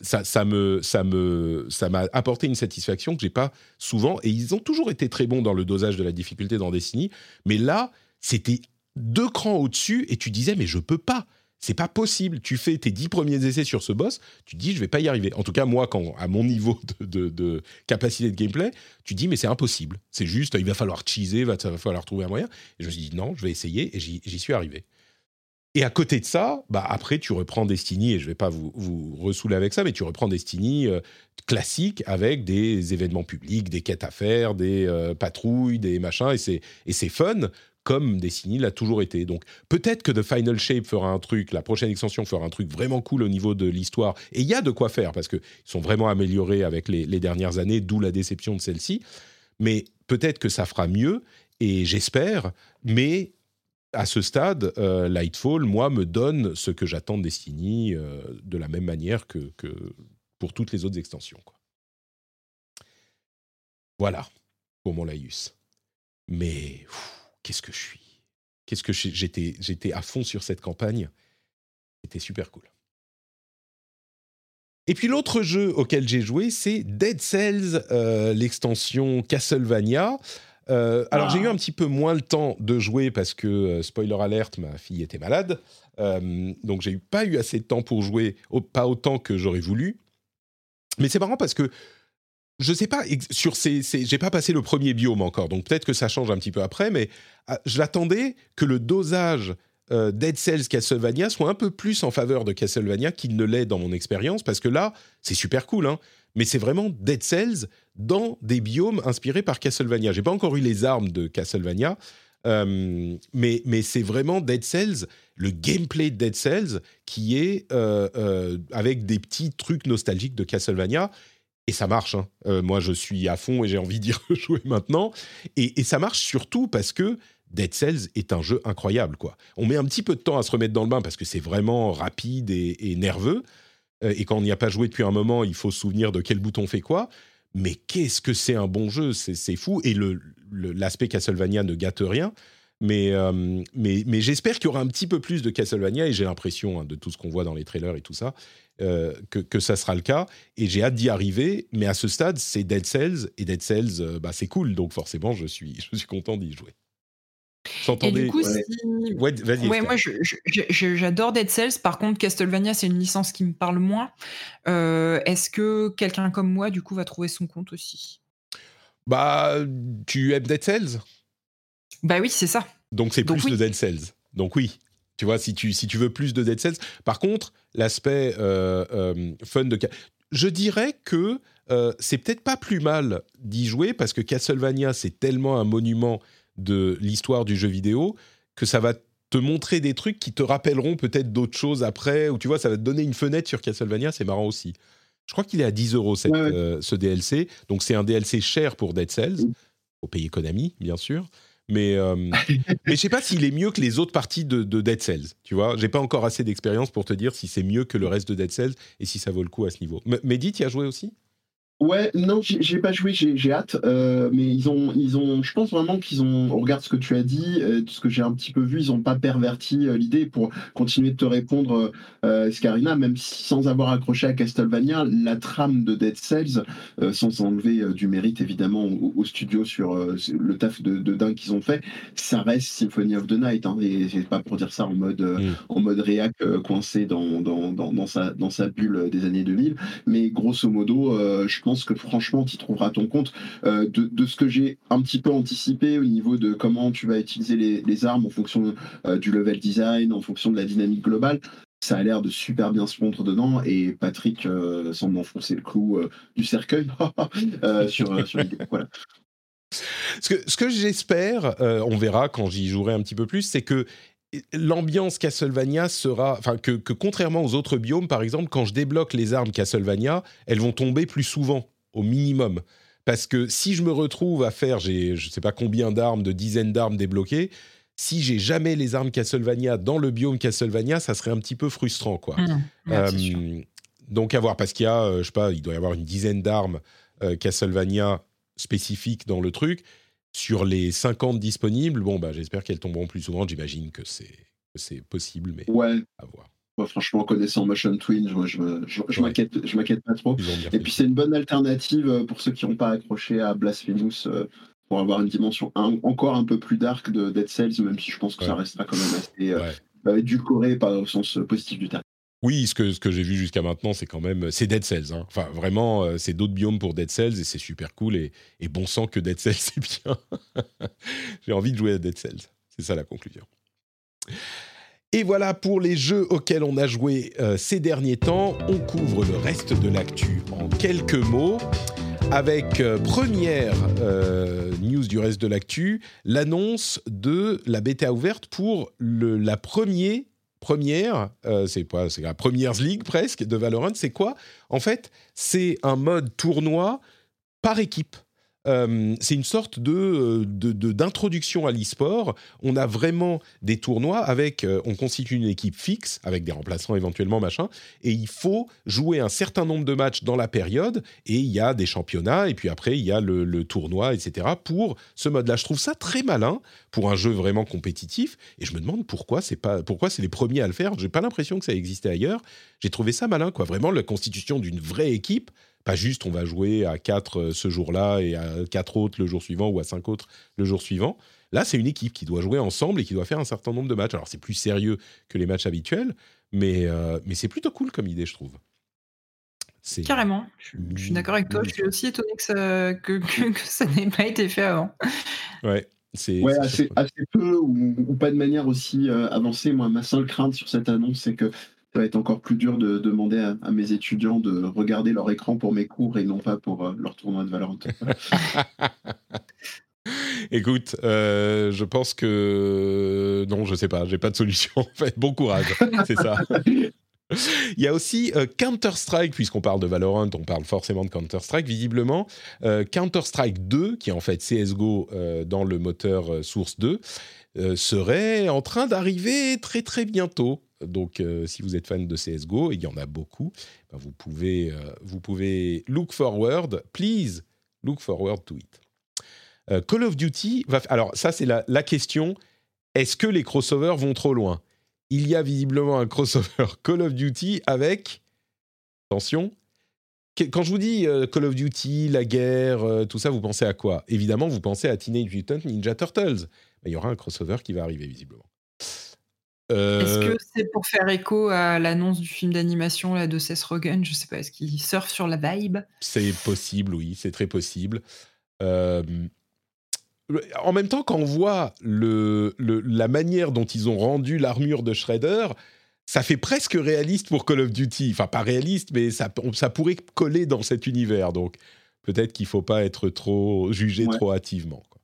Speaker 1: ça, ça me, ça me, ça m'a apporté une satisfaction que j'ai pas souvent. Et ils ont toujours été très bons dans le dosage de la difficulté dans Destiny, mais là, c'était deux crans au-dessus et tu disais mais je peux pas. C'est pas possible. Tu fais tes dix premiers essais sur ce boss, tu dis je vais pas y arriver. En tout cas, moi, quand à mon niveau de, capacité de gameplay, tu dis mais c'est impossible. C'est juste, il va falloir cheeser, il va, falloir trouver un moyen. Et je me suis dit non, je vais essayer et j'y suis arrivé. Et à côté de ça, bah après tu reprends Destiny et je vais pas vous, vous ressouler avec ça, mais tu reprends Destiny euh, classique avec des événements publics, des quêtes à faire, des euh, patrouilles, des machins et c'est fun comme Destiny l'a toujours été. Donc peut-être que The Final Shape fera un truc, la prochaine extension fera un truc vraiment cool au niveau de l'histoire. Et il y a de quoi faire, parce qu'ils sont vraiment améliorés avec les, dernières années, d'où la déception de celle-ci. Mais peut-être que ça fera mieux, et j'espère, mais à ce stade, euh, Lightfall, moi, me donne ce que j'attends de Destiny euh, de la même manière que, pour toutes les autres extensions. Voilà pour mon Laïus. Mais qu'est-ce que je suis? Qu'est-ce que j'étais J'étais à fond sur cette campagne. C'était super cool. Et puis l'autre jeu auquel j'ai joué, c'est Dead Cells, euh, l'extension Castlevania. Euh, alors j'ai eu ah. un petit peu moins le temps de jouer parce que, euh, spoiler alert, ma fille était malade. donc j'ai pas eu assez de temps pour jouer, pas autant que j'aurais voulu. Mais c'est marrant parce que je sais pas sur ces, j'ai pas passé le premier biome encore, donc peut-être que ça change un petit peu après, mais ah, je l'attendais que le dosage euh, Dead Cells Castlevania soit un peu plus en faveur de Castlevania qu'il ne l'est dans mon expérience, parce que là, c'est super cool, hein, mais c'est vraiment Dead Cells dans des biomes inspirés par Castlevania. J'ai pas encore eu les armes de Castlevania, euh, mais, mais c'est vraiment Dead Cells, le gameplay de Dead Cells, qui est euh, avec des petits trucs nostalgiques de Castlevania et ça marche. Hein. Euh, moi, je suis à fond et j'ai envie d'y *laughs* rejouer maintenant. Et, ça marche surtout parce que Dead Cells est un jeu incroyable. quoi. On met un petit peu de temps à se remettre dans le bain parce que c'est vraiment rapide et, nerveux. Euh, et quand on n'y a pas joué depuis un moment, il faut se souvenir de quel bouton fait quoi. Mais qu'est-ce que c'est un bon jeu, c'est fou. Et l'aspect le, Castlevania ne gâte rien. Mais, euh, mais j'espère qu'il y aura un petit peu plus de Castlevania, et j'ai l'impression, hein, de tout ce qu'on voit dans les trailers et tout ça, euh, que, que, ça sera le cas. Et j'ai hâte d'y arriver. Mais à ce stade, c'est Dead Cells. Et Dead Cells, euh, bah, c'est cool. Donc forcément, je suis, *laughs* je suis content d'y jouer.
Speaker 2: Et du coup, ouais. ouais, moi j'adore Dead Cells. Par contre, Castlevania, c'est une licence qui me parle moins. Euh, est-ce que quelqu'un comme moi, du coup, va trouver son compte aussi?
Speaker 1: Bah, tu aimes Dead Cells?
Speaker 2: Bah oui, c'est ça.
Speaker 1: Donc c'est plus de Dead Cells. Donc oui. Tu vois, si tu, si tu veux plus de Dead Cells. Par contre, l'aspect euh, euh, fun de. Je dirais que euh, c'est peut-être pas plus mal d'y jouer parce que Castlevania, c'est tellement un monument de l'histoire du jeu vidéo que ça va te montrer des trucs qui te rappelleront peut-être d'autres choses après, ou tu vois, ça va te donner une fenêtre sur Castlevania, c'est marrant aussi. Je crois qu'il est à 10 euros ce DLC, donc c'est un DLC cher pour Dead Cells, Faut payer Konami, bien sûr. Mais, euh, mais je sais pas s'il est mieux que les autres parties de, de Dead Cells. Tu vois, j'ai pas encore assez d'expérience pour te dire si c'est mieux que le reste de Dead Cells et si ça vaut le coup à ce niveau. M- Mehdi, y as joué aussi?
Speaker 3: Ouais, non, j'ai pas joué, j'ai j'ai hâte, euh, mais ils ont, ils ont, je pense vraiment qu'ils ont, on regarde ce que tu as dit, euh, ce que j'ai un petit peu vu, ils ont pas perverti euh, l'idée pour continuer de te répondre, euh, Scarina, même si, sans avoir accroché à Castlevania, la trame de Dead Cells, euh, sans enlever euh, du mérite évidemment au, au studio sur euh, le taf de, de dingue qu'ils ont fait, ça reste Symphony of the Night, hein, et c'est pas pour dire ça en mode, euh,
Speaker 1: Mm.
Speaker 3: en mode réac euh, coincé dans, dans, dans, dans sa, dans sa bulle des années 2000, mais grosso modo, euh, je pense que franchement, tu trouveras ton compte. Euh, de, de ce que j'ai un petit peu anticipé au niveau de comment tu vas utiliser les, les armes en fonction euh, du level design, en fonction de la dynamique globale, ça a l'air de super bien se fondre dedans. Et Patrick euh, semble enfoncer le clou du cercueil *laughs* sur, sur l'idée. Voilà.
Speaker 1: Ce que, ce que j'espère, on verra quand j'y jouerai un petit peu plus, c'est que l'ambiance Castlevania sera, enfin que, que contrairement aux autres biomes, par exemple, quand je débloque les armes Castlevania, elles vont tomber plus souvent, au minimum. Parce que si je me retrouve à faire, j'ai je sais pas combien d'armes, de dizaines d'armes débloquées, si j'ai jamais les armes Castlevania dans le biome Castlevania, ça serait un petit peu frustrant, quoi.
Speaker 2: Mmh. Sûr.
Speaker 1: Euh, donc à voir, parce qu'il y a, euh, je sais pas, il doit y avoir une dizaine d'armes euh, Castlevania spécifiques dans le truc. Sur les 50 disponibles, bon, bah, j'espère qu'elles tomberont plus souvent. J'imagine que c'est, possible, mais
Speaker 3: Ouais,
Speaker 1: à voir.
Speaker 3: moi, franchement, connaissant Motion Twin, je, je, je, je
Speaker 1: Ouais.
Speaker 3: m'inquiète pas trop. Et puis c'est une bonne alternative euh, pour ceux qui n'ont pas accroché à Blasphemous euh, pour avoir une dimension un- encore un peu plus dark de Dead Cells, même si je pense que ça restera quand même assez euh,
Speaker 1: Ouais.
Speaker 3: euh, édulcoré par au sens positif du terme.
Speaker 1: Oui, ce que, j'ai vu jusqu'à maintenant, c'est quand même. C'est Dead Cells. hein. Enfin, vraiment, euh, c'est d'autres biomes pour Dead Cells et c'est super cool. Et, bon sang que Dead Cells, *laughs* c'est bien. j'ai envie de jouer à Dead Cells. C'est ça la conclusion. Et voilà pour les jeux auxquels on a joué euh, ces derniers temps. On couvre le reste de l'actu en quelques mots. Avec euh, première news du reste de l'actu, l'annonce de la bêta ouverte pour le, la première première, euh, c'est pas, c'est la Premiers League presque de Valorant. C'est quoi? En fait, c'est un mode tournoi par équipe. Euh, c'est une sorte de, euh, de- d'introduction à l'e-sport. On a vraiment des tournois avec, euh, on constitue une équipe fixe avec des remplaçants éventuellement machin, et il faut jouer un certain nombre de matchs dans la période. Et il y a des championnats et puis après il y a le, le tournoi, etc. Pour ce mode-là, je trouve ça très malin pour un jeu vraiment compétitif. Et je me demande pourquoi c'est pas, pourquoi c'est les premiers à le faire. J'ai pas l'impression que ça existait ailleurs. J'ai trouvé ça malin, quoi. Vraiment la constitution d'une vraie équipe, pas juste on va jouer à 4 ce jour-là et à 4 autres le jour suivant ou à 5 autres le jour suivant. Là, c'est une équipe qui doit jouer ensemble et qui doit faire un certain nombre de matchs. Alors, c'est plus sérieux que les matchs habituels, mais, euh, mais c'est plutôt cool comme idée, je trouve. C'est-
Speaker 2: Carrément, je, je suis d'accord avec toi. Je suis aussi étonné que ça, que, *laughs* que- que ça n'ait pas été fait avant.
Speaker 1: Ouais, c'est.
Speaker 3: Ouais, assez, peu ou, ou pas de manière aussi euh, avancée. Moi, ma seule crainte sur cette annonce, c'est que ça va être encore plus dur de demander à, mes étudiants de regarder leur écran pour mes cours et non pas pour euh, leur tournoi de Valorant. *laughs*
Speaker 1: Écoute, euh, je pense que non, je sais pas, j'ai pas de solution. *laughs* En fait, bon courage, c'est ça. Il y a aussi euh, Counter-Strike, puisqu'on parle de Valorant, on parle forcément de Counter-Strike. Visiblement, Counter-Strike 2, qui est en fait CSGO dans le moteur Source 2, euh, serait en train d'arriver très très bientôt. Donc, euh, si vous êtes fan de CSGO, et il y en a beaucoup, ben, vous, pouvez, euh, vous pouvez look forward, please look forward to it. Euh, Call of Duty va. Alors, ça, c'est la, question. Est-ce que les crossovers vont trop loin? Il y a visiblement un crossover *laughs* Call of Duty avec. Attention. Quand je vous dis Call of Duty, la guerre, tout ça, vous pensez à quoi? Évidemment, vous pensez à Teenage Mutant Ninja Turtles. Mais il y aura un crossover qui va arriver, visiblement. Euh,
Speaker 2: Est-ce que c'est pour faire écho à l'annonce du film d'animation là, de Seth Rogen? Je sais pas, est-ce qu'il surfe sur la vibe?
Speaker 1: C'est possible, oui, c'est très possible. Euh, en même temps, quand on voit le, le- la manière dont ils ont rendu l'armure de Shredder, ça fait presque réaliste pour Call of Duty. Enfin, pas réaliste, mais ça, ça pourrait coller dans cet univers. Donc, peut-être qu'il faut pas être trop jugé
Speaker 3: Ouais.
Speaker 1: trop hâtivement. quoi.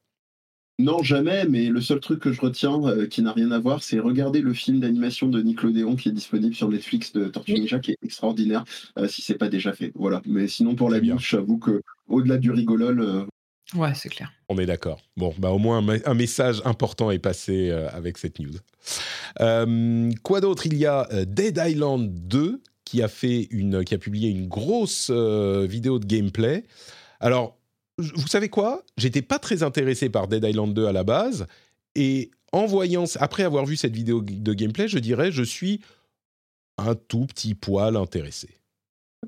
Speaker 3: Non, jamais, mais le seul truc que je retiens euh, qui n'a rien à voir, c'est regarder le film d'animation de Nickelodeon qui est disponible sur Netflix de Tortue Ninja, qui est extraordinaire, euh, si c'est pas déjà fait. Voilà. Mais sinon, pour la
Speaker 1: bien.
Speaker 3: bouche, j'avoue que au-delà du rigolol, euh,
Speaker 2: Ouais, c'est clair.
Speaker 1: On est d'accord. Bon, bah au moins un, un message important est passé euh, avec cette news. Euh, quoi d'autre? Il y a Dead Island 2 qui a fait une, qui a publié une grosse euh, vidéo de gameplay. Alors, vous savez quoi? J'étais pas très intéressé par Dead Island 2 à la base, et en voyant, après avoir vu cette vidéo de gameplay, je dirais, je suis un tout petit poil intéressé.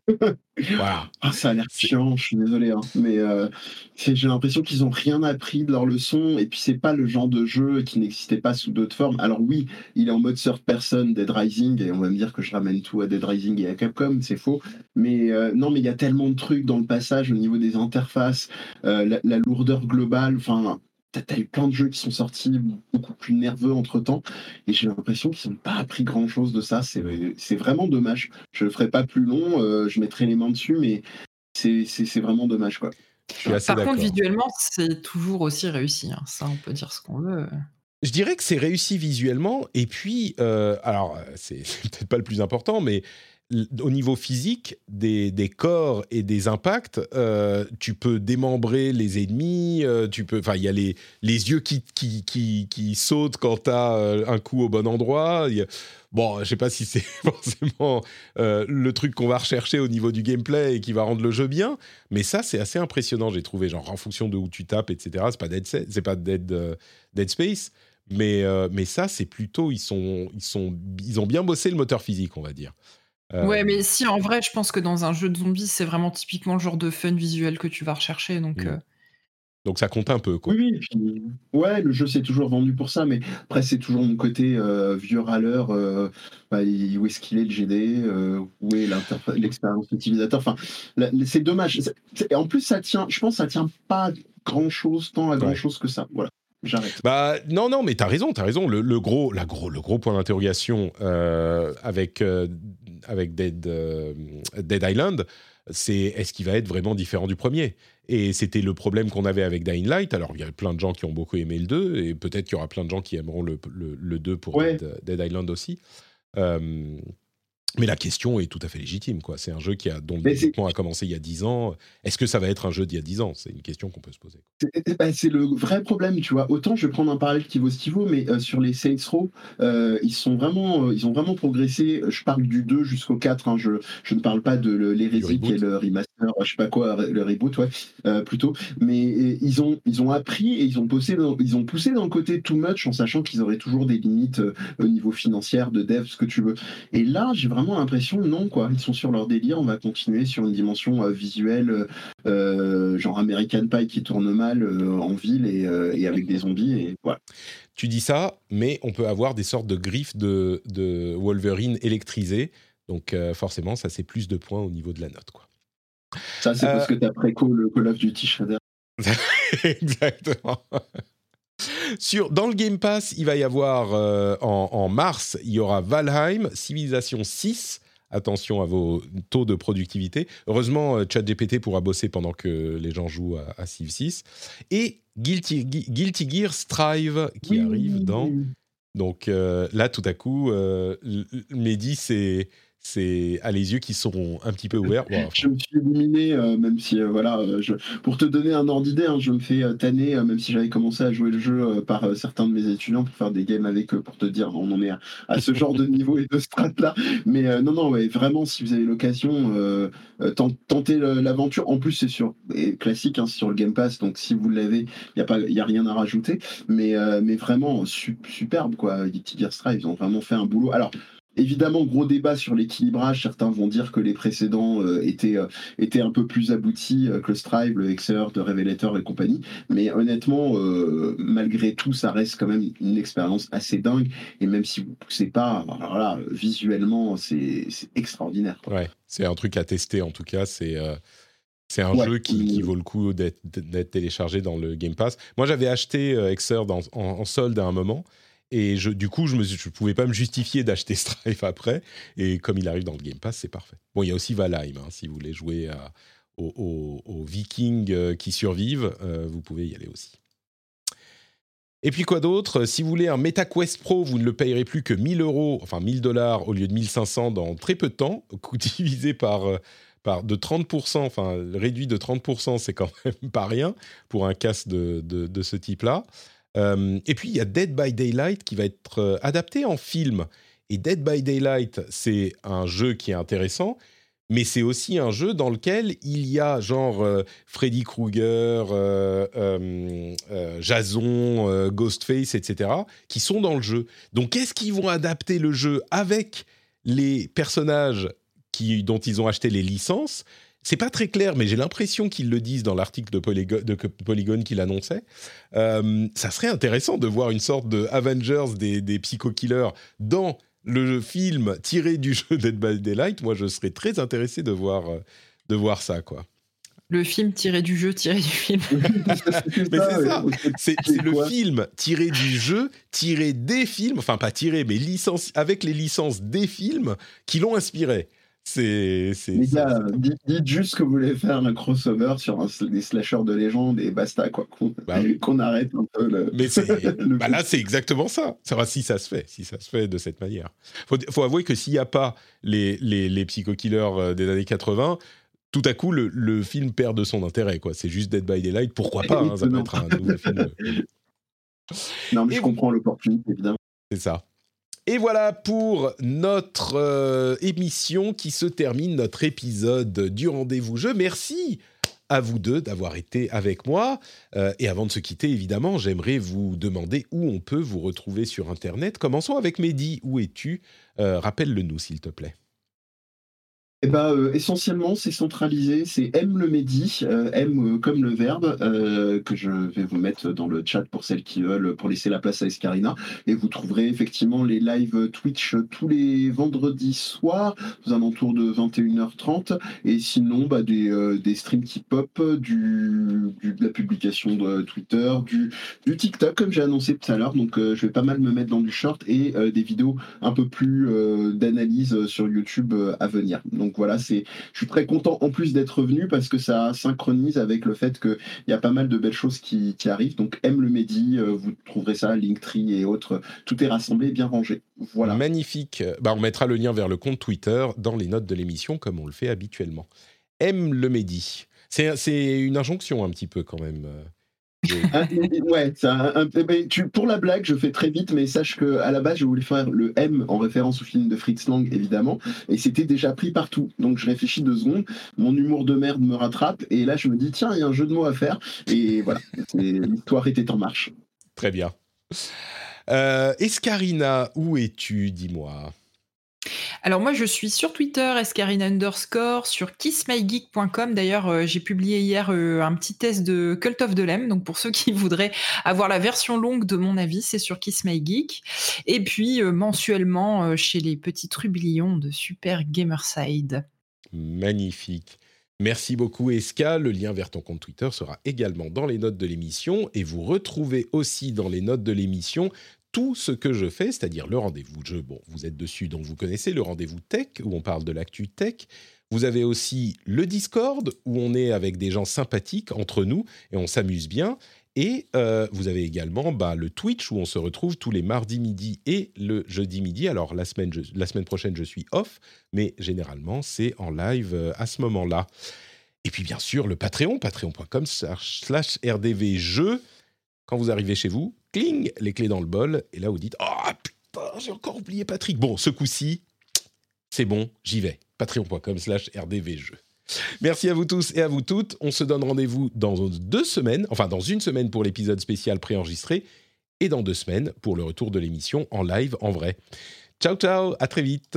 Speaker 1: *laughs* voilà.
Speaker 3: Ah, ça a l'air chiant, je suis désolé, hein. mais euh, j'ai l'impression qu'ils ont rien appris de leur leçon, et puis c'est pas le genre de jeu qui n'existait pas sous d'autres formes. Alors oui, il est en mode third person, Dead Rising, et on va me dire que je ramène tout à Dead Rising et à Capcom, c'est faux. Mais euh, non, mais il y a tellement de trucs dans le passage au niveau des interfaces, euh, la, la lourdeur globale, enfin. T'as eu plein de jeux qui sont sortis beaucoup plus nerveux entre temps, et j'ai l'impression qu'ils n'ont pas appris grand chose de ça. C'est c'est vraiment dommage. Je le ferai pas plus long, euh, je mettrai les mains dessus, mais c'est- c'est c'est vraiment dommage quoi.
Speaker 2: Par contre, visuellement, c'est toujours aussi réussi. hein. Ça, on peut dire ce qu'on veut.
Speaker 1: Je dirais que c'est réussi visuellement, et puis, euh, alors, euh, c'est *laughs* peut-être pas le plus important, mais au niveau physique, des, des corps et des impacts, euh, tu peux démembrer les ennemis, euh, tu peux, enfin, il y a les, les yeux qui, qui, qui, sautent quand tu as un coup au bon endroit. Bon, je sais pas si c'est *laughs* forcément euh, le truc qu'on va rechercher au niveau du gameplay et qui va rendre le jeu bien, mais ça, c'est assez impressionnant, j'ai trouvé, genre en fonction de où tu tapes, etc. C'est pas Dead, c'est pas Dead, euh, Dead Space, mais, euh, mais ça, c'est plutôt, ils, sont, ils, sont, ils ont bien bossé le moteur physique, on va dire. Euh,
Speaker 2: Ouais, mais si, en vrai, je pense que dans un jeu de zombies, c'est vraiment typiquement le genre de fun visuel que tu vas rechercher. Donc,
Speaker 1: Mm.
Speaker 2: euh,
Speaker 1: Donc ça compte un peu, quoi.
Speaker 3: Oui, oui, et puis, ouais, le jeu s'est toujours vendu pour ça, mais après c'est toujours mon côté euh, vieux râleur. euh, bah, où est-ce qu'il est le GD euh, Où est l'expérience utilisateur Enfin, c'est dommage. Et en plus, ça tient. Je pense que ça tient pas grand chose, tant à grand chose que ça. Voilà, j'arrête.
Speaker 1: Bah non non mais t'as raison t'as raison le, le gros la gros le gros point d'interrogation euh, avec euh, avec Dead euh, Dead Island c'est est-ce qu'il va être vraiment différent du premier? Et c'était le problème qu'on avait avec Dying Light. Alors il y a plein de gens qui ont beaucoup aimé le 2 et peut-être qu'il y aura plein de gens qui aimeront le, le, le 2 pour
Speaker 3: Ouais.
Speaker 1: Dead, Dead Island aussi. Euh, mais la question est tout à fait légitime quoi c'est un jeu qui a dont le développement a commencé il y a 10 ans est-ce que ça va être un jeu d'il y a 10 ans? C'est une question qu'on peut se poser
Speaker 3: C'est bah, c'est le vrai problème, tu vois. Autant je vais prendre un parallèle qui vaut ce qu'il vaut, mais euh, sur les Saints Row, euh, ils sont vraiment, euh, ils ont vraiment progressé. Je parle du 2 jusqu'au 4. hein. Je, je ne parle pas de l'hérésie qui est le remaster, je sais pas quoi, le reboot, ouais, plutôt. Mais ils ont, ils ont appris et ils ont poussé, dans, ils ont poussé dans le côté too much en sachant qu'ils auraient toujours des limites au niveau financier, de dev, ce que tu veux. Et là, j'ai vraiment l'impression, non, quoi. Ils sont sur leur délire. On va continuer sur une dimension euh, visuelle, euh, genre American Pie qui tourne mal euh, en ville et, et avec des zombies. Et voilà.
Speaker 1: tu dis ça, mais on peut avoir des sortes de griffes de, de Wolverine électrisées. Donc forcément, ça c'est plus de points au niveau de la note. Quoi.
Speaker 3: Ça, c'est parce que t'as préco le Call of Duty Shredder. *laughs*
Speaker 1: Exactement. Sur, dans le Game Pass, il va y avoir euh, en, en mars, il y aura Valheim, Civilization 6. Attention à vos taux de productivité. Heureusement, euh, ChatGPT pourra bosser pendant que les gens jouent à, à Civ 6. Et Guilty, Gu- Guilty Gear Strive qui arrive dans donc euh, là, tout à coup, euh, Mehdi, c'est c'est a les yeux qui sont un petit peu ouverts. Bon,
Speaker 3: Je me suis éliminé, euh, même si, euh, voilà, euh, je- pour te donner un ordre d'idée, hein, je me fais tanner, euh, même si j'avais commencé à jouer le jeu par certains de mes étudiants pour faire des games avec eux, pour te dire, on en est à, à ce genre de *laughs* niveau et de strat là. Mais non, non, ouais, vraiment, si vous avez l'occasion, tent- tentez l'aventure. En plus, c'est sur et classique, hein, sur le Game Pass, donc si vous l'avez, il n'y a, a rien à rajouter. Mais, mais vraiment, su- superbe, quoi. Guilty Gear Strive, ils ont vraiment fait un boulot. Alors, Évidemment, gros débat sur l'équilibrage. Certains vont dire que les précédents euh, étaient, euh, étaient un peu plus aboutis euh, que le Strive, le Hexer, de Revelator et compagnie. Mais honnêtement, malgré tout, ça reste quand même une expérience assez dingue. Et même si vous ne poussez pas, alors là, visuellement, c'est extraordinaire. quoi.
Speaker 1: ouais, c'est un truc à tester en tout cas. C'est c'est un
Speaker 3: Ouais.
Speaker 1: jeu qui, qui vaut le coup d'être téléchargé dans le Game Pass. Moi, j'avais acheté Hexer dans- en, en solde à un moment. Et du coup, je ne pouvais pas me justifier d'acheter *laughs* Strife après. Et comme il arrive dans le Game Pass, c'est parfait. Bon, il y a aussi Valheim. hein, si vous voulez jouer aux Vikings euh, qui survivent, euh, vous pouvez y aller aussi. Et puis quoi d'autre? Si vous voulez un MetaQuest Pro, vous ne le payerez plus que 1000 euros, enfin 1000 dollars au lieu de 1500 dans très peu de temps, *laughs* coût divisé par, euh, par, de 30%, enfin réduit de 30%, c'est quand *laughs* même pas rien pour un casque de, de, ce type-là. Euh, et puis il y a Dead by Daylight qui va être euh, adapté en film. Et Dead by Daylight, c'est un jeu qui est intéressant, mais c'est aussi un jeu dans lequel il y a genre euh, Freddy Krueger, Jason, Ghostface, etc., qui sont dans le jeu. Donc est-ce qu'ils vont adapter le jeu avec les personnages qui, dont ils ont acheté les licences? C'est pas très clair, mais j'ai l'impression qu'ils le disent dans l'article de, Polygon, de Polygon qu'il annonçait. Euh, ça serait intéressant de voir une sorte de Avengers des, des psycho-killers dans le film tiré du *laughs* jeu Dead by Daylight. Moi, je serais très intéressé de voir, euh, de voir ça, quoi.
Speaker 2: Le film tiré du jeu, tiré du film. *laughs*
Speaker 1: mais c'est ça. C'est le film tiré du jeu, tiré des films, enfin pas tiré, mais licence, avec les licences des films qui l'ont inspiré. C'est.
Speaker 3: Les gars, dites, juste que vous voulez faire un crossover sur un, des slashers de légende et basta, quoi. Qu'on bah *laughs* arrête un peu le.
Speaker 1: Mais *laughs* bah là, c'est exactement ça. Ça va si ça se fait, si ça se fait de cette manière. Faut, faut avouer que s'il n'y a pas les, les, les psycho-killers euh, des années 80, tout à coup, le, le, film perd de son intérêt, quoi. C'est juste Dead by Daylight. Pourquoi pas hein, Ça peut être un nouveau film. *laughs*
Speaker 3: Non, mais je comprends l'opportunité, évidemment.
Speaker 1: C'est ça. Et voilà pour notre euh, émission qui se termine, notre épisode du rendez-vous jeu. Merci à vous deux d'avoir été avec moi. Euh, et avant de se quitter, évidemment, j'aimerais vous demander où on peut vous retrouver sur Internet. Commençons avec Mehdi. Où es-tu? Euh, Rappelle-le nous, s'il te plaît.
Speaker 3: Eh ben, euh, essentiellement, c'est centralisé, c'est M le Medi, euh, M euh, comme le verbe, que je vais vous mettre dans le chat pour celles qui veulent, pour laisser la place à Escarina. Et vous trouverez effectivement les lives Twitch tous les vendredis soirs, aux alentours de 21h30. Et sinon, bah, des, des streams qui pop, du, de la publication de Twitter, du, du TikTok, comme j'ai annoncé tout à l'heure. Donc, je vais pas mal me mettre dans du short et des vidéos un peu plus d'analyse sur YouTube à venir. Donc voilà, c'est, je suis très content en plus d'être venu parce que ça synchronise avec le fait qu'il y a pas mal de belles choses qui, arrivent. Donc aime le Medi, euh, vous trouverez ça, Linktree et autres, tout est rassemblé, bien rangé. Voilà.
Speaker 1: Magnifique. Bah, on mettra le lien vers le compte Twitter dans les notes de l'émission comme on le fait habituellement. Aime le Medi. C'est une injonction un petit peu quand même. *laughs*
Speaker 3: Ah, ouais, eh ben, pour la blague, je fais très vite, mais sache que à la base, je voulais faire le M en référence au film de Fritz Lang, évidemment, et c'était déjà pris partout. Donc je réfléchis deux secondes, mon humour de merde me rattrape, et là je me dis tiens, il y a un jeu de mots à faire, et voilà, l'histoire était en marche.
Speaker 1: Très bien. Euh, Escarina, où es-tu Dis-moi?
Speaker 2: Alors moi je suis sur Twitter, escarina underscore, sur kissmygeek.com. D'ailleurs euh, j'ai publié hier euh, un petit test de Cult of the Lamb. Donc pour ceux qui *laughs* voudraient avoir la version longue de mon avis, c'est sur kissmygeek. Et puis euh, mensuellement chez les petits trublions de Super Gamerside.
Speaker 1: Magnifique. Merci beaucoup Eska. Le lien vers ton compte Twitter sera également dans les notes de l'émission et vous retrouvez aussi dans les notes de l'émission tout ce que je fais, c'est-à-dire le rendez-vous jeu. Bon, vous êtes dessus, donc vous connaissez le rendez-vous tech, où on parle de l'actu tech. Vous avez aussi le Discord, où on est avec des gens sympathiques entre nous et on s'amuse bien. Et euh, vous avez également bah, le Twitch, où on se retrouve tous les mardis midi et le jeudi midi. Alors, la semaine, la semaine prochaine, je suis off, mais généralement, c'est en live euh, à ce moment-là. Et puis, bien sûr, le Patreon, patreon.com slash rdvjeux. Quand vous arrivez chez vous, les clés dans le bol, et là vous dites Oh putain, j'ai encore oublié Patrick. Bon, ce coup-ci, c'est bon, j'y vais. Patreon.com slash rdvjeux. Merci à vous tous et à vous toutes. On se donne rendez-vous dans deux semaines, enfin dans une semaine pour l'épisode spécial préenregistré, et dans deux semaines pour le retour de l'émission en live, en vrai. Ciao, ciao, à très vite.